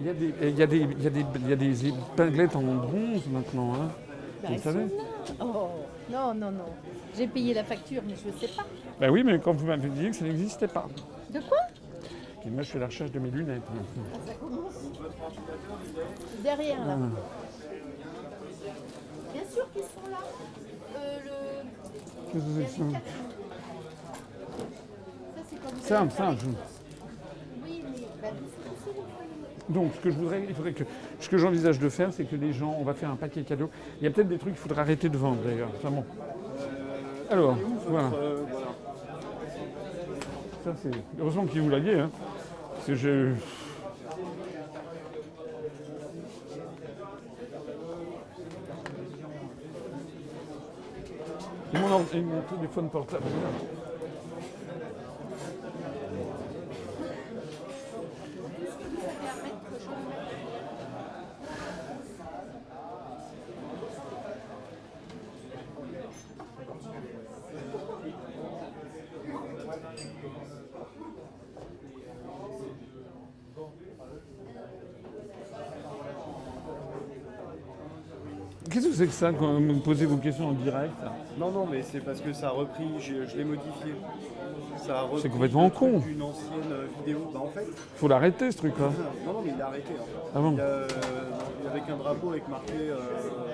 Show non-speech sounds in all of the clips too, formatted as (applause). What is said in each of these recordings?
Il y a des, il y a des, il y a des, il y a des épinglettes en bronze maintenant, hein. Bah, Vous savez. Oh, non, non, non. J'ai payé la facture, mais je ne sais pas. Ben oui, mais quand vous m'avez dit que ça n'existait pas. De quoi? Et moi, je fais la recherche de mes lunettes. Ah, Ça commence. Derrière, là. Ah. Bien sûr qu'ils sont là. Euh, le... Qu'est-ce que c'est ça? Ça, c'est comme Ça, je- Oui, mais bah, c'est aussi le foyer. Donc, ce que je voudrais, il faudrait que, ce que j'envisage de faire, c'est que les gens, on va faire un paquet cadeau. Il y a peut-être des trucs qu'il faudra arrêter de vendre d'ailleurs. Enfin bon. Alors, voilà. Euh, voilà. Ça, c'est heureusement que vous l'aviez, hein. Parce que je. Et mon, et mon téléphone portable. Ça quand vous posez vos questions en direct Non, non, mais c'est parce que ça a repris, je, je l'ai modifié. Ça a repris C'est complètement con. d'une ancienne euh, vidéo. Bah, en fait, Faut l'arrêter ce truc-là. non, non, mais il a arrêté. en fait. Ah bon Il euh, avec un drapeau avec marqué, euh,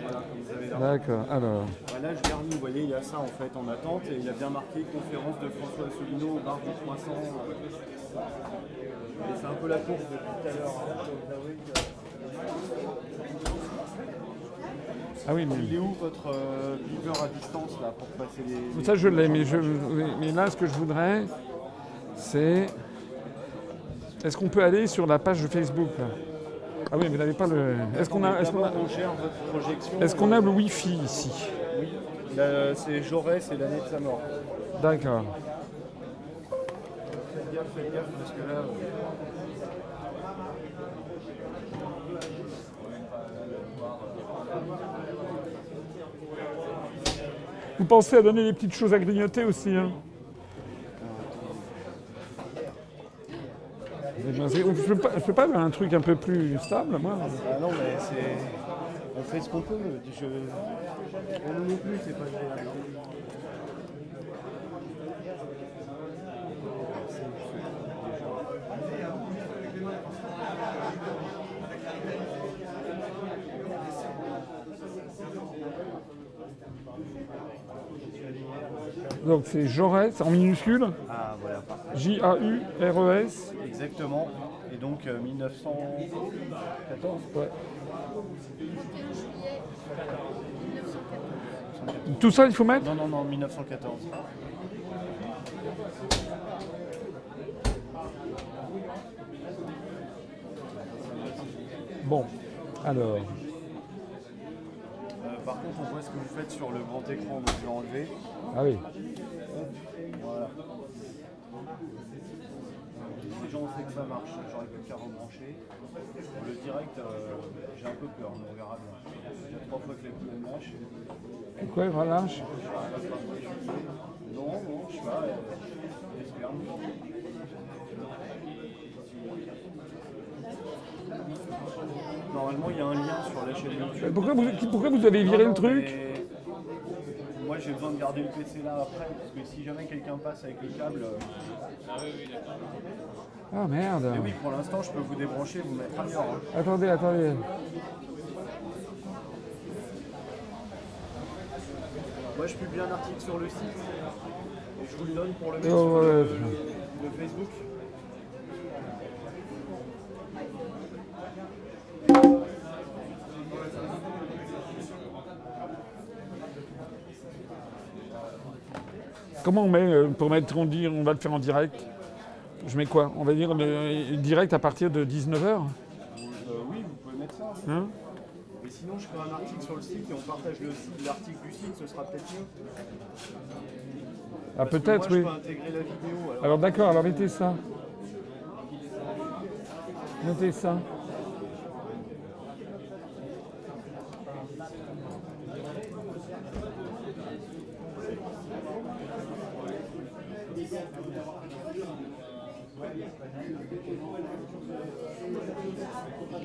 voilà, comme vous avez là. D'accord, alors. Bah, là, je garde, vous voyez, il y a ça en fait en attente et il y a bien marqué conférence de François Asselineau au bar du Croissant. Et c'est un peu la course depuis tout à l'heure. hein. Ah oui, mais. Il est où votre euh, beeper à distance là pour passer les. les- Ça, je l'ai, mais, je- mais là, ce que je voudrais, c'est. Est-ce qu'on peut aller sur la page de Facebook là Ah oui, vous n'avez pas le. Est-ce qu'on a, est-ce qu'on a, est-ce qu'on a le Wi-Fi ici Oui. C'est Jaurès et l'année de sa mort. D'accord. Faites gaffe, faites gaffe parce que là. Vous pensez à donner des petites choses à grignoter aussi, hein Je peux pas, pas un truc un peu plus stable, moi. Ah non, mais c'est. On fait ce qu'on peut. On ne plus, c'est pas. Donc c'est Jaurès en minuscule, Ah voilà. J-A-U-R-E-S. Exactement. Et donc euh, 1914 Ouais. Tout ça, il faut mettre Non, non, non, 1914. Bon, alors. Par contre, on voit ce que vous faites sur le grand écran, donc je vais enlever. Ah oui. Voilà. Déjà, on sait que ça marche, j'aurais plus qu'à rebrancher. Pour le direct, euh, j'ai un peu peur, mais on verra bien. Il y a trois fois que la poubelle lâche. Quoi, relâche Non, non, je sais pas, euh, j'espère. Normalement, il y a un lien sur la chaîne YouTube. pourquoi vous, pourquoi vous avez viré le truc mais Moi j'ai besoin de garder le PC là après, parce que si jamais quelqu'un passe avec le câble. euh, Ah merde. Mais oui, pour l'instant je peux vous débrancher, vous mettre ailleurs. hein. Attendez, attendez. Moi je publie un article sur le site, et je vous le donne pour le mettre Oh, sur ouais. le, le Facebook. Comment on met euh, pour mettre, on dit, on va le faire en direct Je mets quoi? On va dire le, direct à partir de 19h Euh, oui, vous pouvez mettre ça. hein? Mais sinon je fais un article sur le site et on partage l'article du site, ce sera peut-être mieux. Ah peut-être oui. Je peux intégrer la vidéo. alors. Alors d'accord, alors mettez ça. Mettez ça.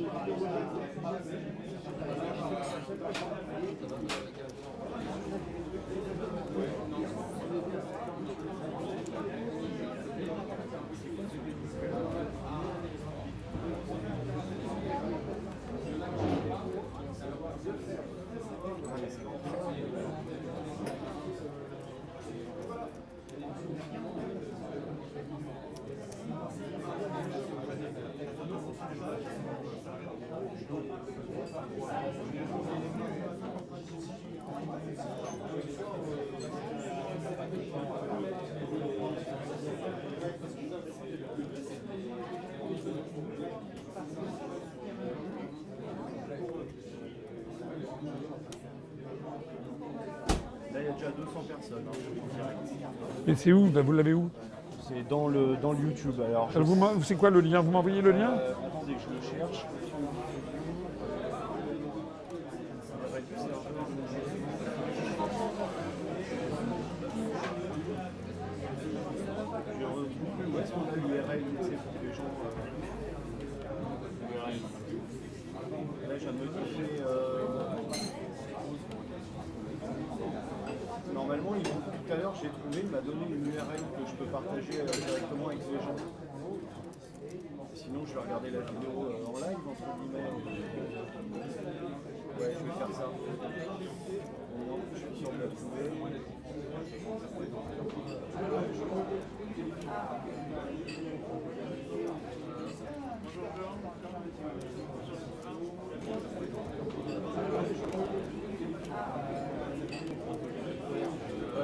Thank you. Déjà 200 personnes hein. Et c'est où? Ben, Vous l'avez où? C'est dans le, dans le YouTube. Alors, je- Alors, vous m'en- C'est quoi le lien? Vous m'envoyez le lien? Euh, attendez, je le cherche. Ça devrait être Sergio. Je retrouve plus où est-ce qu'on a l'URL, tu sais, pour que les gens. euh, l'URL. Là, je viens de modifier. euh, Normalement, ils vont- tout à l'heure, j'ai trouvé, il m'a donné une URL que je peux partager euh, directement avec les gens. Sinon, je vais regarder la vidéo euh, en live, entre guillemets. Ouais, je vais faire ça. Je suis de la trouver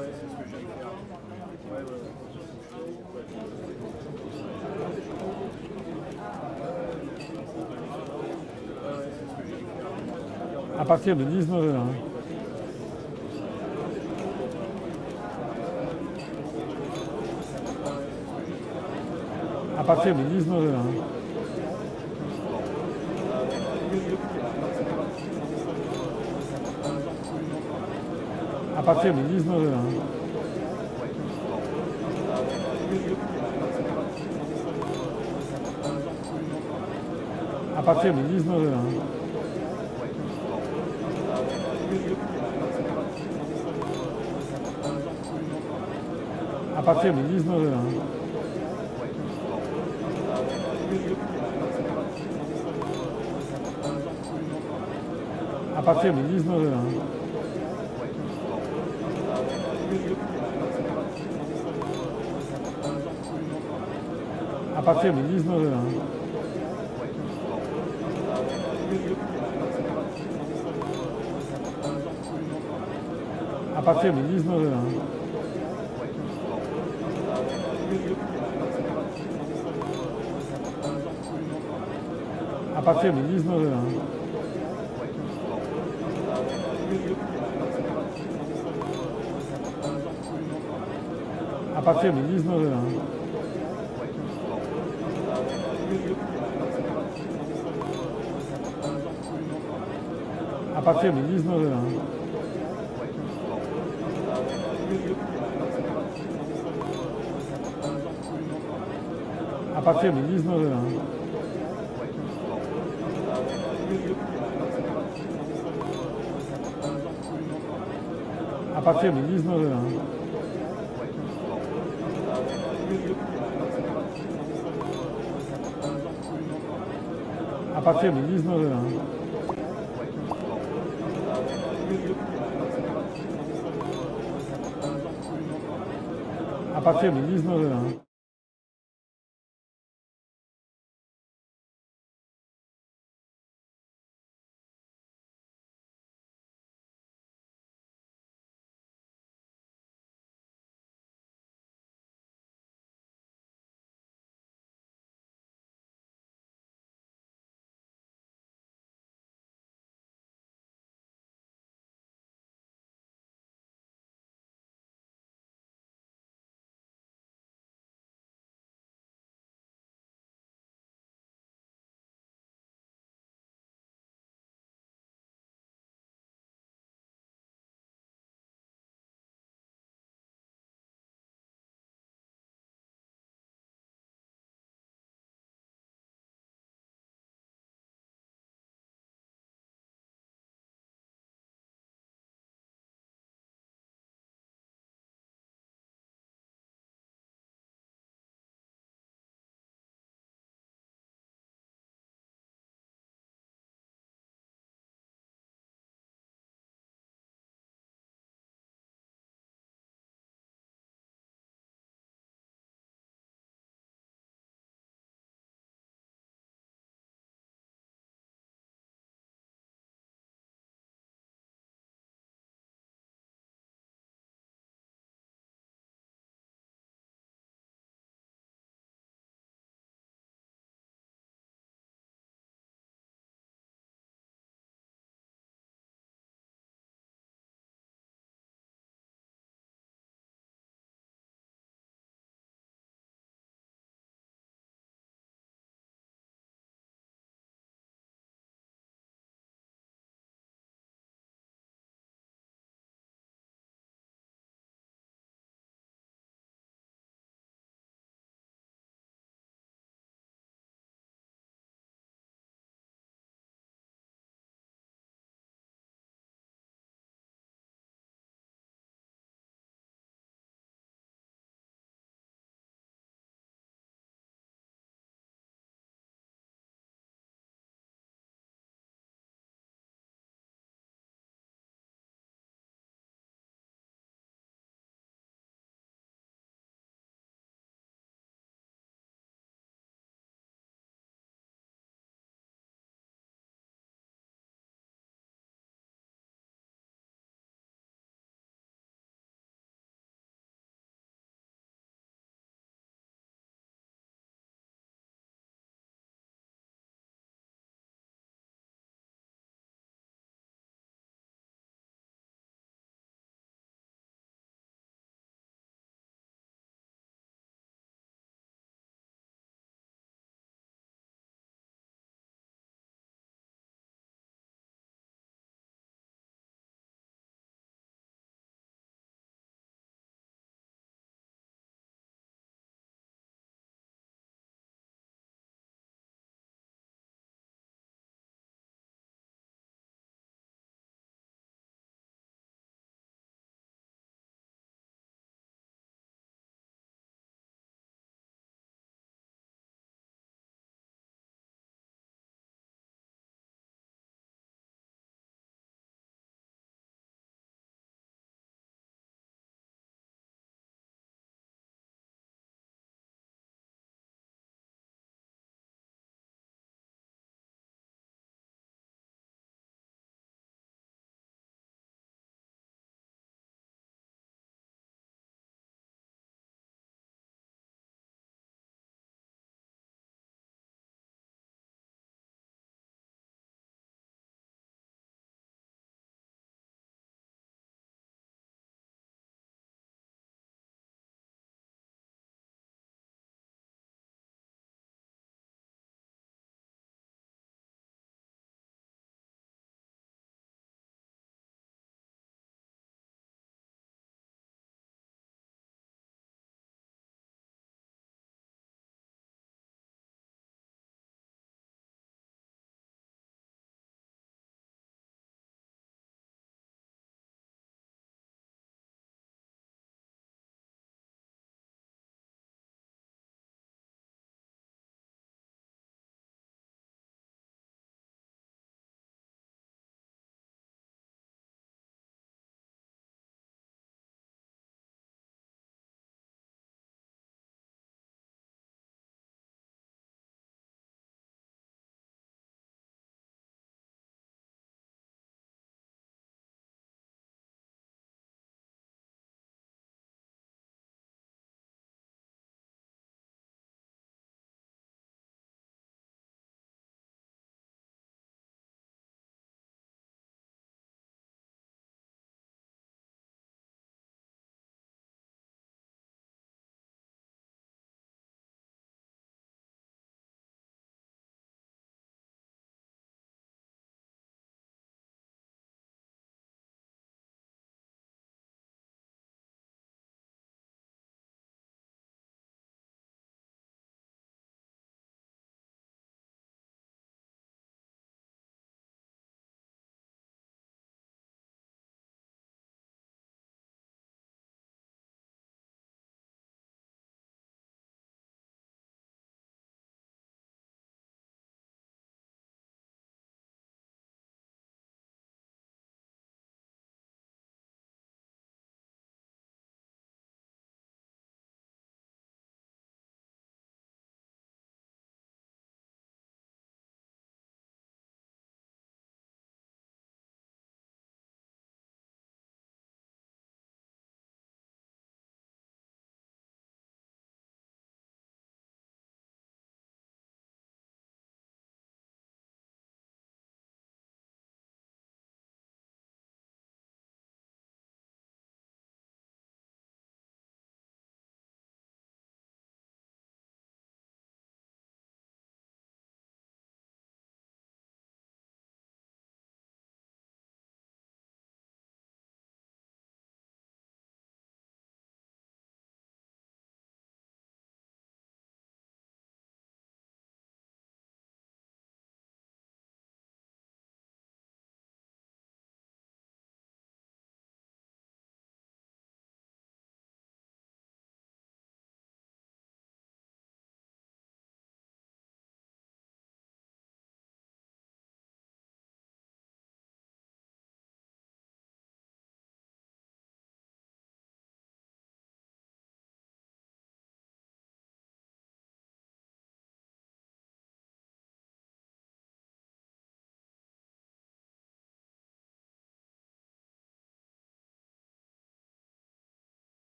ouais, c'est ce que je viens de faire. Ouais, ouais, ouais. Ouais, ouais, c'est ce que je viens de faire. À partir de 19h. hein. À partir de 19h. hein. À partir de 19h. hein. À partir de 19h. Partir de 19h. hein. À partir de 19h. hein. À partir de 19h. hein. À partir de 19h. À partir de 19h. hein. À partir de 19h. hein. À partir de 19h. hein. À partir de 19h. À partir de 19h. hein. À partir de 19h. hein. À partir de 19h.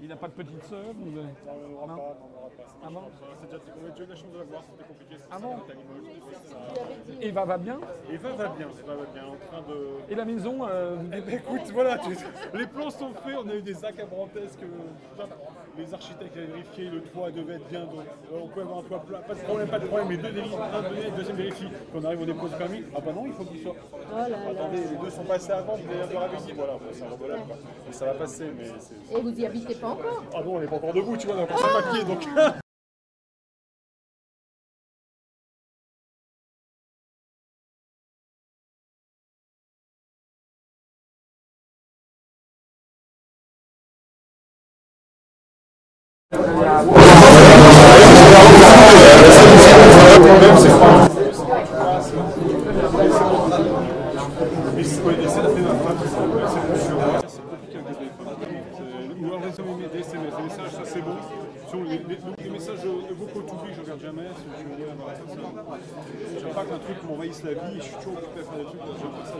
Il n'a pas de petite sœur ou de- Non, on n'aura Non. pas, non, on n'aura pas. Ah bon C'est déjà, on a déjà eu la chance de la voir, c'était compliqué. Ah bon. Eva va bien Eva va bien, Eva va bien, en train de... Et la maison, euh, Eh ben écoute, voilà, tu- les plans sont faits, on a eu des acabrantesques, euh, les architectes avaient vérifié, le toit devait être bien, donc euh, on peut avoir un toit plat, pas de problème, pas de problème, mais deux vérifient, un donné, deuxième vérifie, qu'on arrive au dépôt de permis, ah bah non, il faut qu'il soit... Oh là là. Attendez, les deux sont passés avant, vous allez avoir dit, voilà, c'est un rebelote, quoi. Mais ça va passer, mais c'est... Et vous y habitez pas encore? Ah non, on n'est pas encore debout, tu vois, on a encore 5 papiers, donc... (laughs) Mais c'est ouais, essaie d'appeler ma femme, c'est bon, c'est bon sur moi. C'est compliqué avec les téléphones. C'est- Ou alors les SMS, des SMS, les messages, ça c'est bon. Sur les, les, les messages vocaux tout je regarde jamais. Si tu veux dire, voilà, ça, ça- J'aime pas qu'un truc m'envahisse la vie, je suis toujours occupé à faire des trucs, j'aime pas ça.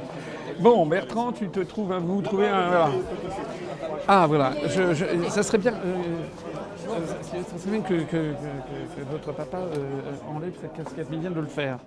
Tu te trouves, vous trouvez un. Voilà. Ah, voilà. Je, je- ça serait bien. ça serait bien que, que, votre papa euh, enlève cette casquette, mais vient de le faire.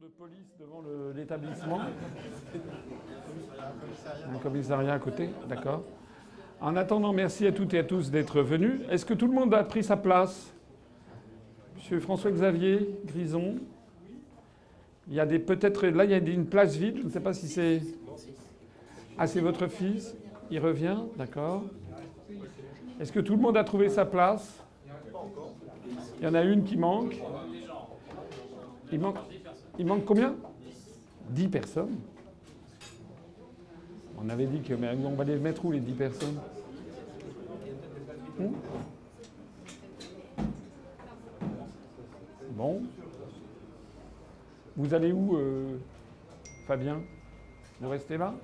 De police devant l'établissement. Un commissariat à côté, d'accord. En attendant, merci à toutes et à tous d'être venus. Est-ce que tout le monde a pris sa place? Monsieur François-Xavier Grison Il y a des peut-être là il y a une place vide. Je ne sais pas si c'est. Ah c'est votre fils. Il revient, d'accord. Est-ce que tout le monde a trouvé sa place? Il y en a une qui manque. Il manque. Il manque combien? 10 personnes. On avait dit que mais on va les mettre où les 10 personnes? Bon. Vous allez où, euh, Fabien? Vous restez là?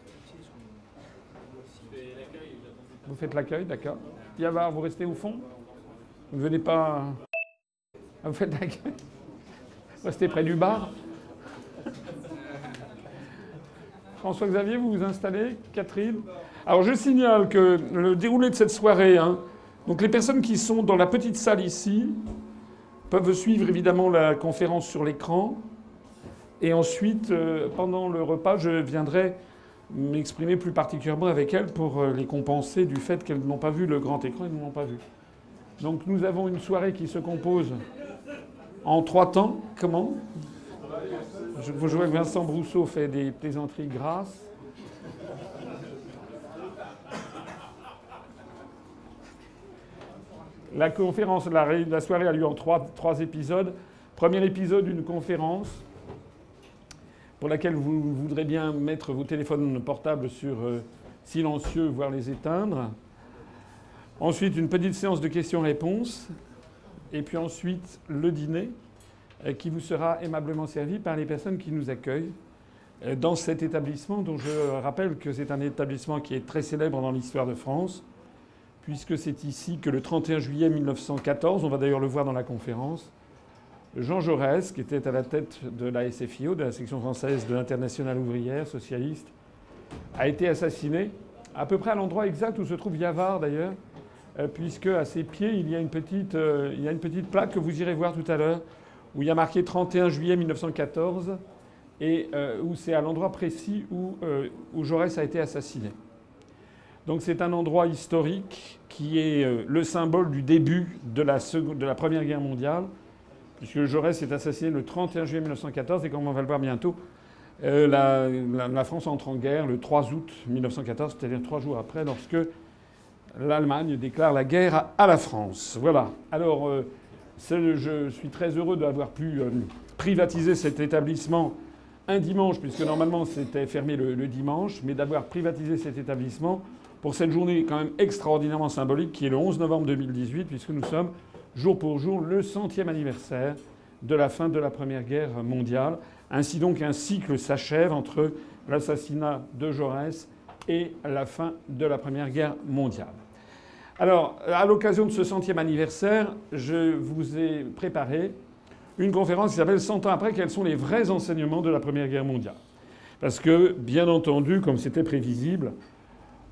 Vous faites l'accueil, d'accord. Yavar, vous restez au fond? Vous ne venez pas. Vous faites l'accueil? Restez près du bar? François-Xavier, vous vous installez Catherine Alors je signale que le déroulé de cette soirée, hein, donc les personnes qui sont dans la petite salle ici peuvent suivre évidemment la conférence sur l'écran. Et ensuite, euh, pendant le repas, je viendrai m'exprimer plus particulièrement avec elles pour euh, les compenser du fait qu'elles n'ont pas vu le grand écran et ne l'ont pas vu. Donc nous avons une soirée qui se compose en trois temps. Comment? Je, je vois que Vincent Brousseau fait des plaisanteries grasses. La conférence, la, la soirée a lieu en trois, épisodes. Premier épisode, une conférence pour laquelle vous voudrez bien mettre vos téléphones portables sur euh, silencieux, voire les éteindre. Ensuite, une petite séance de questions-réponses. Et puis ensuite, le dîner qui vous sera aimablement servi par les personnes qui nous accueillent euh, dans cet établissement dont je rappelle que c'est un établissement qui est très célèbre dans l'histoire de France, puisque c'est ici que le 31 juillet 1914, on va d'ailleurs le voir dans la conférence, Jean Jaurès, qui était à la tête de la SFIO, de la section française de l'Internationale ouvrière socialiste, a été assassiné à peu près à l'endroit exact où se trouve Yavar d'ailleurs, euh, puisque à ses pieds il y, a une petite, euh, il y a une petite plaque que vous irez voir tout à l'heure, où il y a marqué 31 juillet 1914, et euh, où c'est à l'endroit précis où, euh, où Jaurès a été assassiné. Donc c'est un endroit historique qui est euh, le symbole du début de la, seconde- de la Première Guerre mondiale, puisque Jaurès est assassiné le 31 juillet 1914, et comme on va le voir bientôt, la, France entre en guerre le 3 août 1914, c'est-à-dire trois jours après, lorsque l'Allemagne déclare la guerre à, la France. Voilà. Alors, je suis très heureux d'avoir pu euh, privatiser cet établissement un dimanche, puisque normalement c'était fermé le, le dimanche, mais d'avoir privatisé cet établissement pour cette journée quand même extraordinairement symbolique qui est le 11 novembre 2018, puisque nous sommes jour pour jour le centième anniversaire de la fin de la Première Guerre mondiale. Ainsi donc un cycle s'achève entre l'assassinat de Jaurès et la fin de la Première Guerre mondiale. Alors, à l'occasion de ce centième anniversaire, je vous ai préparé une conférence qui s'appelle 100 ans après, quels sont les vrais enseignements de la Première Guerre mondiale. Parce que, bien entendu, comme c'était prévisible,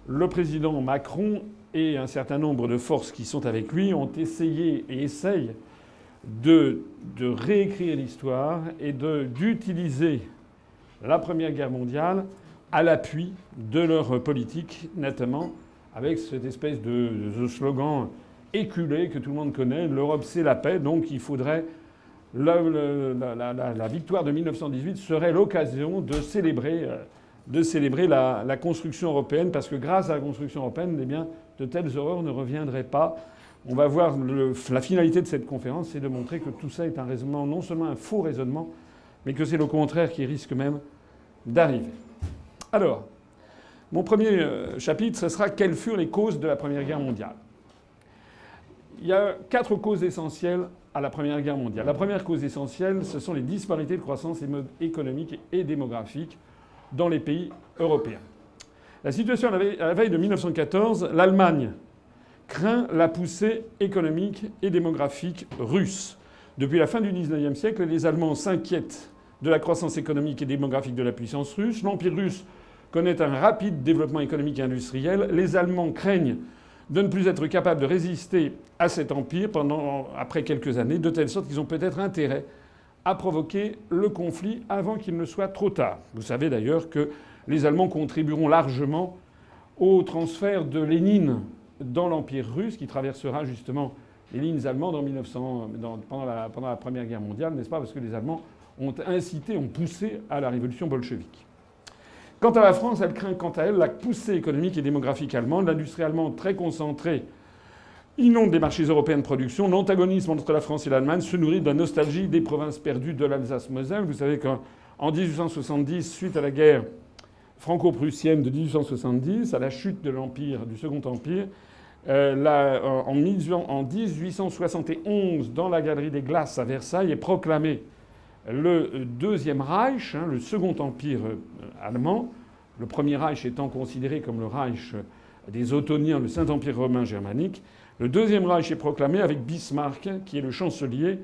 le président Macron et un certain nombre de forces qui sont avec lui ont essayé et essayent de, de réécrire l'histoire et d'utiliser la Première Guerre mondiale à l'appui de leur politique, notamment avec cette espèce de, slogan éculé que tout le monde connaît l'Europe c'est la paix, donc il faudrait. la- victoire de 1918 serait l'occasion de célébrer, euh, de célébrer la, construction européenne, parce que grâce à la construction européenne, eh bien, de telles horreurs ne reviendraient pas. On va voir la finalité de cette conférence, c'est de montrer que tout ça est un raisonnement, non seulement un faux raisonnement, mais que c'est le contraire qui risque même d'arriver. Alors, mon premier euh, chapitre, ce sera quelles furent les causes de la Première Guerre mondiale. Il y a quatre causes essentielles à la Première Guerre mondiale. La première cause essentielle, ce sont les disparités de croissance économique et démographique dans les pays européens. La situation à la veille, à la veille de 1914, l'Allemagne craint la poussée économique et démographique russe. Depuis la fin du XIXe siècle, les Allemands s'inquiètent de la croissance économique et démographique de la puissance russe. L'Empire russe connaît un rapide développement économique et industriel. Les Allemands craignent de ne plus être capables de résister à cet empire après quelques années, de telle sorte qu'ils ont peut-être intérêt a provoqué le conflit avant qu'il ne soit trop tard. Vous savez d'ailleurs que les Allemands contribueront largement au transfert de Lénine dans l'Empire russe, qui traversera justement les lignes allemandes en 1900, pendant, la, pendant la Première Guerre mondiale, n'est-ce pas? Parce que les Allemands ont incité, ont poussé à la révolution bolchevique. Quant à la France, elle craint quant à elle la poussée économique et démographique allemande. L'industrie allemande très concentrée inonde les marchés européens de production. L'antagonisme entre la France et l'Allemagne se nourrit de la nostalgie des provinces perdues de l'Alsace-Moselle. Vous savez qu'en 1870, suite à la guerre franco-prussienne de 1870, à la chute de l'Empire, du Second Empire, euh, en, 1871, dans la Galerie des Glaces à Versailles, est proclamé le Deuxième Reich, hein, le Second Empire euh, allemand, le Premier Reich étant considéré comme le Reich des Ottoniens, le Saint-Empire romain germanique. Le Deuxième Reich est proclamé avec Bismarck, qui est le chancelier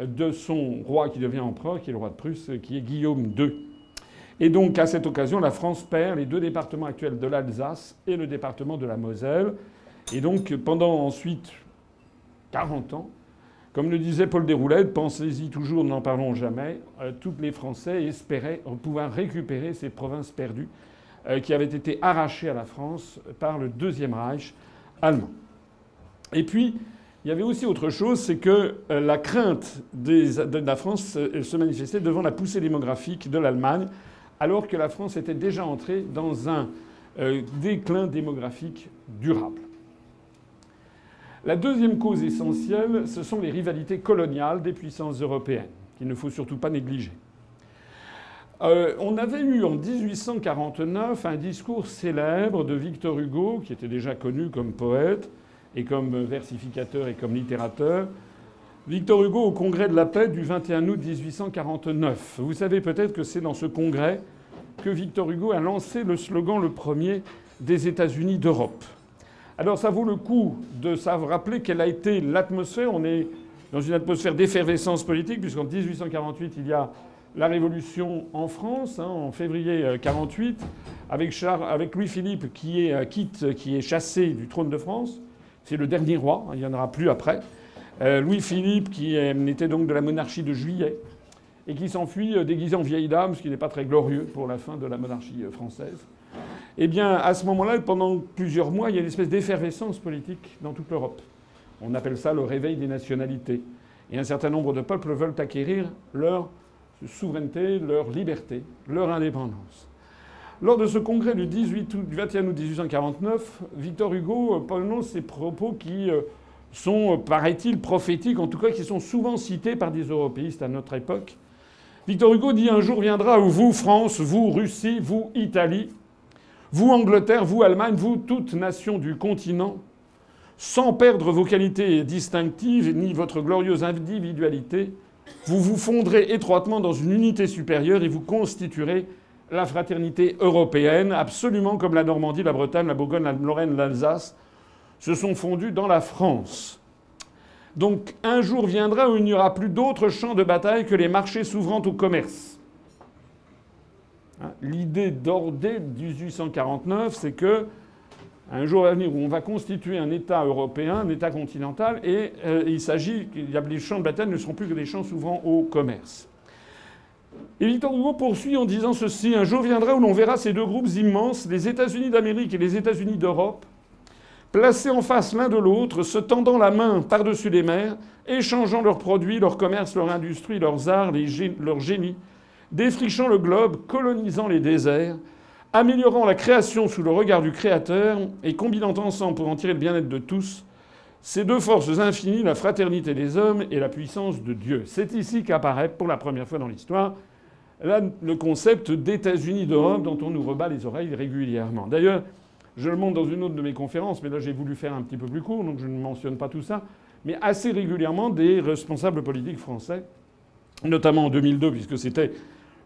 de son roi qui devient empereur, qui est le roi de Prusse, qui est Guillaume II. Et donc, à cette occasion, la France perd les deux départements actuels de l'Alsace et le département de la Moselle. Et donc, pendant ensuite 40 ans, comme le disait Paul Déroulède, pensez-y toujours, n'en parlons jamais, euh, tous les Français espéraient pouvoir récupérer ces provinces perdues qui avaient été arrachées à la France par le Deuxième Reich allemand. Et puis, il y avait aussi autre chose, c'est que euh, la crainte de la France se manifestait devant la poussée démographique de l'Allemagne, alors que la France était déjà entrée dans un déclin démographique durable. La deuxième cause essentielle, ce sont les rivalités coloniales des puissances européennes, qu'il ne faut surtout pas négliger. Euh, on avait eu en 1849 un discours célèbre de Victor Hugo, qui était déjà connu comme poète et comme versificateur et comme littérateur. Victor Hugo au congrès de la paix du 21 août 1849. Vous savez peut-être que c'est dans ce congrès que Victor Hugo a lancé le slogan le premier des États-Unis d'Europe. Alors ça vaut le coup de se rappeler quelle a été l'atmosphère. On est dans une atmosphère d'effervescence politique, puisqu'en 1848, il y a la Révolution en France, hein, en février 1948, avec, avec Louis-Philippe qui est, euh, quitte, qui est chassé du trône de France. C'est le dernier roi, hein, il n'y en aura plus après. Euh, Louis-Philippe qui était donc de la monarchie de juillet et qui s'enfuit euh, déguisé en vieille dame, ce qui n'est pas très glorieux pour la fin de la monarchie française. Eh bien, à ce moment-là, pendant plusieurs mois, il y a une espèce d'effervescence politique dans toute l'Europe. On appelle ça le réveil des nationalités. Et un certain nombre de peuples veulent acquérir leur souveraineté, leur liberté, leur indépendance. Lors de ce congrès du, 18 août, du 21 août 1849, Victor Hugo prononce ces propos qui euh, sont, paraît-il, prophétiques, en tout cas qui sont souvent cités par des européistes à notre époque. Victor Hugo dit Un jour viendra où vous, France, vous, Russie, vous, Italie, vous, Angleterre, vous, Allemagne, vous, toute nation du continent, sans perdre vos qualités distinctives ni votre glorieuse individualité, vous vous fondrez étroitement dans une unité supérieure et vous constituerez la fraternité européenne, absolument comme la Normandie, la Bretagne, la Bourgogne, la Lorraine, l'Alsace se sont fondus dans la France. Donc un jour viendra où il n'y aura plus d'autres champs de bataille que les marchés s'ouvrant au commerce. Hein, l'idée d'ordre 1849, c'est que un jour à venir où on va constituer un État européen, un État continental, et euh, il s'agit, les champs de bataille ne seront plus que des champs s'ouvrant au commerce. Et Victor Hugo poursuit en disant ceci un jour viendra où l'on verra ces deux groupes immenses, les États-Unis d'Amérique et les États-Unis d'Europe, placés en face l'un de l'autre, se tendant la main par-dessus les mers, échangeant leurs produits, leurs commerces, leur industrie, leurs arts, leur génie, défrichant le globe, colonisant les déserts, améliorant la création sous le regard du Créateur et combinant ensemble pour en tirer le bien-être de tous, ces deux forces infinies, la fraternité des hommes et la puissance de Dieu. C'est ici qu'apparaît pour la première fois dans l'histoire le concept d'États-Unis d'Europe dont on nous rebat les oreilles régulièrement. D'ailleurs, je le montre dans une autre de mes conférences, mais là j'ai voulu faire un petit peu plus court, donc je ne mentionne pas tout ça, mais assez régulièrement des responsables politiques français, notamment en 2002, puisque c'était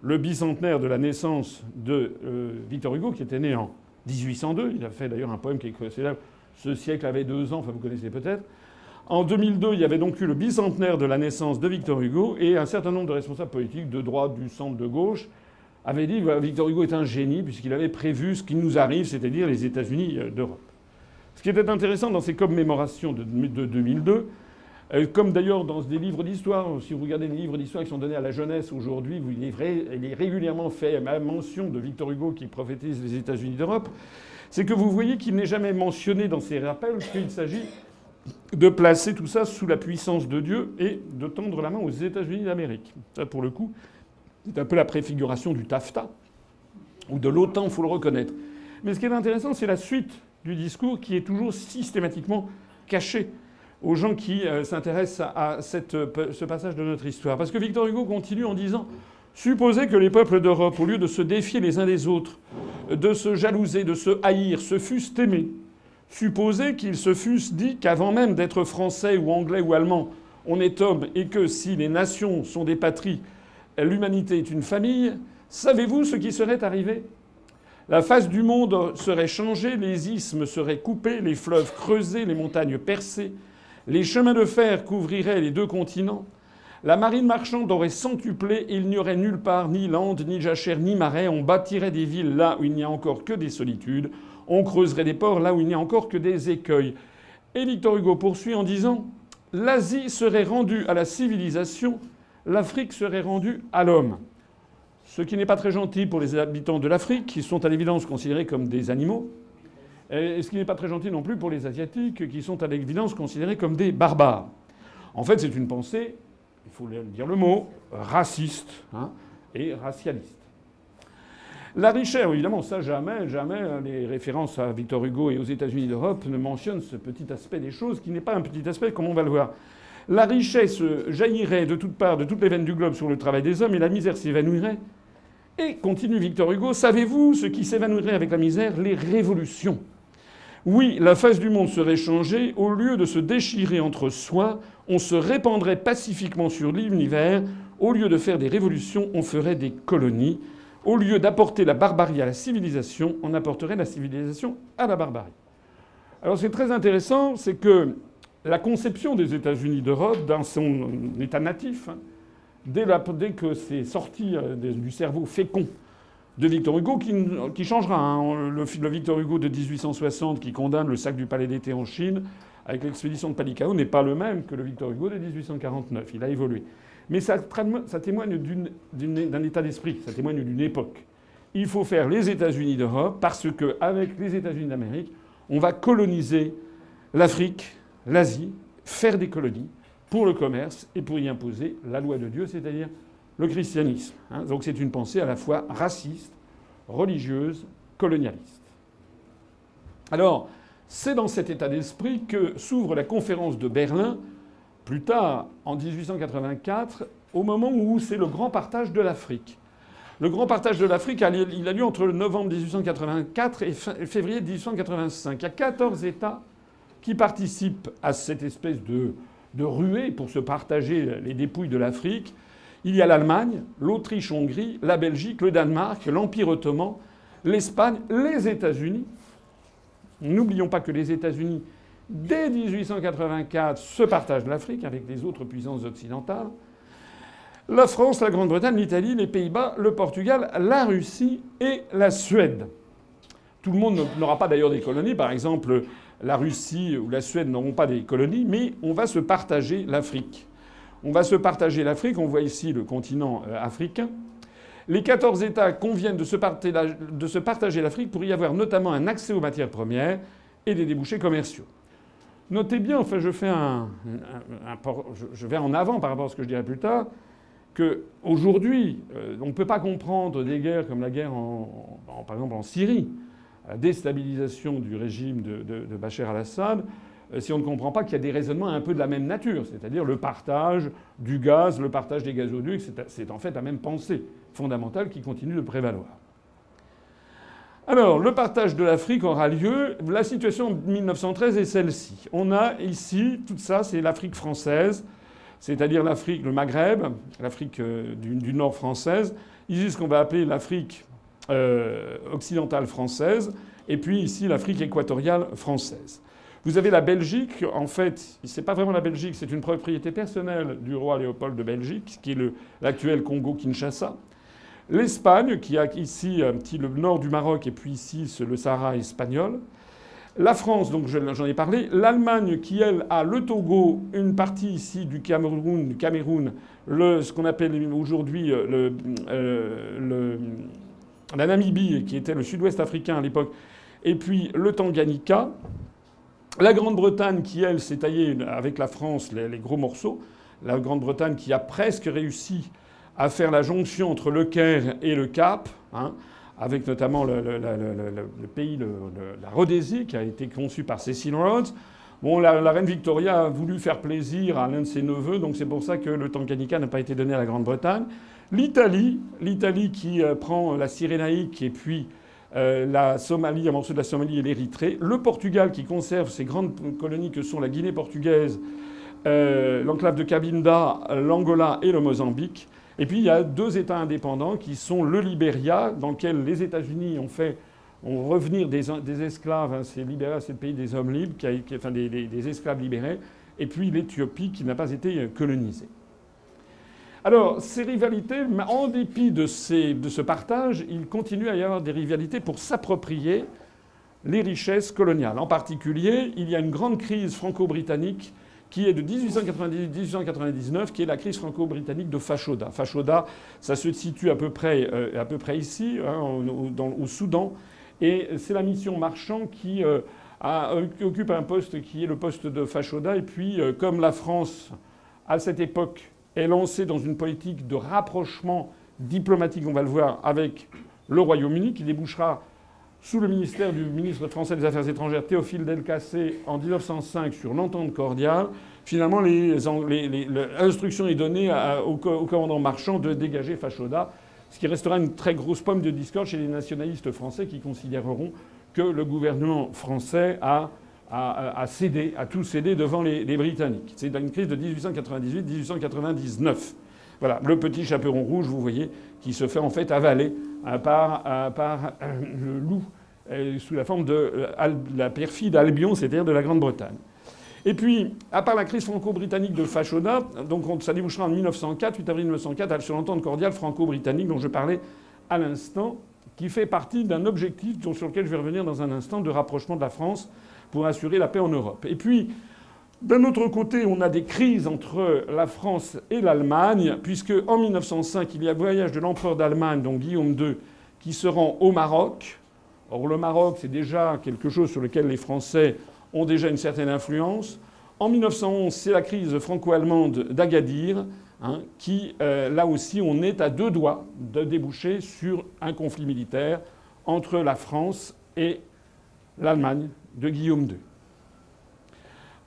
le bicentenaire de la naissance de euh, Victor Hugo, qui était né en 1802. Il a fait d'ailleurs un poème qui est célèbre. Ce siècle avait deux ans, enfin vous connaissez peut-être. En 2002, il y avait donc eu le bicentenaire de la naissance de Victor Hugo et un certain nombre de responsables politiques de droite, du centre, de gauche avaient dit que Victor Hugo est un génie puisqu'il avait prévu ce qui nous arrive, c'est-à-dire les États-Unis euh, d'Europe. Ce qui était intéressant dans ces commémorations de 2002, Euh, Comme d'ailleurs dans des livres d'histoire, si vous regardez les livres d'histoire qui sont donnés à la jeunesse aujourd'hui, il est, régulièrement fait mention de Victor Hugo qui prophétise les États-Unis d'Europe, c'est que vous voyez qu'il n'est jamais mentionné dans ses rappels qu'il s'agit de placer tout ça sous la puissance de Dieu et de tendre la main aux États-Unis d'Amérique. Ça, pour le coup, c'est un peu la préfiguration du TAFTA, ou de l'OTAN, il faut le reconnaître. Mais ce qui est intéressant, c'est la suite du discours qui est toujours systématiquement caché aux gens qui euh, s'intéressent à, euh, ce passage de notre histoire. Parce que Victor Hugo continue en disant Supposez que les peuples d'Europe, au lieu de se défier les uns des autres, de se jalouser, de se haïr, se fussent aimés. Supposez qu'ils se fussent dit qu'avant même d'être français ou anglais ou allemand, on est homme et que si les nations sont des patries, l'humanité est une famille, savez-vous ce qui serait arrivé? La face du monde serait changée, les isthmes seraient coupés, les fleuves creusés, les montagnes percées, les chemins de fer couvriraient les deux continents, la marine marchande aurait centuplé il n'y aurait nulle part ni lande, ni jachère, ni marais. On bâtirait des villes là où il n'y a encore que des solitudes. On creuserait des ports là où il n'y a encore que des écueils. Et Victor Hugo poursuit en disant L'Asie serait rendue à la civilisation, l'Afrique serait rendue à l'homme. Ce qui n'est pas très gentil pour les habitants de l'Afrique, qui sont à l'évidence considérés comme des animaux. Et ce qui n'est pas très gentil non plus pour les Asiatiques, qui sont à l'évidence considérés comme des barbares. En fait, c'est une pensée il faut dire le mot, raciste hein, et racialiste. La richesse, évidemment, ça jamais, jamais hein, les références à Victor Hugo et aux États-Unis d'Europe ne mentionnent ce petit aspect des choses qui n'est pas un petit aspect comme on va le voir. La richesse jaillirait de toutes parts, de toutes les veines du globe sur le travail des hommes et la misère s'évanouirait. Et continue Victor Hugo, savez-vous ce qui s'évanouirait avec la misère? Les révolutions. Oui, la face du monde serait changée. Au lieu de se déchirer entre soi, on se répandrait pacifiquement sur l'univers. Au lieu de faire des révolutions, on ferait des colonies. Au lieu d'apporter la barbarie à la civilisation, on apporterait la civilisation à la barbarie. Alors c'est très intéressant, c'est que la conception des États-Unis d'Europe, dans son état natif, hein, dès, que c'est sorti euh, du cerveau fécond de Victor Hugo, qui, changera. Hein, le, Victor Hugo de 1860 qui condamne le sac du palais d'été en Chine avec l'expédition de Palikao n'est pas le même que le Victor Hugo de 1849. Il a évolué. Mais ça, ça témoigne d'un état d'esprit, ça témoigne d'une époque. Il faut faire les États-Unis d'Europe parce qu'avec les États-Unis d'Amérique, on va coloniser l'Afrique, l'Asie, faire des colonies pour le commerce et pour y imposer la loi de Dieu, c'est-à-dire le christianisme. Hein. Donc c'est une pensée à la fois raciste, religieuse, colonialiste. Alors, c'est dans cet état d'esprit que s'ouvre la conférence de Berlin, plus tard, en 1884, au moment où c'est le grand partage de l'Afrique. Le grand partage de l'Afrique, il a lieu entre novembre 1884 et février 1885. Il y a 14 États qui participent à cette espèce de, de ruée pour se partager les dépouilles de l'Afrique. Il y a l'Allemagne, l'Autriche-Hongrie, la Belgique, le Danemark, l'Empire ottoman, l'Espagne, les États-Unis. N'oublions pas que les États-Unis, dès 1884, se partagent l'Afrique avec les autres puissances occidentales. La France, la Grande-Bretagne, l'Italie, les Pays-Bas, le Portugal, la Russie et la Suède. Tout le monde n'aura pas d'ailleurs des colonies. Par exemple, la Russie ou la Suède n'auront pas des colonies, mais on va se partager l'Afrique. On va se partager l'Afrique. On voit ici le continent africain. Les 14 États conviennent de se, partager l'Afrique pour y avoir notamment un accès aux matières premières et des débouchés commerciaux. Notez bien, enfin je fais vais en avant par rapport à ce que je dirai plus tard, qu'aujourd'hui, euh, on ne peut pas comprendre des guerres comme la guerre, en, par exemple en Syrie, la déstabilisation du régime de, de, Bachar al-Assad, euh, si on ne comprend pas qu'il y a des raisonnements un peu de la même nature, c'est-à-dire le partage du gaz, le partage des gazoducs, c'est en fait la même pensée fondamentale qui continue de prévaloir. Alors, le partage de l'Afrique aura lieu. La situation de 1913 est celle-ci. On a ici, tout ça, c'est l'Afrique française, c'est-à-dire l'Afrique, le Maghreb, l'Afrique du, du, Nord française. Ici, ce qu'on va appeler l'Afrique euh, occidentale française, et puis ici, l'Afrique équatoriale française. Vous avez la Belgique, en fait, c'est pas vraiment la Belgique, c'est une propriété personnelle du roi Léopold de Belgique, qui est l'actuel Congo-Kinshasa. L'Espagne, qui a ici un petit, le nord du Maroc et puis ici le Sahara espagnol. La France, donc j'en ai parlé. L'Allemagne qui, elle, a le Togo, une partie ici du Cameroun, ce qu'on appelle aujourd'hui euh, le, la Namibie, qui était le sud-ouest africain à l'époque, et puis le Tanganyika. La Grande-Bretagne qui, elle, s'est taillée avec la France les, gros morceaux. La Grande-Bretagne qui a presque réussi à faire la jonction entre le Caire et le Cap. Hein avec notamment le, pays, la Rhodésie, qui a été conçu par Cecil Rhodes. Bon, la, reine Victoria a voulu faire plaisir à l'un de ses neveux, donc c'est pour ça que le Tanganyika n'a pas été donné à la Grande-Bretagne. L'Italie, l'Italie qui euh, prend la Cyrénaïque et puis euh, la Somalie, un morceau de la Somalie et l'Érythrée. Le Portugal qui conserve ces grandes colonies que sont la Guinée portugaise, euh, l'enclave de Cabinda, l'Angola et le Mozambique. Et puis il y a deux États indépendants qui sont le Libéria, dans lequel les États-Unis ont fait revenir des, esclaves. Hein, c'est le pays des hommes libres, enfin des, esclaves libérés. Et puis l'Éthiopie qui n'a pas été colonisée. Alors, ces rivalités, en dépit de, ce partage, il continue à y avoir des rivalités pour s'approprier les richesses coloniales. En particulier, il y a une grande crise franco-britannique qui est de 1898-1899, qui est la crise franco-britannique de Fashoda. Fashoda, ça se situe à peu près, euh, ici, hein, au, Soudan, et c'est la mission marchand qui euh, occupe un poste qui est le poste de Fashoda. Et puis, euh, comme la France, à cette époque, est lancée dans une politique de rapprochement diplomatique, on va le voir, avec le Royaume-Uni, qui débouchera sous le ministère du ministre français des Affaires étrangères Théophile Delcassé en 1905 sur l'entente cordiale, finalement l'instruction est donnée au, commandant Marchand de dégager Fachoda, ce qui restera une très grosse pomme de discorde chez les nationalistes français qui considéreront que le gouvernement français a, cédé, a tout cédé devant les, Britanniques. C'est une crise de 1898-1899. Voilà, le petit chaperon rouge, vous voyez, qui se fait en fait avaler euh, par, euh, euh, le loup sous la forme de la perfide Albion, c'est-à-dire de la Grande-Bretagne. Et puis, à part la crise franco-britannique de Fashoda, donc ça débouchera en 1904, 8 avril 1904, sur l'entente cordiale franco-britannique dont je parlais à l'instant, qui fait partie d'un objectif sur lequel je vais revenir dans un instant de rapprochement de la France pour assurer la paix en Europe. Et puis, d'un autre côté, on a des crises entre la France et l'Allemagne, puisque en 1905, il y a voyage de l'empereur d'Allemagne, donc Guillaume II, qui se rend au Maroc. Or, le Maroc, c'est déjà quelque chose sur lequel les Français ont déjà une certaine influence. En 1911, c'est la crise franco-allemande d'Agadir, hein, qui, euh, là aussi, on est à deux doigts de déboucher sur un conflit militaire entre la France et l'Allemagne de Guillaume II.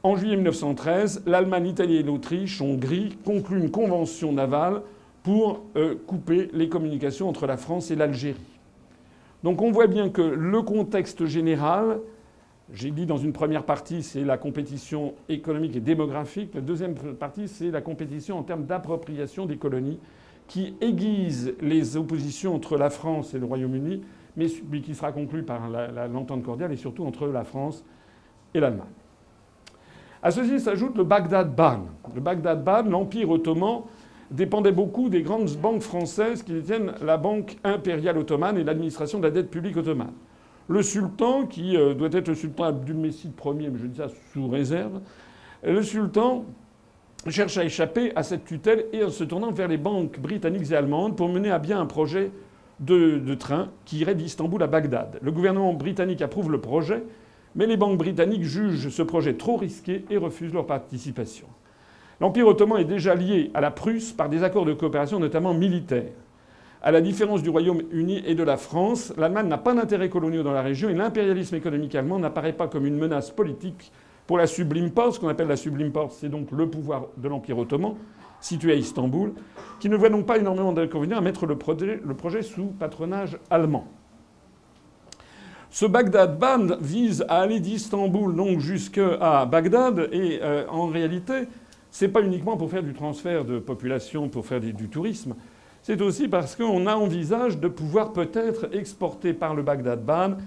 En juillet 1913, l'Allemagne, l'Italie et l'Autriche, Hongrie, concluent une convention navale pour euh, couper les communications entre la France et l'Algérie. Donc on voit bien que le contexte général, j'ai dit dans une première partie, c'est la compétition économique et démographique. La deuxième partie, c'est la compétition en termes d'appropriation des colonies qui aiguise les oppositions entre la France et le Royaume-Uni, mais qui sera conclue par l'entente cordiale et surtout entre la France et l'Allemagne. À ceci s'ajoute le Bagdad Ban. Le Bagdad Ban, l'Empire ottoman, dépendait beaucoup des grandes banques françaises qui détiennent la Banque impériale ottomane et l'administration de la dette publique ottomane. Le sultan, qui euh, doit être le sultan Abdulmessid Ier, mais je dis ça sous réserve, le sultan cherche à échapper à cette tutelle et en se tournant vers les banques britanniques et allemandes pour mener à bien un projet de, train qui irait d'Istanbul à Bagdad. Le gouvernement britannique approuve le projet, mais les banques britanniques jugent ce projet trop risqué et refusent leur participation. L'Empire ottoman est déjà lié à la Prusse par des accords de coopération, notamment militaires. À la différence du Royaume-Uni et de la France, l'Allemagne n'a pas d'intérêts coloniaux dans la région et l'impérialisme économique allemand n'apparaît pas comme une menace politique pour la sublime porte. Ce qu'on appelle la sublime porte, c'est donc le pouvoir de l'Empire ottoman, situé à Istanbul, qui ne voit donc pas énormément d'inconvénients à mettre le projet sous patronage allemand. Ce Bagdad Ban vise à aller d'Istanbul donc jusqu'à Bagdad et euh, en réalité, c'est pas uniquement pour faire du transfert de population, pour faire du, tourisme. C'est aussi parce qu'on a envisage de pouvoir peut-être exporter par le Bagdad Ban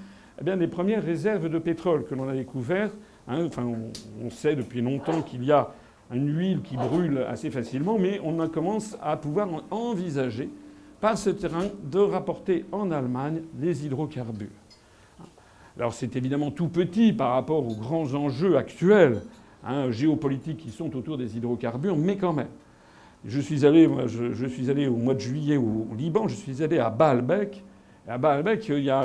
eh bien, des premières réserves de pétrole que l'on a découvertes. Hein. enfin, on, sait depuis longtemps qu'il y a une huile qui brûle assez facilement, mais on commence à pouvoir envisager par ce terrain de rapporter en Allemagne des hydrocarbures. Alors c'est évidemment tout petit par rapport aux grands enjeux actuels hein, géopolitiques qui sont autour des hydrocarbures, mais quand même. Je suis allé, je, suis allé au mois de juillet au, Liban, je suis allé à Baalbek. à Baalbek, il y a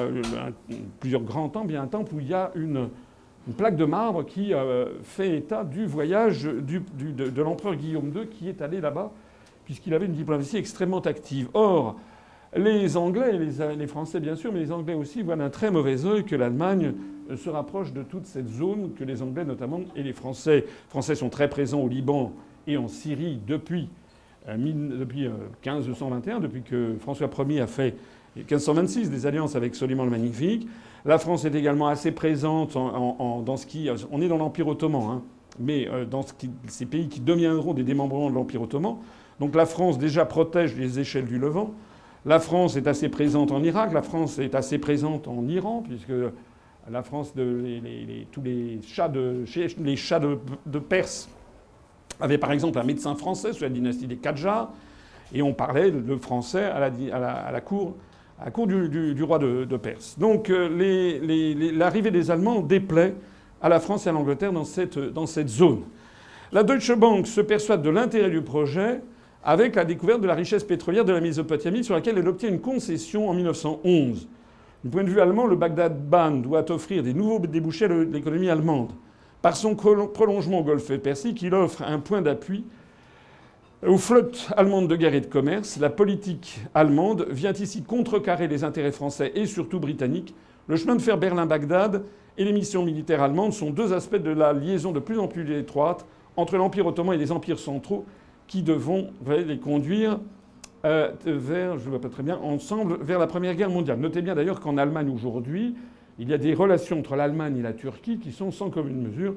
plusieurs grands temples, il y a un temple où il y a une, plaque de marbre qui euh, fait état du voyage de, l'empereur Guillaume II qui est allé là-bas, puisqu'il avait une diplomatie extrêmement active. Or, les Anglais, les, les Français bien sûr, mais les Anglais aussi voient d'un très mauvais œil que l'Allemagne se rapproche de toute cette zone, que les Anglais notamment et les Français, Français sont très présents au Liban et en Syrie depuis, euh, depuis 1521, euh, depuis que François Ier a fait 1526 des alliances avec Soliman le Magnifique. La France est également assez présente dans ce qui. On est dans l'Empire ottoman, hein, mais euh, dans ces pays qui deviendront des démembrements de l'Empire ottoman. Donc la France déjà protège les échelles du Levant. La France est assez présente en Irak, la France est assez présente en Iran, puisque la France, de, tous les chats de, les chats de, Perse avaient par exemple un médecin français sous la dynastie des Qadjars, et on parlait de français à la, à la cour du, roi de, Perse. Donc euh, l'arrivée des Allemands déplaît à la France et à l'Angleterre dans cette, zone. La Deutsche Bank se persuade de l'intérêt du projet avec la découverte de la richesse pétrolière de la Mésopotamie sur laquelle elle obtient une concession en 1911. Du point de vue allemand, le Bagdad-Ban doit offrir des nouveaux débouchés à l'économie allemande. Par son prolongement au golfe Persique, il offre un point d'appui aux flottes allemandes de guerre et de commerce. La politique allemande vient ici contrecarrer les intérêts français et surtout britanniques. Le chemin de fer Berlin-Bagdad et les missions militaires allemandes sont deux aspects de la liaison de plus en plus étroite entre l'Empire ottoman et les empires centraux qui devront les conduire euh, vers, je vois pas très bien, ensemble vers la Première Guerre mondiale. Notez bien d'ailleurs qu'en Allemagne aujourd'hui, il y a des relations entre l'Allemagne et la Turquie qui sont sans commune mesure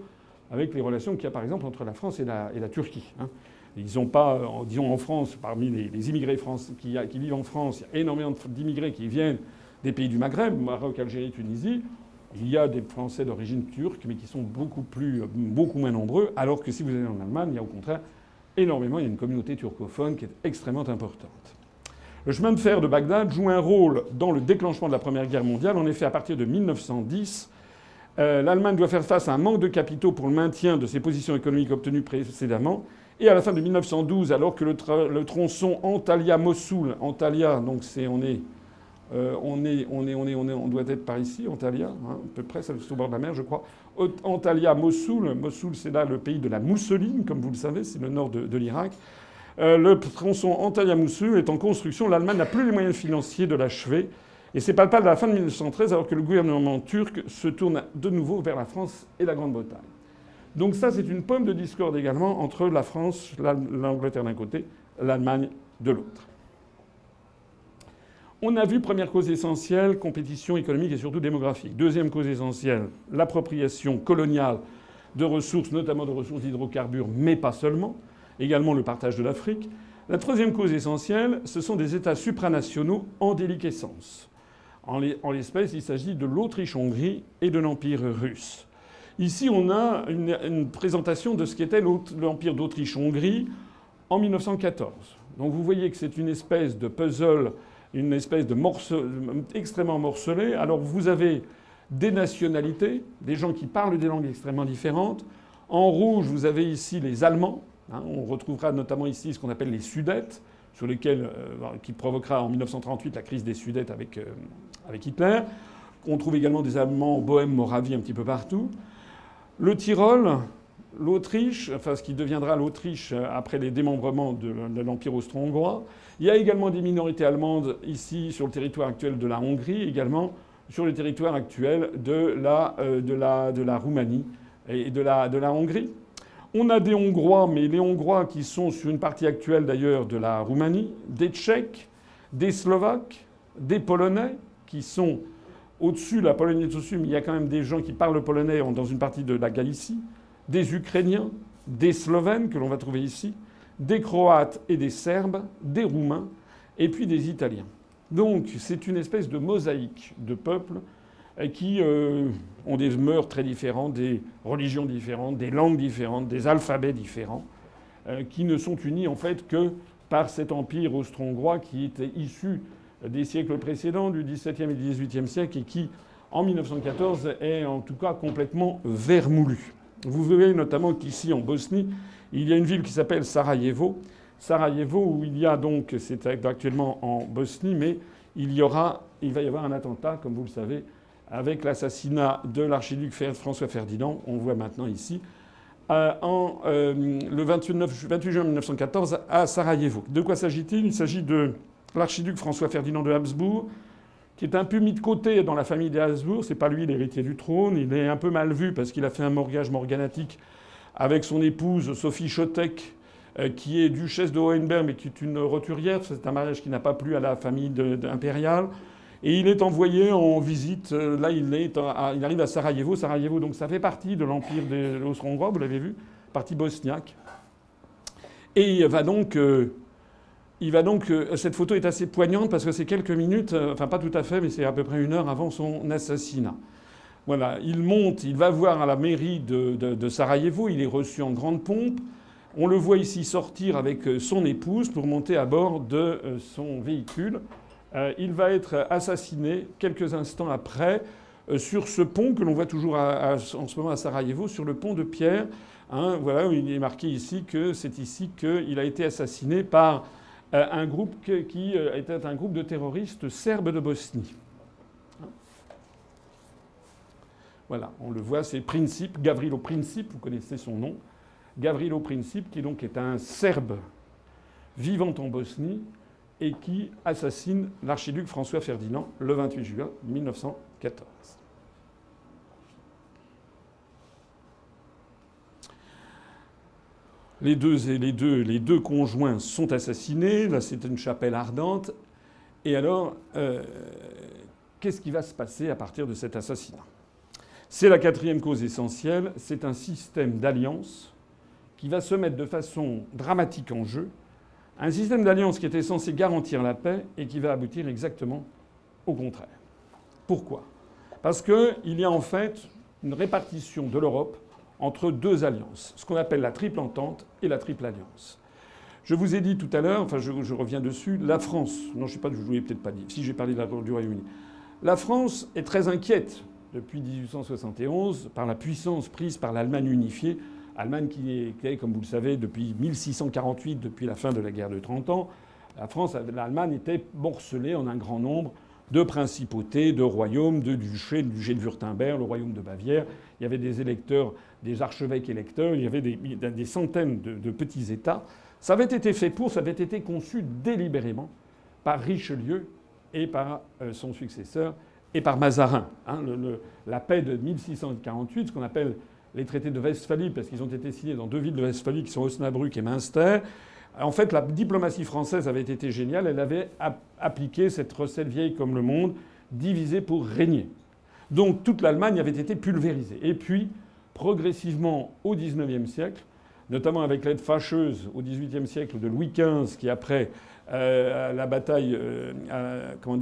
avec les relations qu'il y a par exemple entre la France et la, Turquie. Hein. Ils n'ont pas, disons en France, parmi les, immigrés qui, qui, vivent en France, il y a énormément d'immigrés qui viennent des pays du Maghreb, Maroc, Algérie, Tunisie. Il y a des Français d'origine turque, mais qui sont beaucoup, plus, beaucoup moins nombreux, alors que si vous allez en Allemagne, il y a au contraire énormément. Il y a une communauté turcophone qui est extrêmement importante. Le chemin de fer de Bagdad joue un rôle dans le déclenchement de la Première Guerre mondiale. En effet, à partir de 1910, euh, l'Allemagne doit faire face à un manque de capitaux pour le maintien de ses positions économiques obtenues précédemment. Et à la fin de 1912, alors que le, tronçon Antalya-Mossoul, Antalya, donc c'est on est euh, on, est, on, est, on, est, on, est, on, doit être par ici, Antalya, hein, à peu près, c'est au bord de la mer, je crois. Antalya, Mossoul. C'est là le pays de la mousseline, comme vous le savez, c'est le nord de, l'Irak. Euh, le tronçon Antalya-Mossoul est en construction. L'Allemagne n'a plus les moyens financiers de l'achever. Et c'est pas le pas de la fin de 1913, alors que le gouvernement turc se tourne de nouveau vers la France et la Grande-Bretagne. Donc ça, c'est une pomme de discorde également entre la France, l'Angleterre d'un côté, l'Allemagne de l'autre. On a vu première cause essentielle, compétition économique et surtout démographique. Deuxième cause essentielle, l'appropriation coloniale de ressources, notamment de ressources d'hydrocarbures, mais pas seulement. Également le partage de l'Afrique. La troisième cause essentielle, ce sont des États supranationaux en déliquescence. En l'espèce, il s'agit de l'Autriche-Hongrie et de l'Empire russe. Ici, on a une, présentation de ce qu'était l'Empire d'Autriche-Hongrie en 1914. Donc vous voyez que c'est une espèce de puzzle une espèce de morceau extrêmement morcelé. Alors vous avez des nationalités, des gens qui parlent des langues extrêmement différentes. En rouge, vous avez ici les Allemands. Hein. on retrouvera notamment ici ce qu'on appelle les Sudètes, sur lesquels, euh, qui provoquera en 1938 la crise des Sudètes avec, euh, avec Hitler. On trouve également des Allemands en Bohème, Moravie, un petit peu partout. Le Tyrol, l'Autriche, enfin ce qui deviendra l'Autriche euh, après les démembrements de, l'Empire austro-hongrois. Il y a également des minorités allemandes ici sur le territoire actuel de la Hongrie, également sur le territoire actuel de la, euh, Roumanie et de la, de la Hongrie. On a des Hongrois, mais les Hongrois qui sont sur une partie actuelle d'ailleurs de la Roumanie, des Tchèques, des Slovaques, des Polonais qui sont au-dessus, la Pologne est au-dessus, il y a quand même des gens qui parlent polonais dans une partie de la Galicie des Ukrainiens, des Slovènes que l'on va trouver ici, des Croates et des Serbes, des Roumains, et puis des Italiens. Donc c'est une espèce de mosaïque de peuples euh, qui euh, ont des mœurs très différentes, des religions différentes, des langues différentes, des alphabets différents, euh, qui ne sont unis en fait que par cet empire austro-hongrois qui était issu des siècles précédents, du XVIIe et XVIIIe siècle, et qui en 1914 est en tout cas complètement vermoulu. Vous verrez notamment qu'ici en Bosnie, il y a une ville qui s'appelle Sarajevo. Sarajevo où il y a donc, c'est actuellement en Bosnie, mais il y aura, il va y avoir un attentat, comme vous le savez, avec l'assassinat de l'archiduc François Ferdinand. On voit maintenant ici. Euh, en, euh, le 29, 28 juin 1914 à Sarajevo. De quoi s'agit-il? Il s'agit de l'archiduc François Ferdinand de Habsbourg, qui est un peu mis de côté dans la famille des Habsbourg. C'est pas lui l'héritier du trône. Il est un peu mal vu parce qu'il a fait un morgage morganatique avec son épouse Sophie Chotek, euh, qui est duchesse de Hohenberg, mais qui est une roturière. C'est un mariage qui n'a pas plu à la famille impériale. Et il est envoyé en visite. Euh, là, il, est arrive à Sarajevo. Sarajevo, donc, ça fait partie de l'empire des Austro-Hongrois, vous l'avez vu, partie bosniaque. Et il va donc euh, il va donc, euh, cette photo est assez poignante parce que c'est quelques minutes, euh, enfin pas tout à fait, mais c'est à peu près une heure avant son assassinat. Voilà, il monte, il va voir à la mairie de, Sarajevo, il est reçu en grande pompe. On le voit ici sortir avec euh, son épouse pour monter à bord de son véhicule. il va être assassiné quelques instants après sur ce pont que l'on voit toujours en ce moment à Sarajevo, sur le pont de pierre. Hein, voilà, il est marqué ici que c'est ici qu'il a été assassiné par un groupe qui euh, était un groupe de terroristes serbes de Bosnie. Voilà, on le voit, c'est Princip, Gavrilo Princip, vous connaissez son nom. Gavrilo Princip, qui donc est un Serbe vivant en Bosnie et qui assassine l'archiduc François Ferdinand le 28 juin 1914. Les deux, les, deux, les deux conjoints sont assassinés. Là, c'est une chapelle ardente. Et alors, euh, qu'est-ce qui va se passer à partir de cet assassinat? C'est la quatrième cause essentielle. C'est un système d'alliance qui va se mettre de façon dramatique en jeu. Un système d'alliance qui était censé garantir la paix et qui va aboutir exactement au contraire. Pourquoi? Parce qu'il y a en fait une répartition de l'Europe entre deux alliances, ce qu'on appelle la triple entente et la triple alliance. Je vous ai dit tout à l'heure, enfin je, reviens dessus, la France, non je ne sais pas, je ne vous peut-être pas dit, si j'ai parlé du Royaume-Uni, la France est très inquiète depuis 1871 par la puissance prise par l'Allemagne unifiée, Allemagne qui est, comme vous le savez, depuis 1648, depuis la fin de la guerre de 30 ans, la France, l'Allemagne était morcelée en un grand nombre de principautés, de royaumes, de duchés, le duché de Württemberg, le royaume de Bavière. Il y avait des électeurs, des archevêques électeurs, il y avait des, centaines de, petits États. Ça avait été fait pour, ça avait été conçu délibérément par Richelieu et par euh, son successeur et par Mazarin. Hein, la paix de 1648, ce qu'on appelle les traités de Westphalie, parce qu'ils ont été signés dans deux villes de Westphalie qui sont Osnabrück et Münster, en fait, la diplomatie française avait été géniale. Elle avait appliqué cette recette vieille comme le monde, divisée pour régner. Donc toute l'Allemagne avait été pulvérisée. Et puis, progressivement, au XIXe siècle, notamment avec l'aide fâcheuse au XVIIIe siècle de Louis XV, qui après euh, la bataille, euh, comment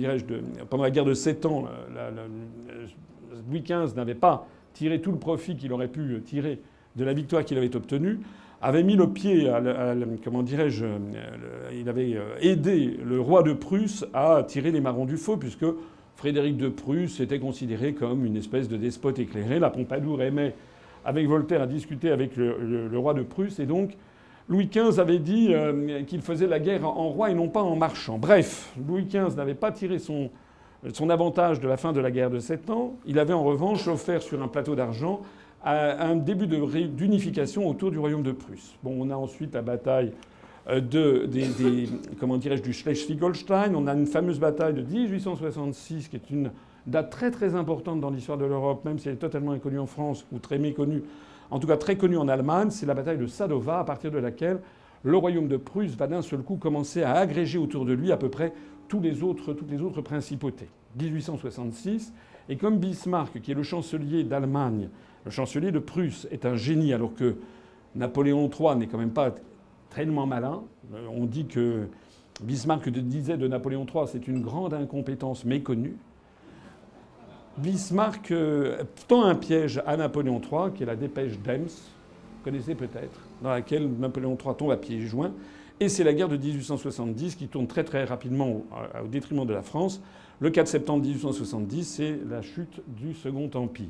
pendant la guerre de Sept Ans, Louis XV n'avait pas tiré tout le profit qu'il aurait pu tirer de la victoire qu'il avait obtenue avait mis le pied, comment dirais-je, euh, il avait euh, aidé le roi de Prusse à tirer les marrons du feu, puisque Frédéric de Prusse était considéré comme une espèce de despote éclairé. La Pompadour aimait, avec Voltaire, à discuter avec le, roi de Prusse, et donc Louis XV avait dit euh, qu'il faisait la guerre en roi et non pas en marchand. Bref, Louis XV n'avait pas tiré son, son avantage de la fin de la guerre de Sept Ans. Il avait en revanche offert sur un plateau d'argent un début d'unification autour du royaume de Prusse. Bon, on a ensuite la bataille euh, de, des, comment dirais-je, du Schleswig-Holstein. On a une fameuse bataille de 1866 qui est une date très très importante dans l'histoire de l'Europe, même si elle est totalement inconnue en France ou très méconnue, en tout cas très connue en Allemagne. C'est la bataille de Sadova, à partir de laquelle le royaume de Prusse va d'un seul coup commencer à agréger autour de lui à peu près tous les autres, toutes les autres principautés. 1866. Et comme Bismarck, qui est le chancelier d'Allemagne, le chancelier de Prusse est un génie, alors que Napoléon III n'est quand même pas tellement malin. Euh, on dit que Bismarck disait de Napoléon III c'est une grande incompétence méconnue. Bismarck euh, tend un piège à Napoléon III, qui est la dépêche d'Ems, vous connaissez peut-être, dans laquelle Napoléon III tombe à pieds joints. Et c'est la guerre de 1870 qui tourne très très rapidement au, au détriment de la France. Le 4 septembre 1870, c'est la chute du Second Empire.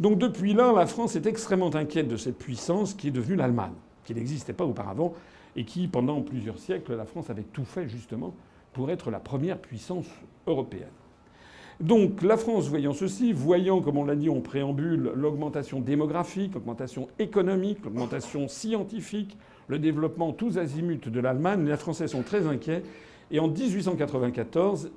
Donc depuis là, la France est extrêmement inquiète de cette puissance qui est devenue l'Allemagne, qui n'existait pas auparavant et qui, pendant plusieurs siècles, la France avait tout fait justement pour être la première puissance européenne. Donc la France, voyant ceci, voyant, comme on l'a dit en préambule, l'augmentation démographique, l'augmentation économique, l'augmentation scientifique, le développement tous azimuts de l'Allemagne, les Français sont très inquiets. Et en 1894,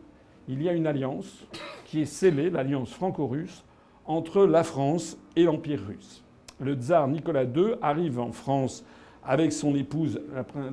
il y a une alliance qui est scellée, l'alliance franco-russe, entre la France et l'Empire russe. Le tsar Nicolas II arrive en France avec son épouse,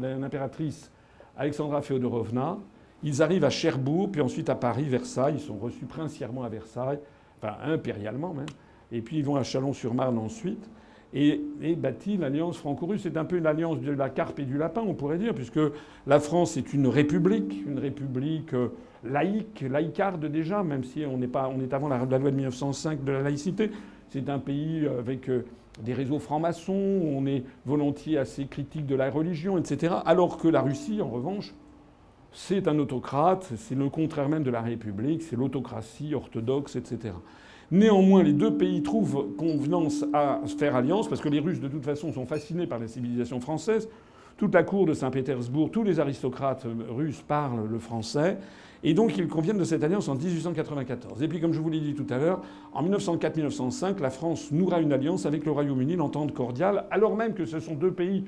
l'impératrice Alexandra Féodorovna. Ils arrivent à Cherbourg, puis ensuite à Paris, Versailles. Ils sont reçus princièrement à Versailles, enfin impérialement même. Et puis ils vont à Chalon-sur-Marne ensuite. Et, et bâtit l'alliance franco-russe. C'est un peu une alliance de la carpe et du lapin, on pourrait dire, puisque la France est une république, une république euh, laïque, laïcarde déjà, même si on, est pas, on est avant la, loi de 1905 de la laïcité. C'est un pays avec euh, des réseaux francs-maçons, on est volontiers assez critique de la religion, etc. Alors que la Russie, en revanche, c'est un autocrate, c'est le contraire même de la République, c'est l'autocratie orthodoxe, etc. Néanmoins, les deux pays trouvent convenance à faire alliance, parce que les Russes, de toute façon, sont fascinés par la civilisation française. Toute la cour de Saint-Pétersbourg, tous les aristocrates russes parlent le français. Et donc, ils conviennent de cette alliance en 1894. Et puis, comme je vous l'ai dit tout à l'heure, en 1904-1905, la France nouera une alliance avec le Royaume-Uni, l'entente cordiale, alors même que ce sont deux pays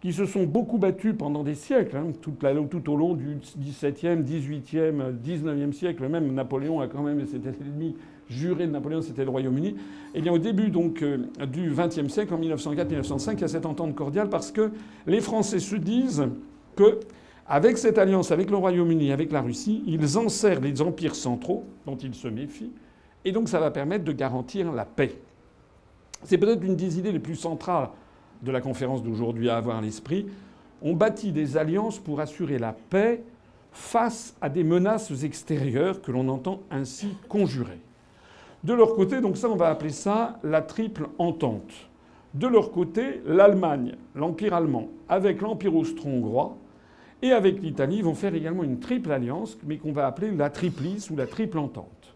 qui se sont beaucoup battus pendant des siècles, hein, tout, au long du XVIIe, XVIIIe, XIXe siècle. Même Napoléon a quand même, c'était l'ennemi juré de Napoléon, c'était le Royaume-Uni. Et bien au début donc euh, du XXe siècle, en 1904-1905, il y a cette entente cordiale parce que les Français se disent que avec cette alliance avec le Royaume-Uni, avec la Russie, ils enserrent les empires centraux dont ils se méfient, et donc ça va permettre de garantir la paix. C'est peut-être une des idées les plus centrales de la conférence d'aujourd'hui à avoir à l'esprit. On bâtit des alliances pour assurer la paix face à des menaces extérieures que l'on entend ainsi conjurer. De leur côté, donc ça, on va appeler ça la triple entente. De leur côté, l'Allemagne, l'Empire allemand, avec l'Empire austro-hongrois et avec l'Italie vont faire également une triple alliance, mais qu'on va appeler la triplice ou la triple entente.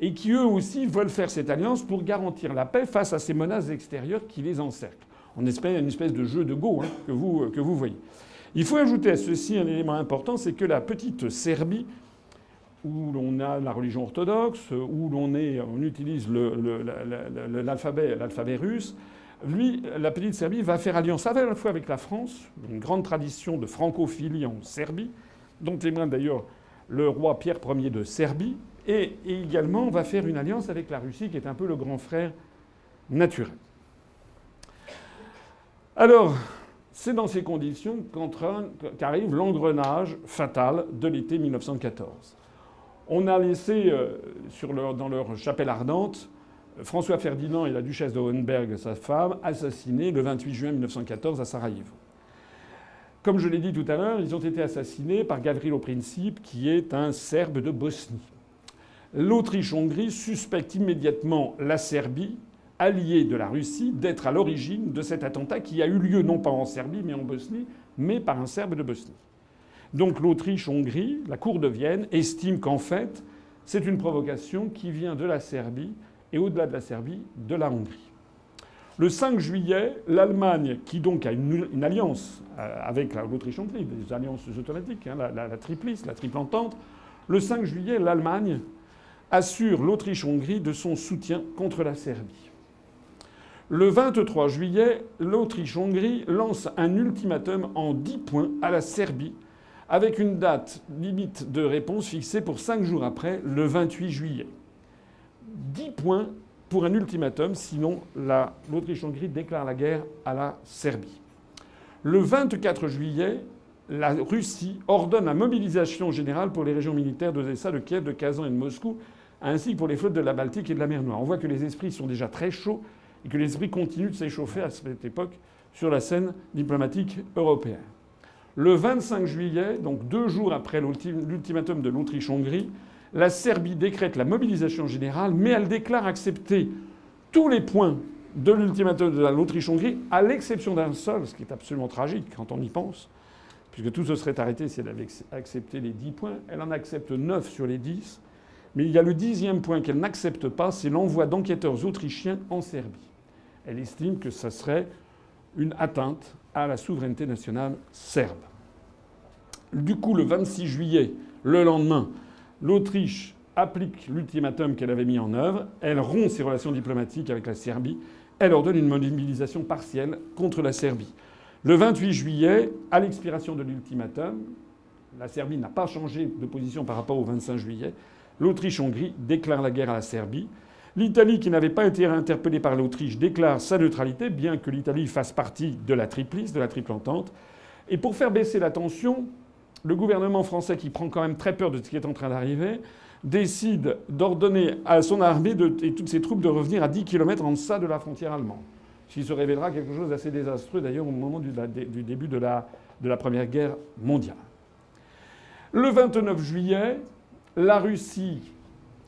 Et qui eux aussi veulent faire cette alliance pour garantir la paix face à ces menaces extérieures qui les encerclent. On espère une espèce de jeu de Go hein, que, vous, que vous voyez. Il faut ajouter à ceci un élément important, c'est que la petite Serbie où l'on a la religion orthodoxe, où l'on on utilise l'alphabet russe. Lui, la petite Serbie va faire alliance à la fois avec la France, une grande tradition de francophilie en Serbie, dont témoigne d'ailleurs le roi Pierre Ier de Serbie, et, également va faire une alliance avec la Russie, qui est un peu le grand frère naturel. Alors, c'est dans ces conditions qu'arrive l'engrenage fatal de l'été 1914. On a laissé euh, dans leur chapelle ardente François Ferdinand et la duchesse de Hohenberg, sa femme, assassinés le 28 juin 1914 à Sarajevo. Comme je l'ai dit tout à l'heure, ils ont été assassinés par Gavrilo Princip, qui est un Serbe de Bosnie. L'Autriche-Hongrie suspecte immédiatement la Serbie, alliée de la Russie, d'être à l'origine de cet attentat qui a eu lieu non pas en Serbie mais en Bosnie, mais par un Serbe de Bosnie. Donc l'Autriche-Hongrie, la Cour de Vienne, estime qu'en fait, c'est une provocation qui vient de la Serbie et au-delà de la Serbie, de la Hongrie. Le 5 juillet, l'Allemagne, qui donc a une, alliance euh, avec l'Autriche-Hongrie, des alliances automatiques, hein, la, la, triplice, la triple entente, le 5 juillet, l'Allemagne assure l'Autriche-Hongrie de son soutien contre la Serbie. Le 23 juillet, l'Autriche-Hongrie lance un ultimatum en 10 points à la Serbie avec une date limite de réponse fixée pour cinq jours après, le 28 juillet. 10 points pour un ultimatum, sinon l'Autriche-Hongrie déclare la guerre à la Serbie. Le 24 juillet, la Russie ordonne la mobilisation générale pour les régions militaires d'Odessa, de Kiev, de Kazan et de Moscou, ainsi que pour les flottes de la Baltique et de la mer Noire. On voit que les esprits sont déjà très chauds et que les esprits continuent de s'échauffer à cette époque sur la scène diplomatique européenne. Le 25 juillet, donc deux jours après l'ultimatum de l'Autriche-Hongrie, la Serbie décrète la mobilisation générale, mais elle déclare accepter tous les points de l'ultimatum de l'Autriche-Hongrie, à l'exception d'un seul, ce qui est absolument tragique quand on y pense, puisque tout se serait arrêté si elle avait accepté les 10 points. Elle en accepte 9 sur les 10. Mais il y a le dixième point qu'elle n'accepte pas, c'est l'envoi d'enquêteurs autrichiens en Serbie. Elle estime que ça serait une atteinte à la souveraineté nationale serbe. Du coup, le 26 juillet, le lendemain, l'Autriche applique l'ultimatum qu'elle avait mis en œuvre, elle rompt ses relations diplomatiques avec la Serbie, elle ordonne une mobilisation partielle contre la Serbie. Le 28 juillet, à l'expiration de l'ultimatum, la Serbie n'a pas changé de position par rapport au 25 juillet, l'Autriche-Hongrie déclare la guerre à la Serbie. L'Italie, qui n'avait pas été interpellée par l'Autriche, déclare sa neutralité, bien que l'Italie fasse partie de la triplice, de la triple entente. Et pour faire baisser la tension, le gouvernement français, qui prend quand même très peur de ce qui est en train d'arriver, décide d'ordonner à son armée et toutes ses troupes de revenir à 10 km en deçà de la frontière allemande. Ce qui se révélera quelque chose d'assez désastreux d'ailleurs au moment du, début de la, de la Première Guerre mondiale. Le 29 juillet, la Russie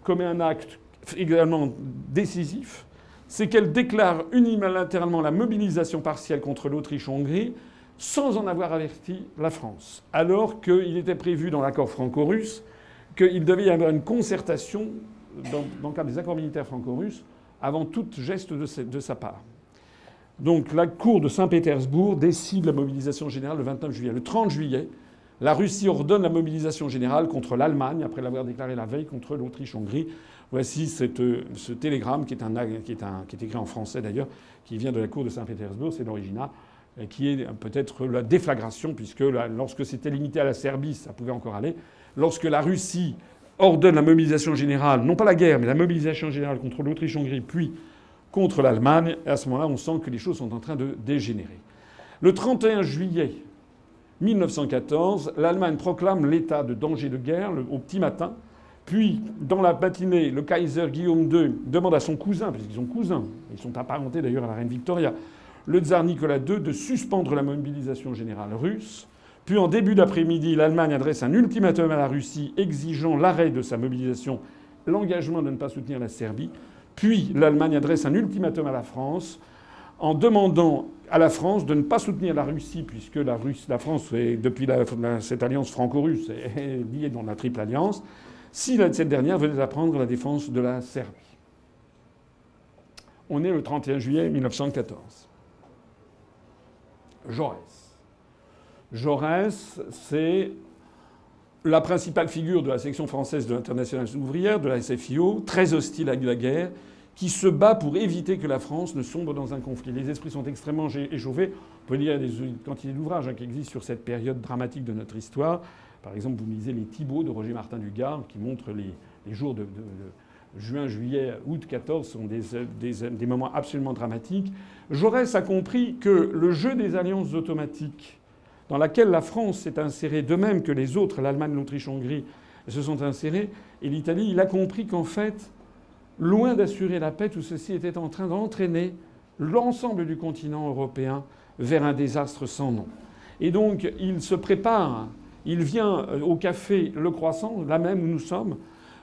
commet un acte également décisif, c'est qu'elle déclare unilatéralement la mobilisation partielle contre l'Autriche-Hongrie sans en avoir averti la France, alors qu'il était prévu dans l'accord franco-russe qu'il devait y avoir une concertation dans, le cadre des accords militaires franco-russes avant tout geste de, sa part. Donc la Cour de Saint-Pétersbourg décide la mobilisation générale le 29 juillet. Le 30 juillet, la Russie ordonne la mobilisation générale contre l'Allemagne, après l'avoir déclaré la veille contre l'Autriche-Hongrie. Voici ce télégramme qui est, qui est, écrit en français d'ailleurs, qui vient de la Cour de Saint-Pétersbourg, c'est l'original, qui est peut-être la déflagration, puisque lorsque c'était limité à la Serbie, ça pouvait encore aller. Lorsque la Russie ordonne la mobilisation générale, non pas la guerre, mais la mobilisation générale contre l'Autriche-Hongrie, puis contre l'Allemagne, à ce moment-là, on sent que les choses sont en train de dégénérer. Le 31 juillet 1914, l'Allemagne proclame l'état de danger de guerre au petit matin. Puis, dans la matinée, le Kaiser Guillaume II demande à son cousin, puisqu'ils sont cousins, ils sont apparentés d'ailleurs à la reine Victoria, le tsar Nicolas II de suspendre la mobilisation générale russe. Puis en début d'après-midi, l'Allemagne adresse un ultimatum à la Russie exigeant l'arrêt de sa mobilisation, l'engagement de ne pas soutenir la Serbie. Puis l'Allemagne adresse un ultimatum à la France en demandant à la France de ne pas soutenir la Russie, puisque la, la France, est, depuis cette alliance franco-russe, est liée dans la triple alliance, si cette dernière venait à prendre la défense de la Serbie. On est le 31 juillet 1914. Jaurès. Jaurès, c'est la principale figure de la section française de l'Internationale ouvrière, de la SFIO, très hostile à la guerre, qui se bat pour éviter que la France ne sombre dans un conflit. Les esprits sont extrêmement échauffés. On peut lire des quantités d'ouvrages hein, qui existent sur cette période dramatique de notre histoire. Par exemple, vous lisez Les Thibauts de Roger Martin Dugard, qui montre les, jours de, juin, juillet, août 14 sont des, des, moments absolument dramatiques. Jaurès a compris que le jeu des alliances automatiques, dans laquelle la France s'est insérée, de même que les autres, l'Allemagne, l'Autriche, Hongrie, se sont insérés, et l'Italie, il a compris qu'en fait, loin d'assurer la paix, tout ceci était en train d'entraîner l'ensemble du continent européen vers un désastre sans nom. Et donc, il se prépare, il vient euh, au café Le Croissant, là même où nous sommes,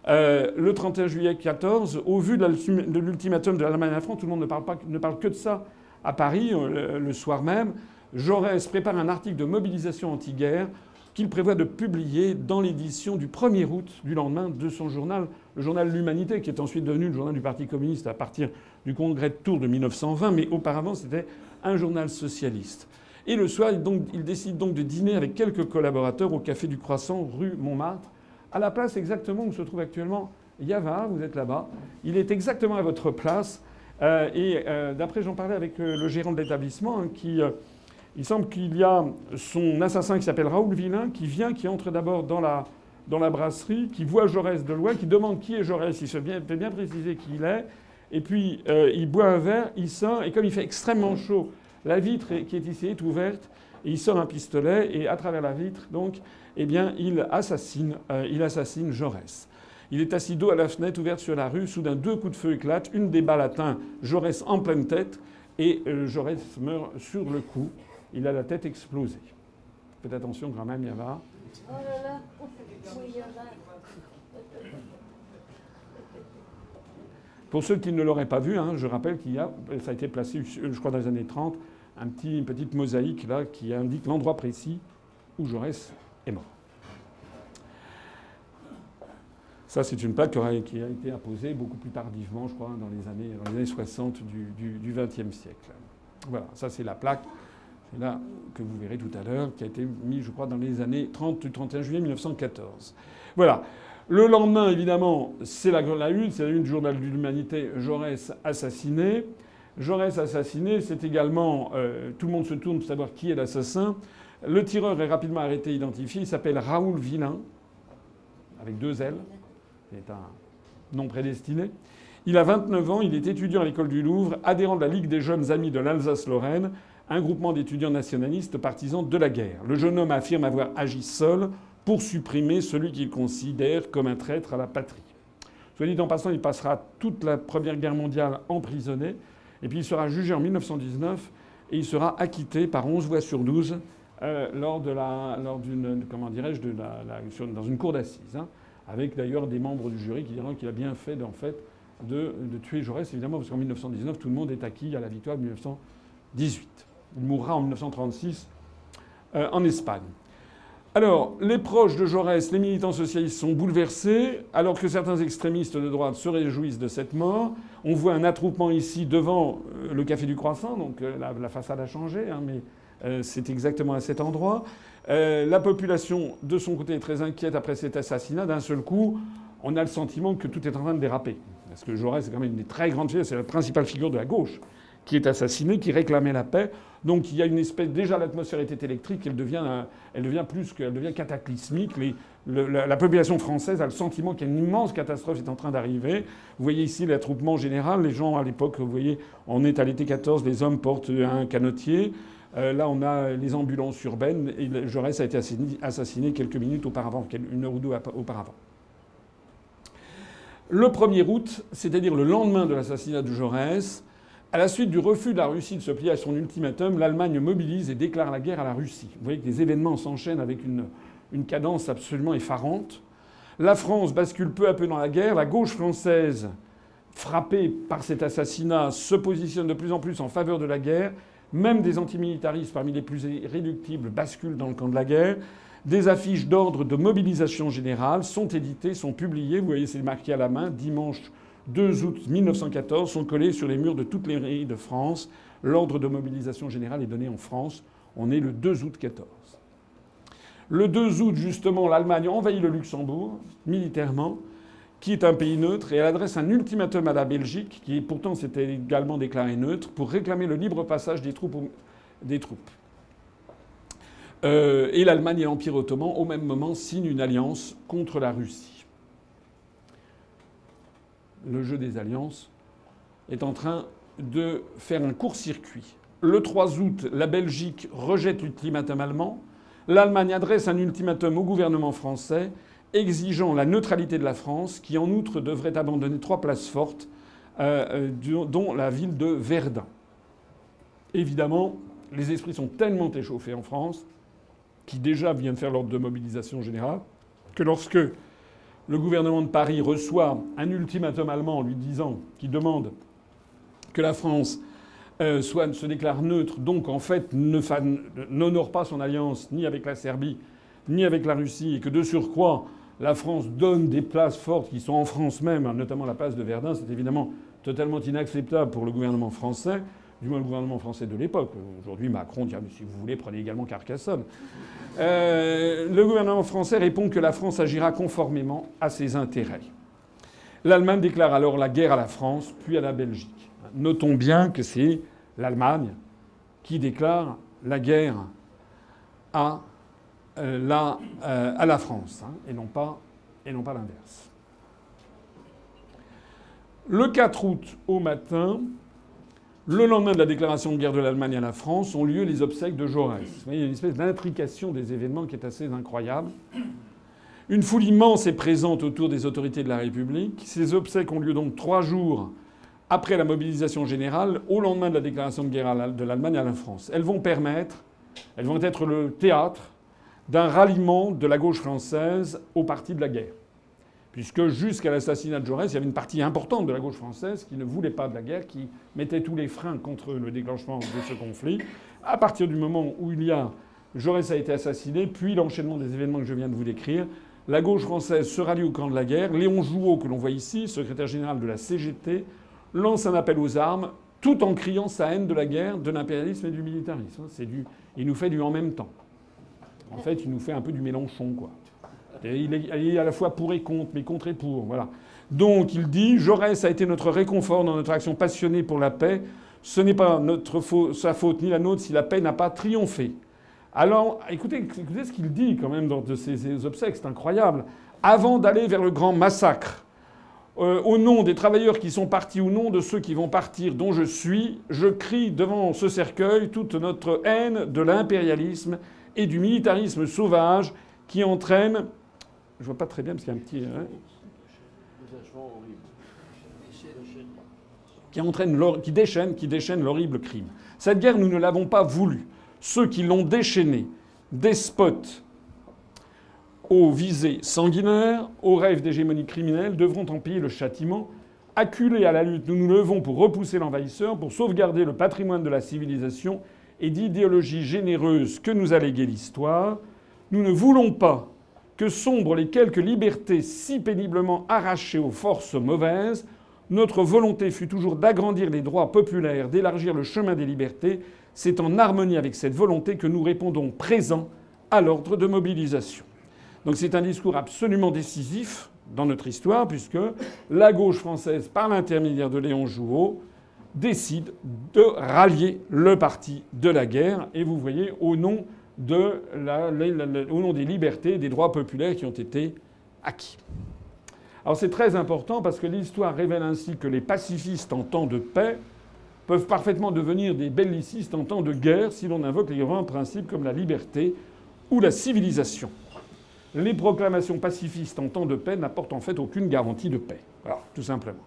euh, le 31 juillet 14, au vu de l'ultimatum de l'Allemagne à la France, tout le monde ne parle, que de ça à Paris, euh, le soir même. Jaurès prépare un article de mobilisation anti-guerre qu'il prévoit de publier dans l'édition du 1er août du lendemain de son journal, le journal L'Humanité, qui est ensuite devenu le journal du Parti communiste à partir du congrès de Tours de 1920, mais auparavant c'était un journal socialiste. Et le soir, il, décide donc de dîner avec quelques collaborateurs au Café du Croissant, rue Montmartre, à la place exactement où se trouve actuellement Yava, vous êtes là-bas. Il est exactement à votre place. Euh, et euh, d'après, j'en parlais avec euh, le gérant de l'établissement, hein, qui il semble qu'il y a son assassin qui s'appelle Raoul Villain qui vient, qui entre d'abord dans la, dans la brasserie, qui voit Jaurès de loin, qui demande qui est Jaurès. Il se fait bien préciser qui il est. Et puis il boit un verre, il sort, et comme il fait extrêmement chaud, la vitre qui est ici est ouverte, et il sort un pistolet, et à travers la vitre, donc, eh bien, il assassine, euh, il assassine Jaurès. Il est assis dos à la fenêtre ouverte sur la rue. Soudain, deux coups de feu éclatent. Une des balles atteint Jaurès en pleine tête. Et euh, Jaurès meurt sur le coup il a la tête explosée. Faites attention quand même, Yava. Oh là là. Pour ceux qui ne l'auraient pas vu, hein, je rappelle qu'il y a, ça a été placé, je crois, dans les années 30, un petit, une petite mosaïque là qui indique l'endroit précis où Jaurès est mort. Ça, c'est une plaque qui a été apposée beaucoup plus tardivement, je crois, dans les années, dans les années 60 du XXe siècle. Voilà, ça c'est la plaque. C'est là que vous verrez tout à l'heure, qui a été mise, je crois, dans les années 30 du 31 juillet 1914. Voilà. Le lendemain, évidemment, c'est la, la une, c'est la une du journal de l'Humanité, Jaurès assassiné. Jaurès assassiné, c'est également, euh, tout le monde se tourne pour savoir qui est l'assassin. Le tireur est rapidement arrêté, identifié. Il s'appelle Raoul Villain, avec deux L. C'est un nom prédestiné. Il a 29 ans, il est étudiant à l'école du Louvre, adhérent de la Ligue des jeunes amis de l'Alsace-Lorraine, un groupement d'étudiants nationalistes partisans de la guerre. Le jeune homme affirme avoir agi seul pour supprimer celui qu'il considère comme un traître à la patrie. Soit dit en passant, il passera toute la Première Guerre mondiale emprisonné, et puis il sera jugé en 1919 et il sera acquitté par 11 voix sur 12 euh, lors de la, lors d'une, comment dirais-je, dans une cour d'assises. Hein avec d'ailleurs des membres du jury qui diront qu'il a bien fait, en fait de, tuer Jaurès, évidemment, parce qu'en 1919, tout le monde est acquis à la victoire de 1918. Il mourra en 1936 euh, en Espagne. Alors, les proches de Jaurès, les militants socialistes sont bouleversés, alors que certains extrémistes de droite se réjouissent de cette mort. On voit un attroupement ici devant euh, le Café du Croissant, donc la, façade a changé, hein, mais c'est exactement à cet endroit. Euh, la population, de son côté, est très inquiète après cet assassinat. D'un seul coup, on a le sentiment que tout est en train de déraper. Parce que Jaurès, c'est quand même une des très grandes figures, c'est la principale figure de la gauche qui est assassinée, qui réclamait la paix. Donc il y a une espèce. Déjà, l'atmosphère était électrique, elle devient, elle devient plus qu'elle devient cataclysmique. la, population française a le sentiment qu'une immense catastrophe est en train d'arriver. Vous voyez ici l'attroupement général. Les gens, à l'époque, vous voyez, on est à l'été 14, les hommes portent un canotier. Euh, là, on a les ambulances urbaines et Jaurès a été assassiné quelques minutes auparavant, une heure ou deux auparavant. Le 1er août, c'est-à-dire le lendemain de l'assassinat de Jaurès, à la suite du refus de la Russie de se plier à son ultimatum, l'Allemagne mobilise et déclare la guerre à la Russie. Vous voyez que les événements s'enchaînent avec une, une, cadence absolument effarante. La France bascule peu à peu dans la guerre. La gauche française, frappée par cet assassinat, se positionne de plus en plus en faveur de la guerre même des antimilitaristes parmi les plus irréductibles basculent dans le camp de la guerre. Des affiches d'ordre de mobilisation générale sont éditées, sont publiées. Vous voyez, c'est marqué à la main. Dimanche 2 août 1914 sont collées sur les murs de toutes les mairies de France. L'ordre de mobilisation générale est donné en France. On est le 2 août 14. Le 2 août, justement, l'Allemagne envahit le Luxembourg militairement qui est un pays neutre, et elle adresse un ultimatum à la Belgique, qui pourtant s'était également déclarée neutre, pour réclamer le libre passage des troupes. Euh, et l'Allemagne et l'Empire ottoman, au même moment, signent une alliance contre la Russie. Le jeu des alliances est en train de faire un court-circuit. Le 3 août, la Belgique rejette l'ultimatum allemand. L'Allemagne adresse un ultimatum au gouvernement français exigeant la neutralité de la France, qui en outre devrait abandonner trois places fortes, euh, euh, dont la ville de Verdun. Évidemment, les esprits sont tellement échauffés en France, qui déjà vient de faire l'ordre de mobilisation générale, que lorsque le gouvernement de Paris reçoit un ultimatum allemand lui disant, qui demande que la France euh, soit, se déclare neutre, donc en fait n'honore pas son alliance ni avec la Serbie ni avec la Russie, et que de surcroît la France donne des places fortes qui sont en France même, notamment la place de Verdun, c'est évidemment totalement inacceptable pour le gouvernement français, du moins le gouvernement français de l'époque. Aujourd'hui, Macron dit ah, si vous voulez, prenez également Carcassonne. Euh, le gouvernement français répond que la France agira conformément à ses intérêts. L'Allemagne déclare alors la guerre à la France, puis à la Belgique. Notons bien que c'est l'Allemagne qui déclare la guerre à euh, euh, à la France, hein, et non pas, et non pas l'inverse. Le 4 août au matin, le lendemain de la déclaration de guerre de l'Allemagne à la France, ont lieu les obsèques de Jaurès. il y a une espèce d'intrication des événements qui est assez incroyable. Une foule immense est présente autour des autorités de la République. Ces obsèques ont lieu donc trois jours après la mobilisation générale, au lendemain de la déclaration de guerre de l'Allemagne à la France. Elles vont permettre, elles vont être le théâtre d'un ralliement de la gauche française au parti de la guerre. Puisque jusqu'à l'assassinat de Jaurès, il y avait une partie importante de la gauche française qui ne voulait pas de la guerre, qui mettait tous les freins contre le déclenchement de ce conflit. À partir du moment où il y a Jaurès a été assassiné, puis l'enchaînement des événements que je viens de vous décrire. La gauche française se rallie au camp de la guerre. Léon Jouot, que l'on voit ici, secrétaire général de la CGT, lance un appel aux armes, tout en criant sa haine de la guerre, de l'impérialisme et du militarisme. Du, il nous fait du en même temps. En fait, il nous fait un peu du Mélenchon, quoi. Et il, est, à la fois pour et contre, mais contre et pour. Voilà. Donc il dit Jaurès a été notre réconfort dans notre action passionnée pour la paix. Ce n'est pas notre faute, sa faute ni la nôtre si la paix n'a pas triomphé. Alors, écoutez, ce qu'il dit quand même dans de ses obsèques, c'est incroyable. Avant d'aller vers le grand massacre, euh, au nom des travailleurs qui sont partis, au nom de ceux qui vont partir, dont je suis, je crie devant ce cercueil toute notre haine de l'impérialisme et du militarisme sauvage qui entraîne. Je vois pas très bien parce qu'il y a un petit. Hein, qui, entraîne, qui déchaîne, qui déchaîne l'horrible crime. Cette guerre, nous ne l'avons pas voulu. Ceux qui l'ont déchaînée, despotes aux visées sanguinaires, aux rêves d'hégémonie criminelle, devront en payer le châtiment. Acculés à la lutte, nous nous levons pour repousser l'envahisseur, pour sauvegarder le patrimoine de la civilisation et d'idéologie généreuse que nous a légué l'histoire. Nous ne voulons pas que sombrent les quelques libertés si péniblement arrachées aux forces mauvaises. Notre volonté fut toujours d'agrandir les droits populaires, d'élargir le chemin des libertés. C'est en harmonie avec cette volonté que nous répondons présents à l'ordre de mobilisation. Donc c'est un discours absolument décisif dans notre histoire, puisque la gauche française, par l'intermédiaire de Léon Jouot, décide de rallier le parti de la guerre, et vous voyez, au nom, des libertés des droits populaires qui ont été acquis. Alors c'est très important parce que l'histoire révèle ainsi que les pacifistes en temps de paix peuvent parfaitement devenir des bellicistes en temps de guerre si l'on invoque les grands principes comme la liberté ou la civilisation. Les proclamations pacifistes en temps de paix n'apportent en fait aucune garantie de paix. Voilà, tout simplement.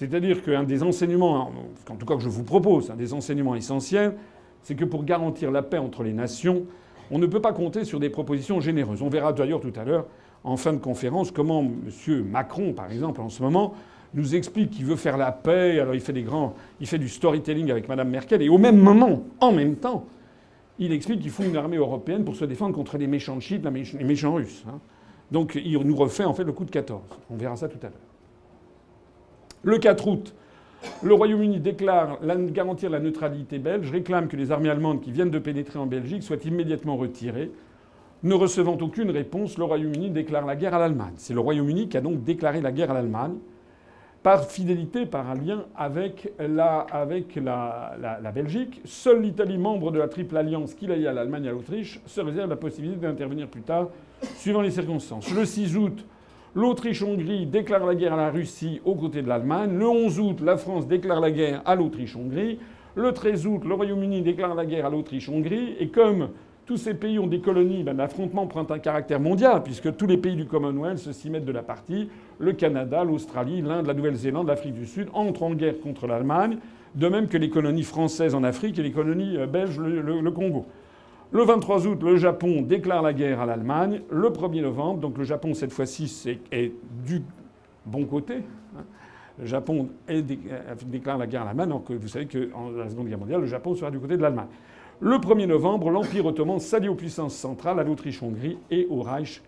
C'est-à-dire qu'un des enseignements, en tout cas que je vous propose, un des enseignements essentiels, c'est que pour garantir la paix entre les nations, on ne peut pas compter sur des propositions généreuses. On verra d'ailleurs tout à l'heure en fin de conférence comment M. Macron, par exemple, en ce moment, nous explique qu'il veut faire la paix. Alors il fait des grands, il fait du storytelling avec Mme Merkel, et au même moment, en même temps, il explique qu'il faut une armée européenne pour se défendre contre les méchants chiites, les méchants russes. Hein. Donc il nous refait en fait le coup de 14. On verra ça tout à l'heure. Le 4 août, le Royaume-Uni déclare garantir la neutralité belge, réclame que les armées allemandes qui viennent de pénétrer en Belgique soient immédiatement retirées. Ne recevant aucune réponse, le Royaume-Uni déclare la guerre à l'Allemagne. C'est le Royaume-Uni qui a donc déclaré la guerre à l'Allemagne par fidélité, par un lien avec la, Belgique. Seule l'Italie, membre de la triple alliance qui lie à l'Allemagne et à l'Autriche, se réserve la possibilité d'intervenir plus tard, suivant les circonstances. Le 6 août, l'Autriche-Hongrie déclare la guerre à la Russie aux côtés de l'Allemagne. Le 11 août, la France déclare la guerre à l'Autriche-Hongrie. Le 13 août, le Royaume-Uni déclare la guerre à l'Autriche-Hongrie. Et comme tous ces pays ont des colonies, ben, l'affrontement prend un caractère mondial, puisque tous les pays du Commonwealth s'y mettent de la partie. Le Canada, l'Australie, l'Inde, la Nouvelle-Zélande, l'Afrique du Sud entrent en guerre contre l'Allemagne, de même que les colonies françaises en Afrique et les colonies euh, belges, le, Congo. Le 23 août, le Japon déclare la guerre à l'Allemagne. Le 1er novembre, donc le Japon, cette fois-ci, est, du bon côté. Le Japon euh, déclare la guerre à l'Allemagne, donc vous savez qu'en la Seconde Guerre mondiale, le Japon sera du côté de l'Allemagne. Le 1er novembre, l'Empire ottoman s'allie aux puissances centrales, à l'Autriche-Hongrie et au Reich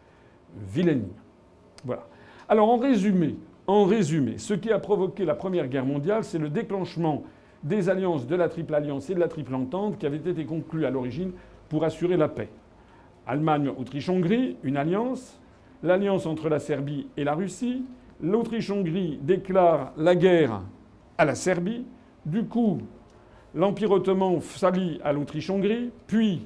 Wilhelmien. Voilà. Alors en résumé, en résumé, ce qui a provoqué la Première Guerre mondiale, c'est le déclenchement des alliances de la Triple Alliance et de la Triple Entente qui avaient été conclues à l'origine pour assurer la paix. Allemagne, Autriche, Hongrie, une alliance. L'alliance entre la Serbie et la Russie. L'Autriche-Hongrie déclare la guerre à la Serbie. Du coup, l'Empire ottoman s'allie à l'Autriche-Hongrie, puis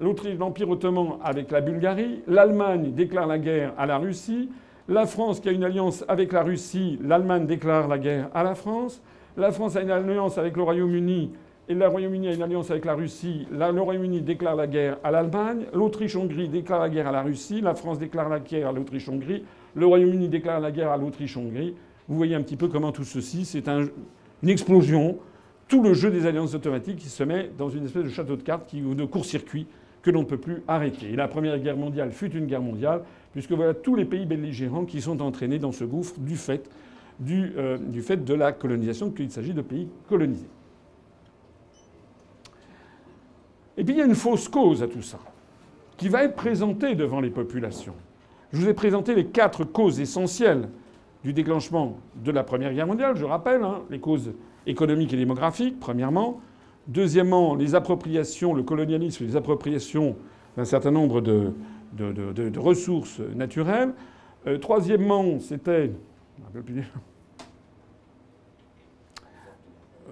l'Empire ottoman avec la Bulgarie, l'Allemagne déclare la guerre à la Russie, la France qui a une alliance avec la Russie, l'Allemagne déclare la guerre à la France, la France a une alliance avec le Royaume-Uni et le Royaume-Uni a une alliance avec la Russie, le Royaume-Uni déclare la guerre à l'Allemagne, l'Autriche-Hongrie déclare la guerre à la Russie, la France déclare la guerre à l'Autriche-Hongrie, le Royaume-Uni déclare la guerre à l'Autriche-Hongrie. Vous voyez un petit peu comment tout ceci, c'est une explosion tout le jeu des alliances automatiques qui se met dans une espèce de château de cartes ou de court-circuit que l'on ne peut plus arrêter. Et la Première Guerre mondiale fut une guerre mondiale, puisque voilà tous les pays belligérants qui sont entraînés dans ce gouffre du fait, du, euh, du fait de la colonisation, qu'il s'agit de pays colonisés. Et puis il y a une fausse cause à tout ça. qui va être présenté devant les populations. Je vous ai présenté les quatre causes essentielles du déclenchement de la Première Guerre mondiale, je rappelle, hein, les causes économiques et démographiques, premièrement. Deuxièmement, les appropriations, le colonialisme, les appropriations d'un certain nombre de ressources naturelles. Euh, troisièmement, c'était.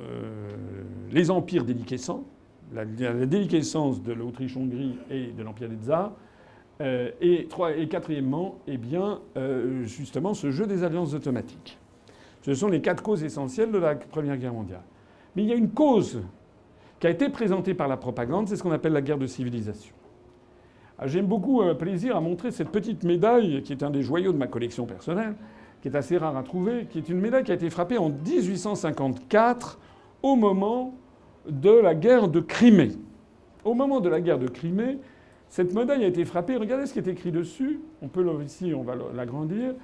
Euh, les empires déliquescents, la, la déliquescence de l'Autriche-Hongrie et de l'Empire des Tsars. Euh, et, et quatrièmement, eh bien, euh, justement, ce jeu des alliances automatiques. Ce sont les quatre causes essentielles de la Première Guerre mondiale. Mais il y a une cause qui a été présentée par la propagande, c'est ce qu'on appelle la guerre de civilisation. Ah, J'aime beaucoup euh, plaisir à montrer cette petite médaille, qui est un des joyaux de ma collection personnelle, qui est assez rare à trouver, qui est une médaille qui a été frappée en 1854, au moment de la guerre de Crimée. Au moment de la guerre de Crimée, cette médaille a été frappée. Regardez ce qui est écrit dessus. On peut ici, on va l'agrandir.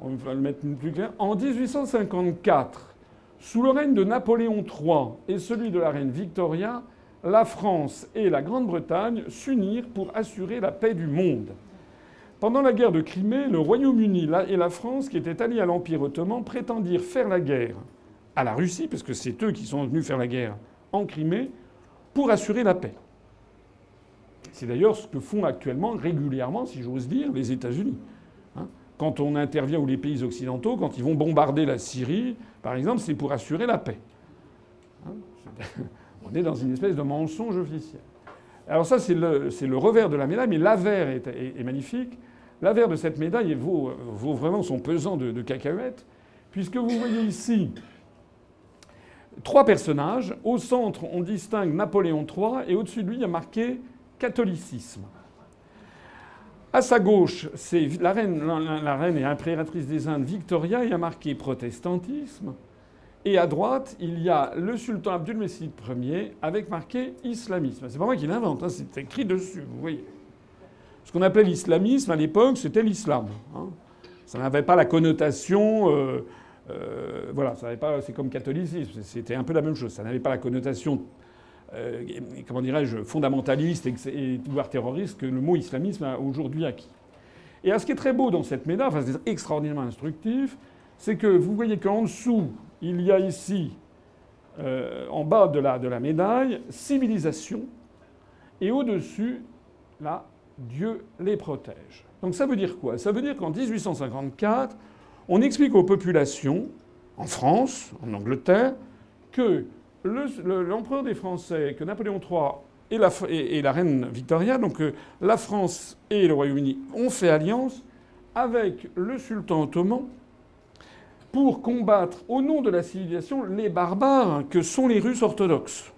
On va le mettre plus clair. En 1854, sous le règne de Napoléon III et celui de la reine Victoria, la France et la Grande-Bretagne s'unirent pour assurer la paix du monde. Pendant la guerre de Crimée, le Royaume-Uni et la France, qui étaient alliés à l'Empire ottoman, prétendirent faire la guerre à la Russie, parce que c'est eux qui sont venus faire la guerre en Crimée, pour assurer la paix. C'est d'ailleurs ce que font actuellement régulièrement, si j'ose dire, les États-Unis. Hein quand on intervient, ou les pays occidentaux, quand ils vont bombarder la Syrie, par exemple, c'est pour assurer la paix. Hein (laughs) on est dans une espèce de mensonge officiel. Alors ça, c'est le, revers de la médaille, mais l'avers est, magnifique. L'avers de cette médaille vaut, vaut, vraiment son pesant de, de cacahuètes, puisque vous voyez ici trois personnages. Au centre, on distingue Napoléon III, et au-dessus de lui, il y a marqué catholicisme. À sa gauche, c'est la reine, la, reine et impératrice des Indes Victoria, il y a marqué protestantisme. Et à droite, il y a le sultan Abdulmessid Ier avec marqué islamisme. C'est pas moi qui l'invente, hein, c'est écrit dessus, vous voyez. Ce qu'on appelait l'islamisme à l'époque, c'était l'islam. Hein. Ça n'avait pas la connotation. Euh, euh, voilà, ça n'avait pas. C'est comme catholicisme, c'était un peu la même chose. Ça n'avait pas la connotation euh, comment dirais-je, fondamentaliste et, voire terroriste que le mot islamisme a aujourd'hui acquis. Et à ce qui est très beau dans cette médaille, enfin c'est extraordinairement instructif, c'est que vous voyez qu'en dessous, il y a ici, euh, en bas de la, de la médaille, civilisation, et au-dessus, là, Dieu les protège. Donc ça veut dire quoi? Ça veut dire qu'en 1854, on explique aux populations, en France, en Angleterre, que l'empereur le, des Français, que Napoléon III et la, et, et la reine Victoria, donc euh, la France et le Royaume-Uni, ont fait alliance avec le sultan ottoman pour combattre au nom de la civilisation les barbares que sont les Russes orthodoxes.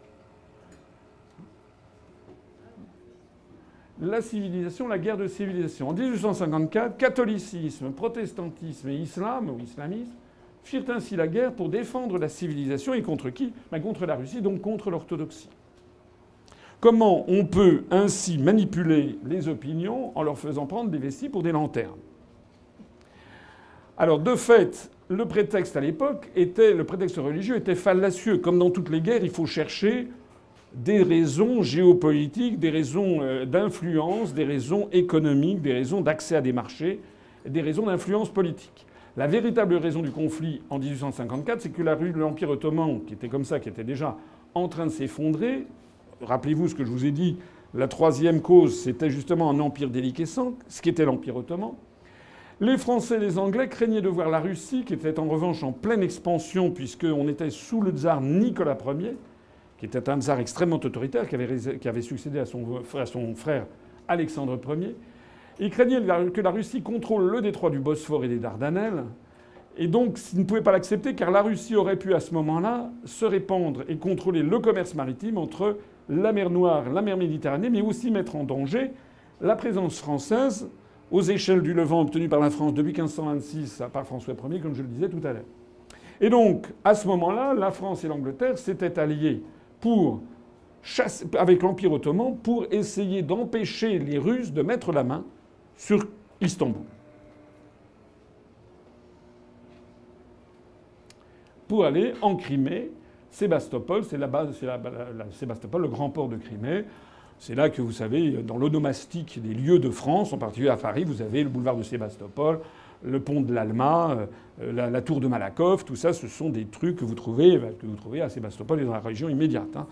La civilisation, la guerre de civilisation. En 1854, catholicisme, protestantisme et islam ou islamisme firent ainsi la guerre pour défendre la civilisation et contre qui? Ben Contre la Russie, donc contre l'orthodoxie. Comment on peut ainsi manipuler les opinions en leur faisant prendre des vestiges pour des lanternes? Alors de fait, le prétexte à l'époque était, le prétexte religieux était fallacieux. Comme dans toutes les guerres, il faut chercher des raisons géopolitiques, des raisons euh, d'influence, des raisons économiques, des raisons d'accès à des marchés, des raisons d'influence politique. La véritable raison du conflit en 1854, c'est que l'Empire ottoman, qui était comme ça, qui était déjà en train de s'effondrer, rappelez-vous ce que je vous ai dit, la troisième cause, c'était justement un empire déliquescent, ce qui était l'Empire ottoman. Les Français et les Anglais craignaient de voir la Russie, qui était en revanche en pleine expansion, puisqu'on était sous le tsar Nicolas Ier, qui était un tsar extrêmement autoritaire, qui avait, qui avait succédé à son, à son frère Alexandre Ier. Ils craignaient que la Russie contrôle le détroit du Bosphore et des Dardanelles. Et donc, ils ne pouvaient pas l'accepter car la Russie aurait pu à ce moment-là se répandre et contrôler le commerce maritime entre la mer Noire, la mer Méditerranée, mais aussi mettre en danger la présence française aux échelles du Levant obtenues par la France depuis 1526 par François Ier, comme je le disais tout à l'heure. Et donc, à ce moment-là, la France et l'Angleterre s'étaient alliés avec l'Empire ottoman pour essayer d'empêcher les Russes de mettre la main sur Istanbul. Pour aller en Crimée, Sébastopol, c'est la base, c'est Sébastopol, le grand port de Crimée. C'est là que vous savez, dans l'onomastique des lieux de France, en particulier à Paris, vous avez le boulevard de Sébastopol, le pont de l'Alma, euh, la, tour de Malakoff, tout ça, ce sont des trucs que vous trouvez, trouvez à Sébastopol et dans la région immédiate. hein.